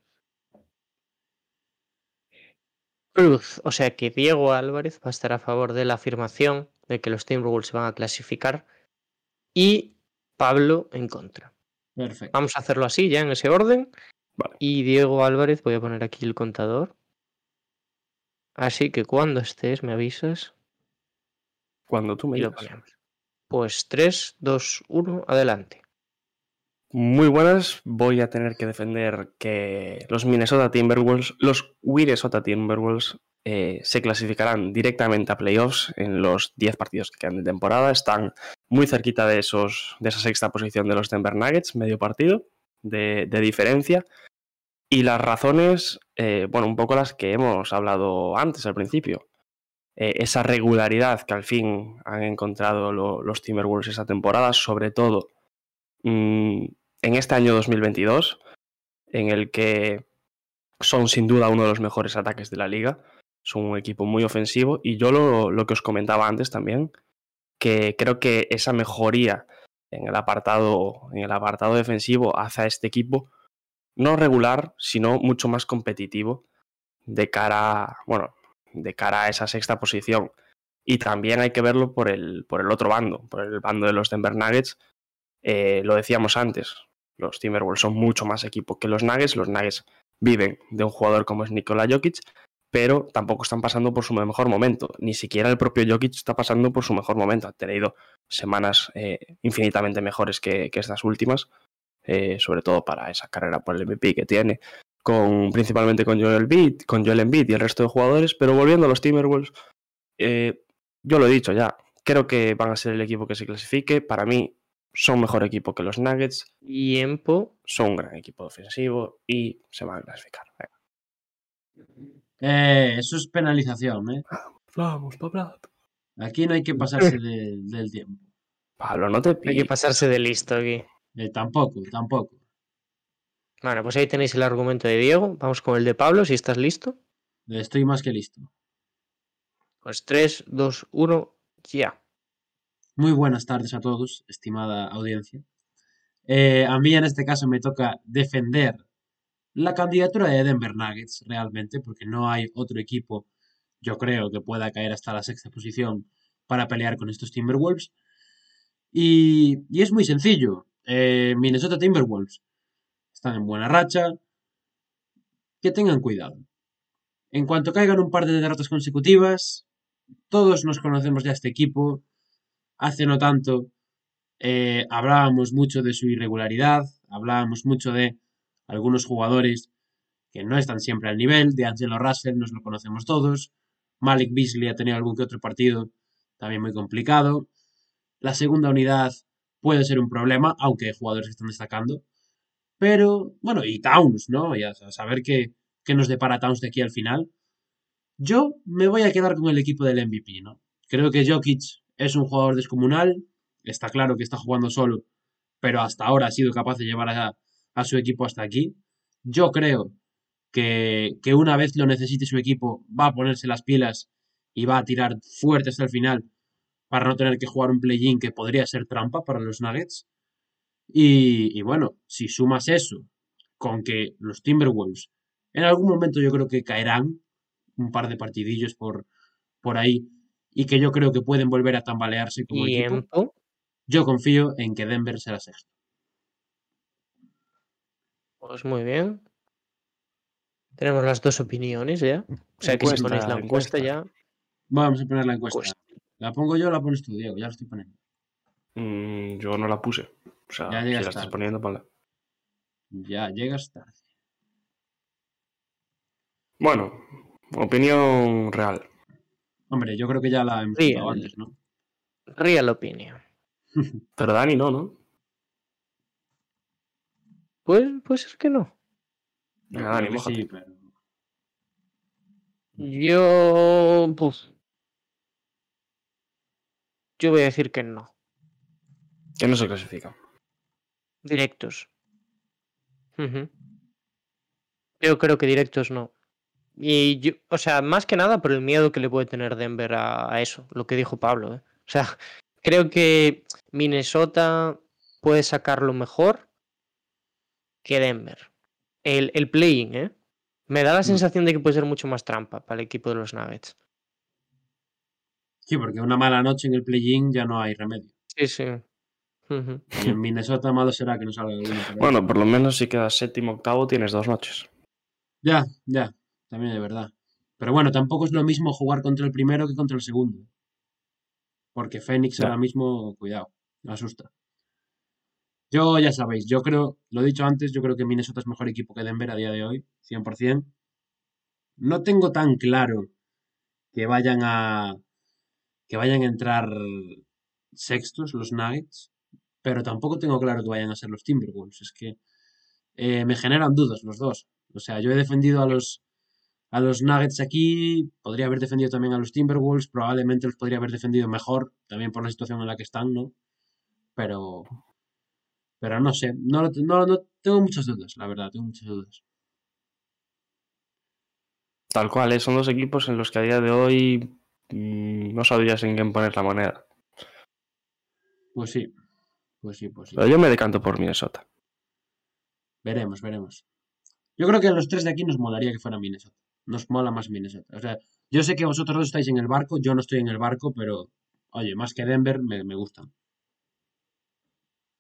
Cruz, o sea que Diego Álvarez va a estar a favor de la afirmación de que los Timberwolves se van a clasificar y Pablo en contra. Perfecto. Vamos a hacerlo así, ya en ese orden. Vale. Y Diego Álvarez, voy a poner aquí el contador. Así que cuando estés me avisas Cuando tú me y lo digas. ponemos. Pues 3, 2, 1, adelante. Muy buenas. Voy a tener que defender que los Minnesota Timberwolves, los Minnesota Timberwolves, eh, se clasificarán directamente a playoffs en los 10 partidos que quedan de temporada. Están muy cerquita de, esos, de esa sexta posición de los Denver Nuggets, medio partido de, diferencia. Y las razones, eh, bueno, un poco las que hemos hablado antes al principio. Eh, esa regularidad que al fin han encontrado lo- los Timberwolves esa temporada, sobre todo mm, en este año 2022, en el que son sin duda uno de los mejores ataques de la liga. Son un equipo muy ofensivo y yo lo, lo que os comentaba antes también, que creo que esa mejoría en el apartado, en el apartado defensivo hace a este equipo no regular, sino mucho más competitivo de cara, bueno, de cara a esa sexta posición. Y también hay que verlo por el, por el otro bando, por el bando de los Denver Nuggets. Eh, lo decíamos antes, los Timberwolves son mucho más equipo que los Nuggets. Los Nuggets viven de un jugador como es Nikola Jokic, pero tampoco están pasando por su mejor momento. Ni siquiera el propio Jokic está pasando por su mejor momento. Ha tenido semanas eh, infinitamente mejores que, estas últimas. eh, sobre todo para esa carrera por el MVP que tiene, con, principalmente con Joel Embiid, con Joel Embiid y el resto de jugadores, pero volviendo a los Timberwolves, eh, yo lo he dicho ya, creo que van a ser el equipo que se clasifique, para mí son mejor equipo que los Nuggets, Tiempo. son un gran equipo defensivo y se van a clasificar. Venga. Eh, eso es penalización, ¿eh? Vamos, Pablo. Aquí no hay que pasarse de- del tiempo. Pablo, no te Hay que pasarse de listo aquí. Eh, tampoco, tampoco. Bueno, pues ahí tenéis el argumento de Diego. Vamos con el de Pablo, si estás listo. Estoy más que listo. Pues 3, 2, 1, ya. Muy buenas tardes a todos, estimada audiencia. Eh, a mí en este caso me toca defender la candidatura de Denver Nuggets realmente, porque no hay otro equipo, yo creo, que pueda caer hasta la sexta posición para pelear con estos Timberwolves. Y, y es muy sencillo. Eh, Minnesota Timberwolves están en buena racha. Que tengan cuidado. En cuanto caigan un par de derrotas consecutivas, todos nos conocemos ya este equipo. Hace no tanto eh, hablábamos mucho de su irregularidad, hablábamos mucho de algunos jugadores que no están siempre al nivel, de Angelo Russell nos lo conocemos todos, Malik Beasley ha tenido algún que otro partido también muy complicado, la segunda unidad puede ser un problema, aunque hay jugadores que están destacando, pero bueno, y Towns, ¿no? Y a saber qué nos depara Towns de aquí al final. Yo me voy a quedar con el equipo del MVP, ¿no? Creo que Jokic es un jugador descomunal, está claro que está jugando solo, pero hasta ahora ha sido capaz de llevar a, a su equipo hasta aquí. Yo creo que, que una vez lo necesite su equipo, va a ponerse las pilas y va a tirar fuerte hasta el final para no tener que jugar un play-in que podría ser trampa para los Nuggets. Y, y bueno, si sumas eso con que los Timberwolves en algún momento yo creo que caerán un par de partidillos por, por ahí y que yo creo que pueden volver a tambalearse como equipo. Tiempo. Yo confío en que Denver será sexto. Pues muy bien. Tenemos las dos opiniones ya. O sea que si Encuesta, ponéis la encuesta, encuesta. ya. Vamos a poner la encuesta. Encuesta. ¿La pongo yo o la pones tú, Diego? Ya la estoy poniendo. Mm, yo no la puse. O sea, Ya si llegas la estás tarde. poniendo, ponla. Ya llegas tarde. Bueno, opinión real. Hombre, yo creo que ya la hemos el- antes, ¿no? Real opinion. Pero Dani no, ¿no? Pues puede ser que no. Yo Venga, Dani, sí, pero... Yo. puf. Yo voy a decir que no. Que no se clasifica. Directos. Ujú. Yo creo que directos no. Y yo, o sea, más que nada por el miedo que le puede tener Denver a, a eso, lo que dijo Pablo. ¿eh? O sea, creo que Minnesota puede sacarlo mejor que Denver. El, el playing, ¿eh? Me da la sensación de que puede ser mucho más trampa para el equipo de los Nuggets. Sí, porque una mala noche en el play-in ya no hay remedio. Sí, sí. Y en Minnesota malo será que no salga alguno. Bueno, por lo menos si quedas séptimo octavo tienes dos noches. Ya, ya, también de verdad. Pero bueno, tampoco es lo mismo jugar contra el primero que contra el segundo. Porque Phoenix Ya. ahora mismo, cuidado, asusta. Yo ya sabéis, yo creo, lo he dicho antes, yo creo que Minnesota es mejor equipo que Denver a día de hoy, 100%. No tengo tan claro que vayan a que vayan a entrar sextos los Nuggets, pero tampoco tengo claro que vayan a ser los Timberwolves. Es que eh, me generan dudas los dos. O sea, yo he defendido a los, a los Nuggets aquí, podría haber defendido también a los Timberwolves, probablemente los podría haber defendido mejor, también por la situación en la que están, ¿no? Pero, pero no sé, no, no, no tengo muchas dudas, la verdad, tengo muchas dudas. Tal cual, ¿eh? son dos equipos en los que a día de hoy mm, no sabrías en quién poner la moneda. Pues sí, pues sí, pues sí. Pero yo me decanto por Minnesota. Veremos, veremos. Yo creo que a los tres de aquí nos molaría que fuera Minnesota. Nos mola más Minnesota. O sea, yo sé que vosotros dos estáis en el barco, yo no estoy en el barco, pero oye, más que Denver me, me gustan.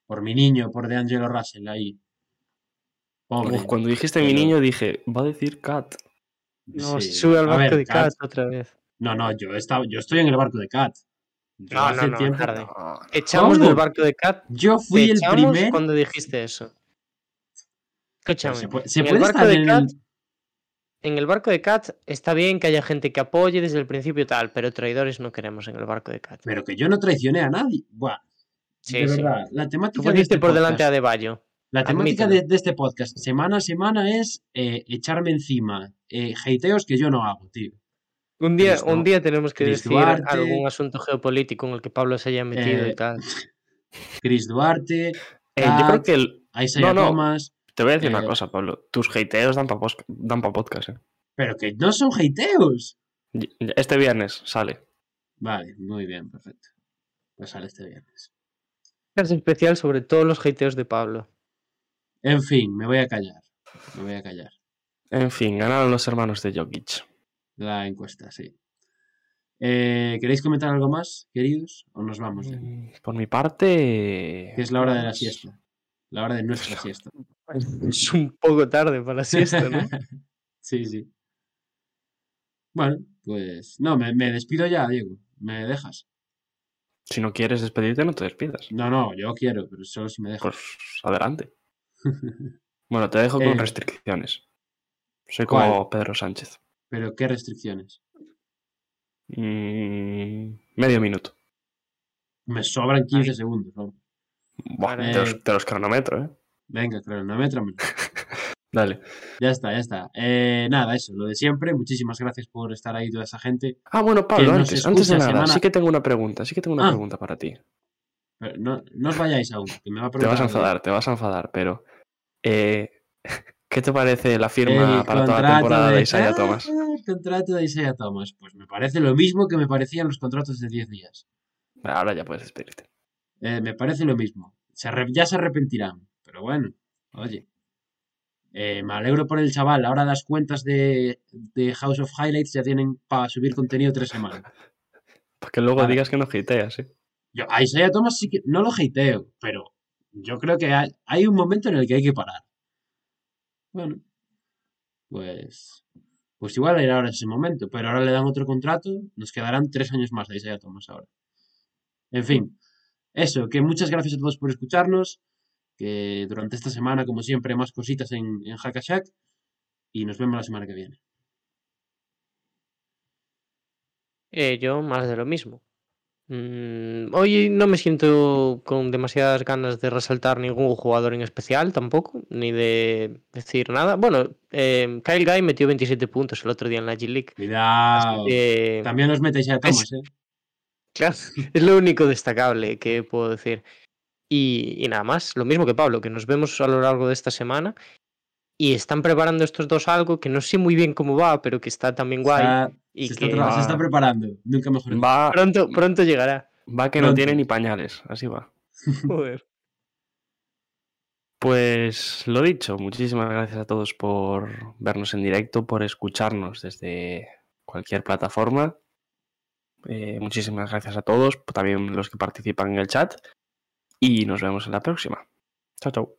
Por mi niño, por de Angelo Russell ahí. Pobre. Uf, cuando dijiste mi niño dije, va a decir Cat. No, Sí. sube al barco ver, de Kat otra vez. No, no, yo, he estado- yo estoy en el barco de Cat. Yo No, no, hace no, tiempo- tarde. Echamos ¿Cómo? del barco de Cat. Yo fui el primer. cuando dijiste eso. Escúchame, se puede, se en, el puede barco estar de en Cat, el... en el barco de Cat está bien que haya gente que apoye desde el principio tal, pero traidores no queremos en el barco de Cat. Pero que yo no traicioné a nadie. Buah, Sí, de sí. verdad, la Tú temática de este por delante a podcast, De Bayo. la temática admítelo. de, de este podcast semana a semana es eh, echarme encima eh, hateos que yo no hago, tío. Un día, un día tenemos que Chris decir Duarte. algún asunto geopolítico en el que Pablo se haya metido Eh, y tal. Chris Duarte, Eh, yo creo que el- Isaiah no, no. Thomas, te voy a decir Eh, una cosa, Pablo. Tus hateos dan para dan pa podcast, ¿eh? pero que no son hateos. Este viernes sale. Vale, muy bien, perfecto. Pues sale este viernes. Es especial sobre todos los hateos de Pablo. En fin, me voy a callar. Me voy a callar. En fin, ganaron los hermanos de Jokic. La encuesta, sí. Eh, ¿Queréis comentar algo más, queridos? ¿O nos vamos ya? Mm, Por mi parte. Es la hora de la pues, siesta. La hora de nuestra siesta. Es un poco tarde para la siesta, ¿no? sí, sí. Bueno, pues. No, me, me despido ya, Diego. ¿Me dejas? Si no quieres despedirte, no te despidas. No, no, yo quiero, pero solo si me dejas. Pues adelante. Bueno, te dejo con Eh, restricciones. Soy como ¿cuál? Pedro Sánchez. Pero, ¿qué restricciones? Mm, medio minuto. Me sobran 15 segundos. ¿no? Buah, Vale. te, los, te los cronometro, ¿eh? Venga, cronométrame. Dale. Ya está, ya está. Eh, nada, eso, lo de siempre. Muchísimas gracias por estar ahí, toda esa gente. Ah, bueno, Pablo, antes, antes de nada, semana- sí que tengo una pregunta. Sí que tengo una Ah. pregunta para ti. Pero no, no os vayáis aún, que me va a Te vas a algo. enfadar, te vas a enfadar, pero. eh, ¿Qué te parece la firma El para toda la temporada de, de- Isaiah Ah, Thomas? El contrato de Isaiah Thomas. Pues me parece lo mismo que me parecían los contratos de 10 días. Ahora ya puedes despedirte. Eh, me parece lo mismo. Se ya se arrepentirán. Pero bueno, oye. Eh, me alegro por el chaval. Ahora las cuentas de, de House of Highlights ya tienen para subir contenido tres semanas. Para que luego digas que no hateas, ¿eh? Yo a Isaiah Thomas sí que no lo hateo, pero yo creo que hay, hay un momento en el que hay que parar. Bueno, pues, pues igual era ahora ese momento, pero ahora le dan otro contrato, nos quedarán tres años más de Isaiah Thomas ahora. En fin, eso, que muchas gracias a todos por escucharnos, que durante esta semana, como siempre, más cositas en, en Hackashack, y nos vemos la semana que viene. Eh, yo más de lo mismo. Mm, hoy no me siento con demasiadas ganas de resaltar ningún jugador en especial tampoco, ni de decir nada. Bueno, eh, Kyle Guy metió 27 puntos el otro día en la G League. así Cuidado. que, También los mete Isaiah Thomas, ¿eh? claro, es lo único destacable que puedo decir. Y, y nada más, lo mismo que Pablo, que nos vemos a lo largo de esta semana. Y están preparando estos dos algo que no sé muy bien cómo va, pero que está también guay. Está- y se, está que tra- se está preparando, nunca mejor. Va, pronto, pronto llegará. va que no tiene ni pañales, así va. Joder. Pues lo dicho, muchísimas gracias a todos por vernos en directo, por escucharnos desde cualquier plataforma. Eh, muchísimas gracias a todos, también los que participan en el chat. Y nos vemos en la próxima. Chao, chao.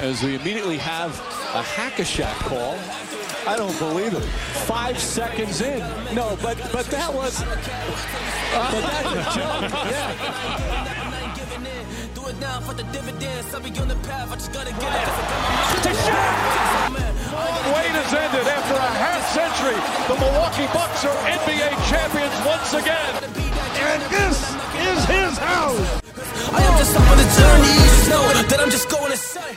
As we immediately have a hack-a-shack call. I don't believe it. Five seconds in. No, but but that was. but that's a joke. Yeah. Do it now for the dividends. I'll be on the path. I just gotta get it. Long wait has ended after a half century. The Milwaukee Bucks are NBA champions once again. And this is his house. I am just on the journey. Just know that I'm just going to say.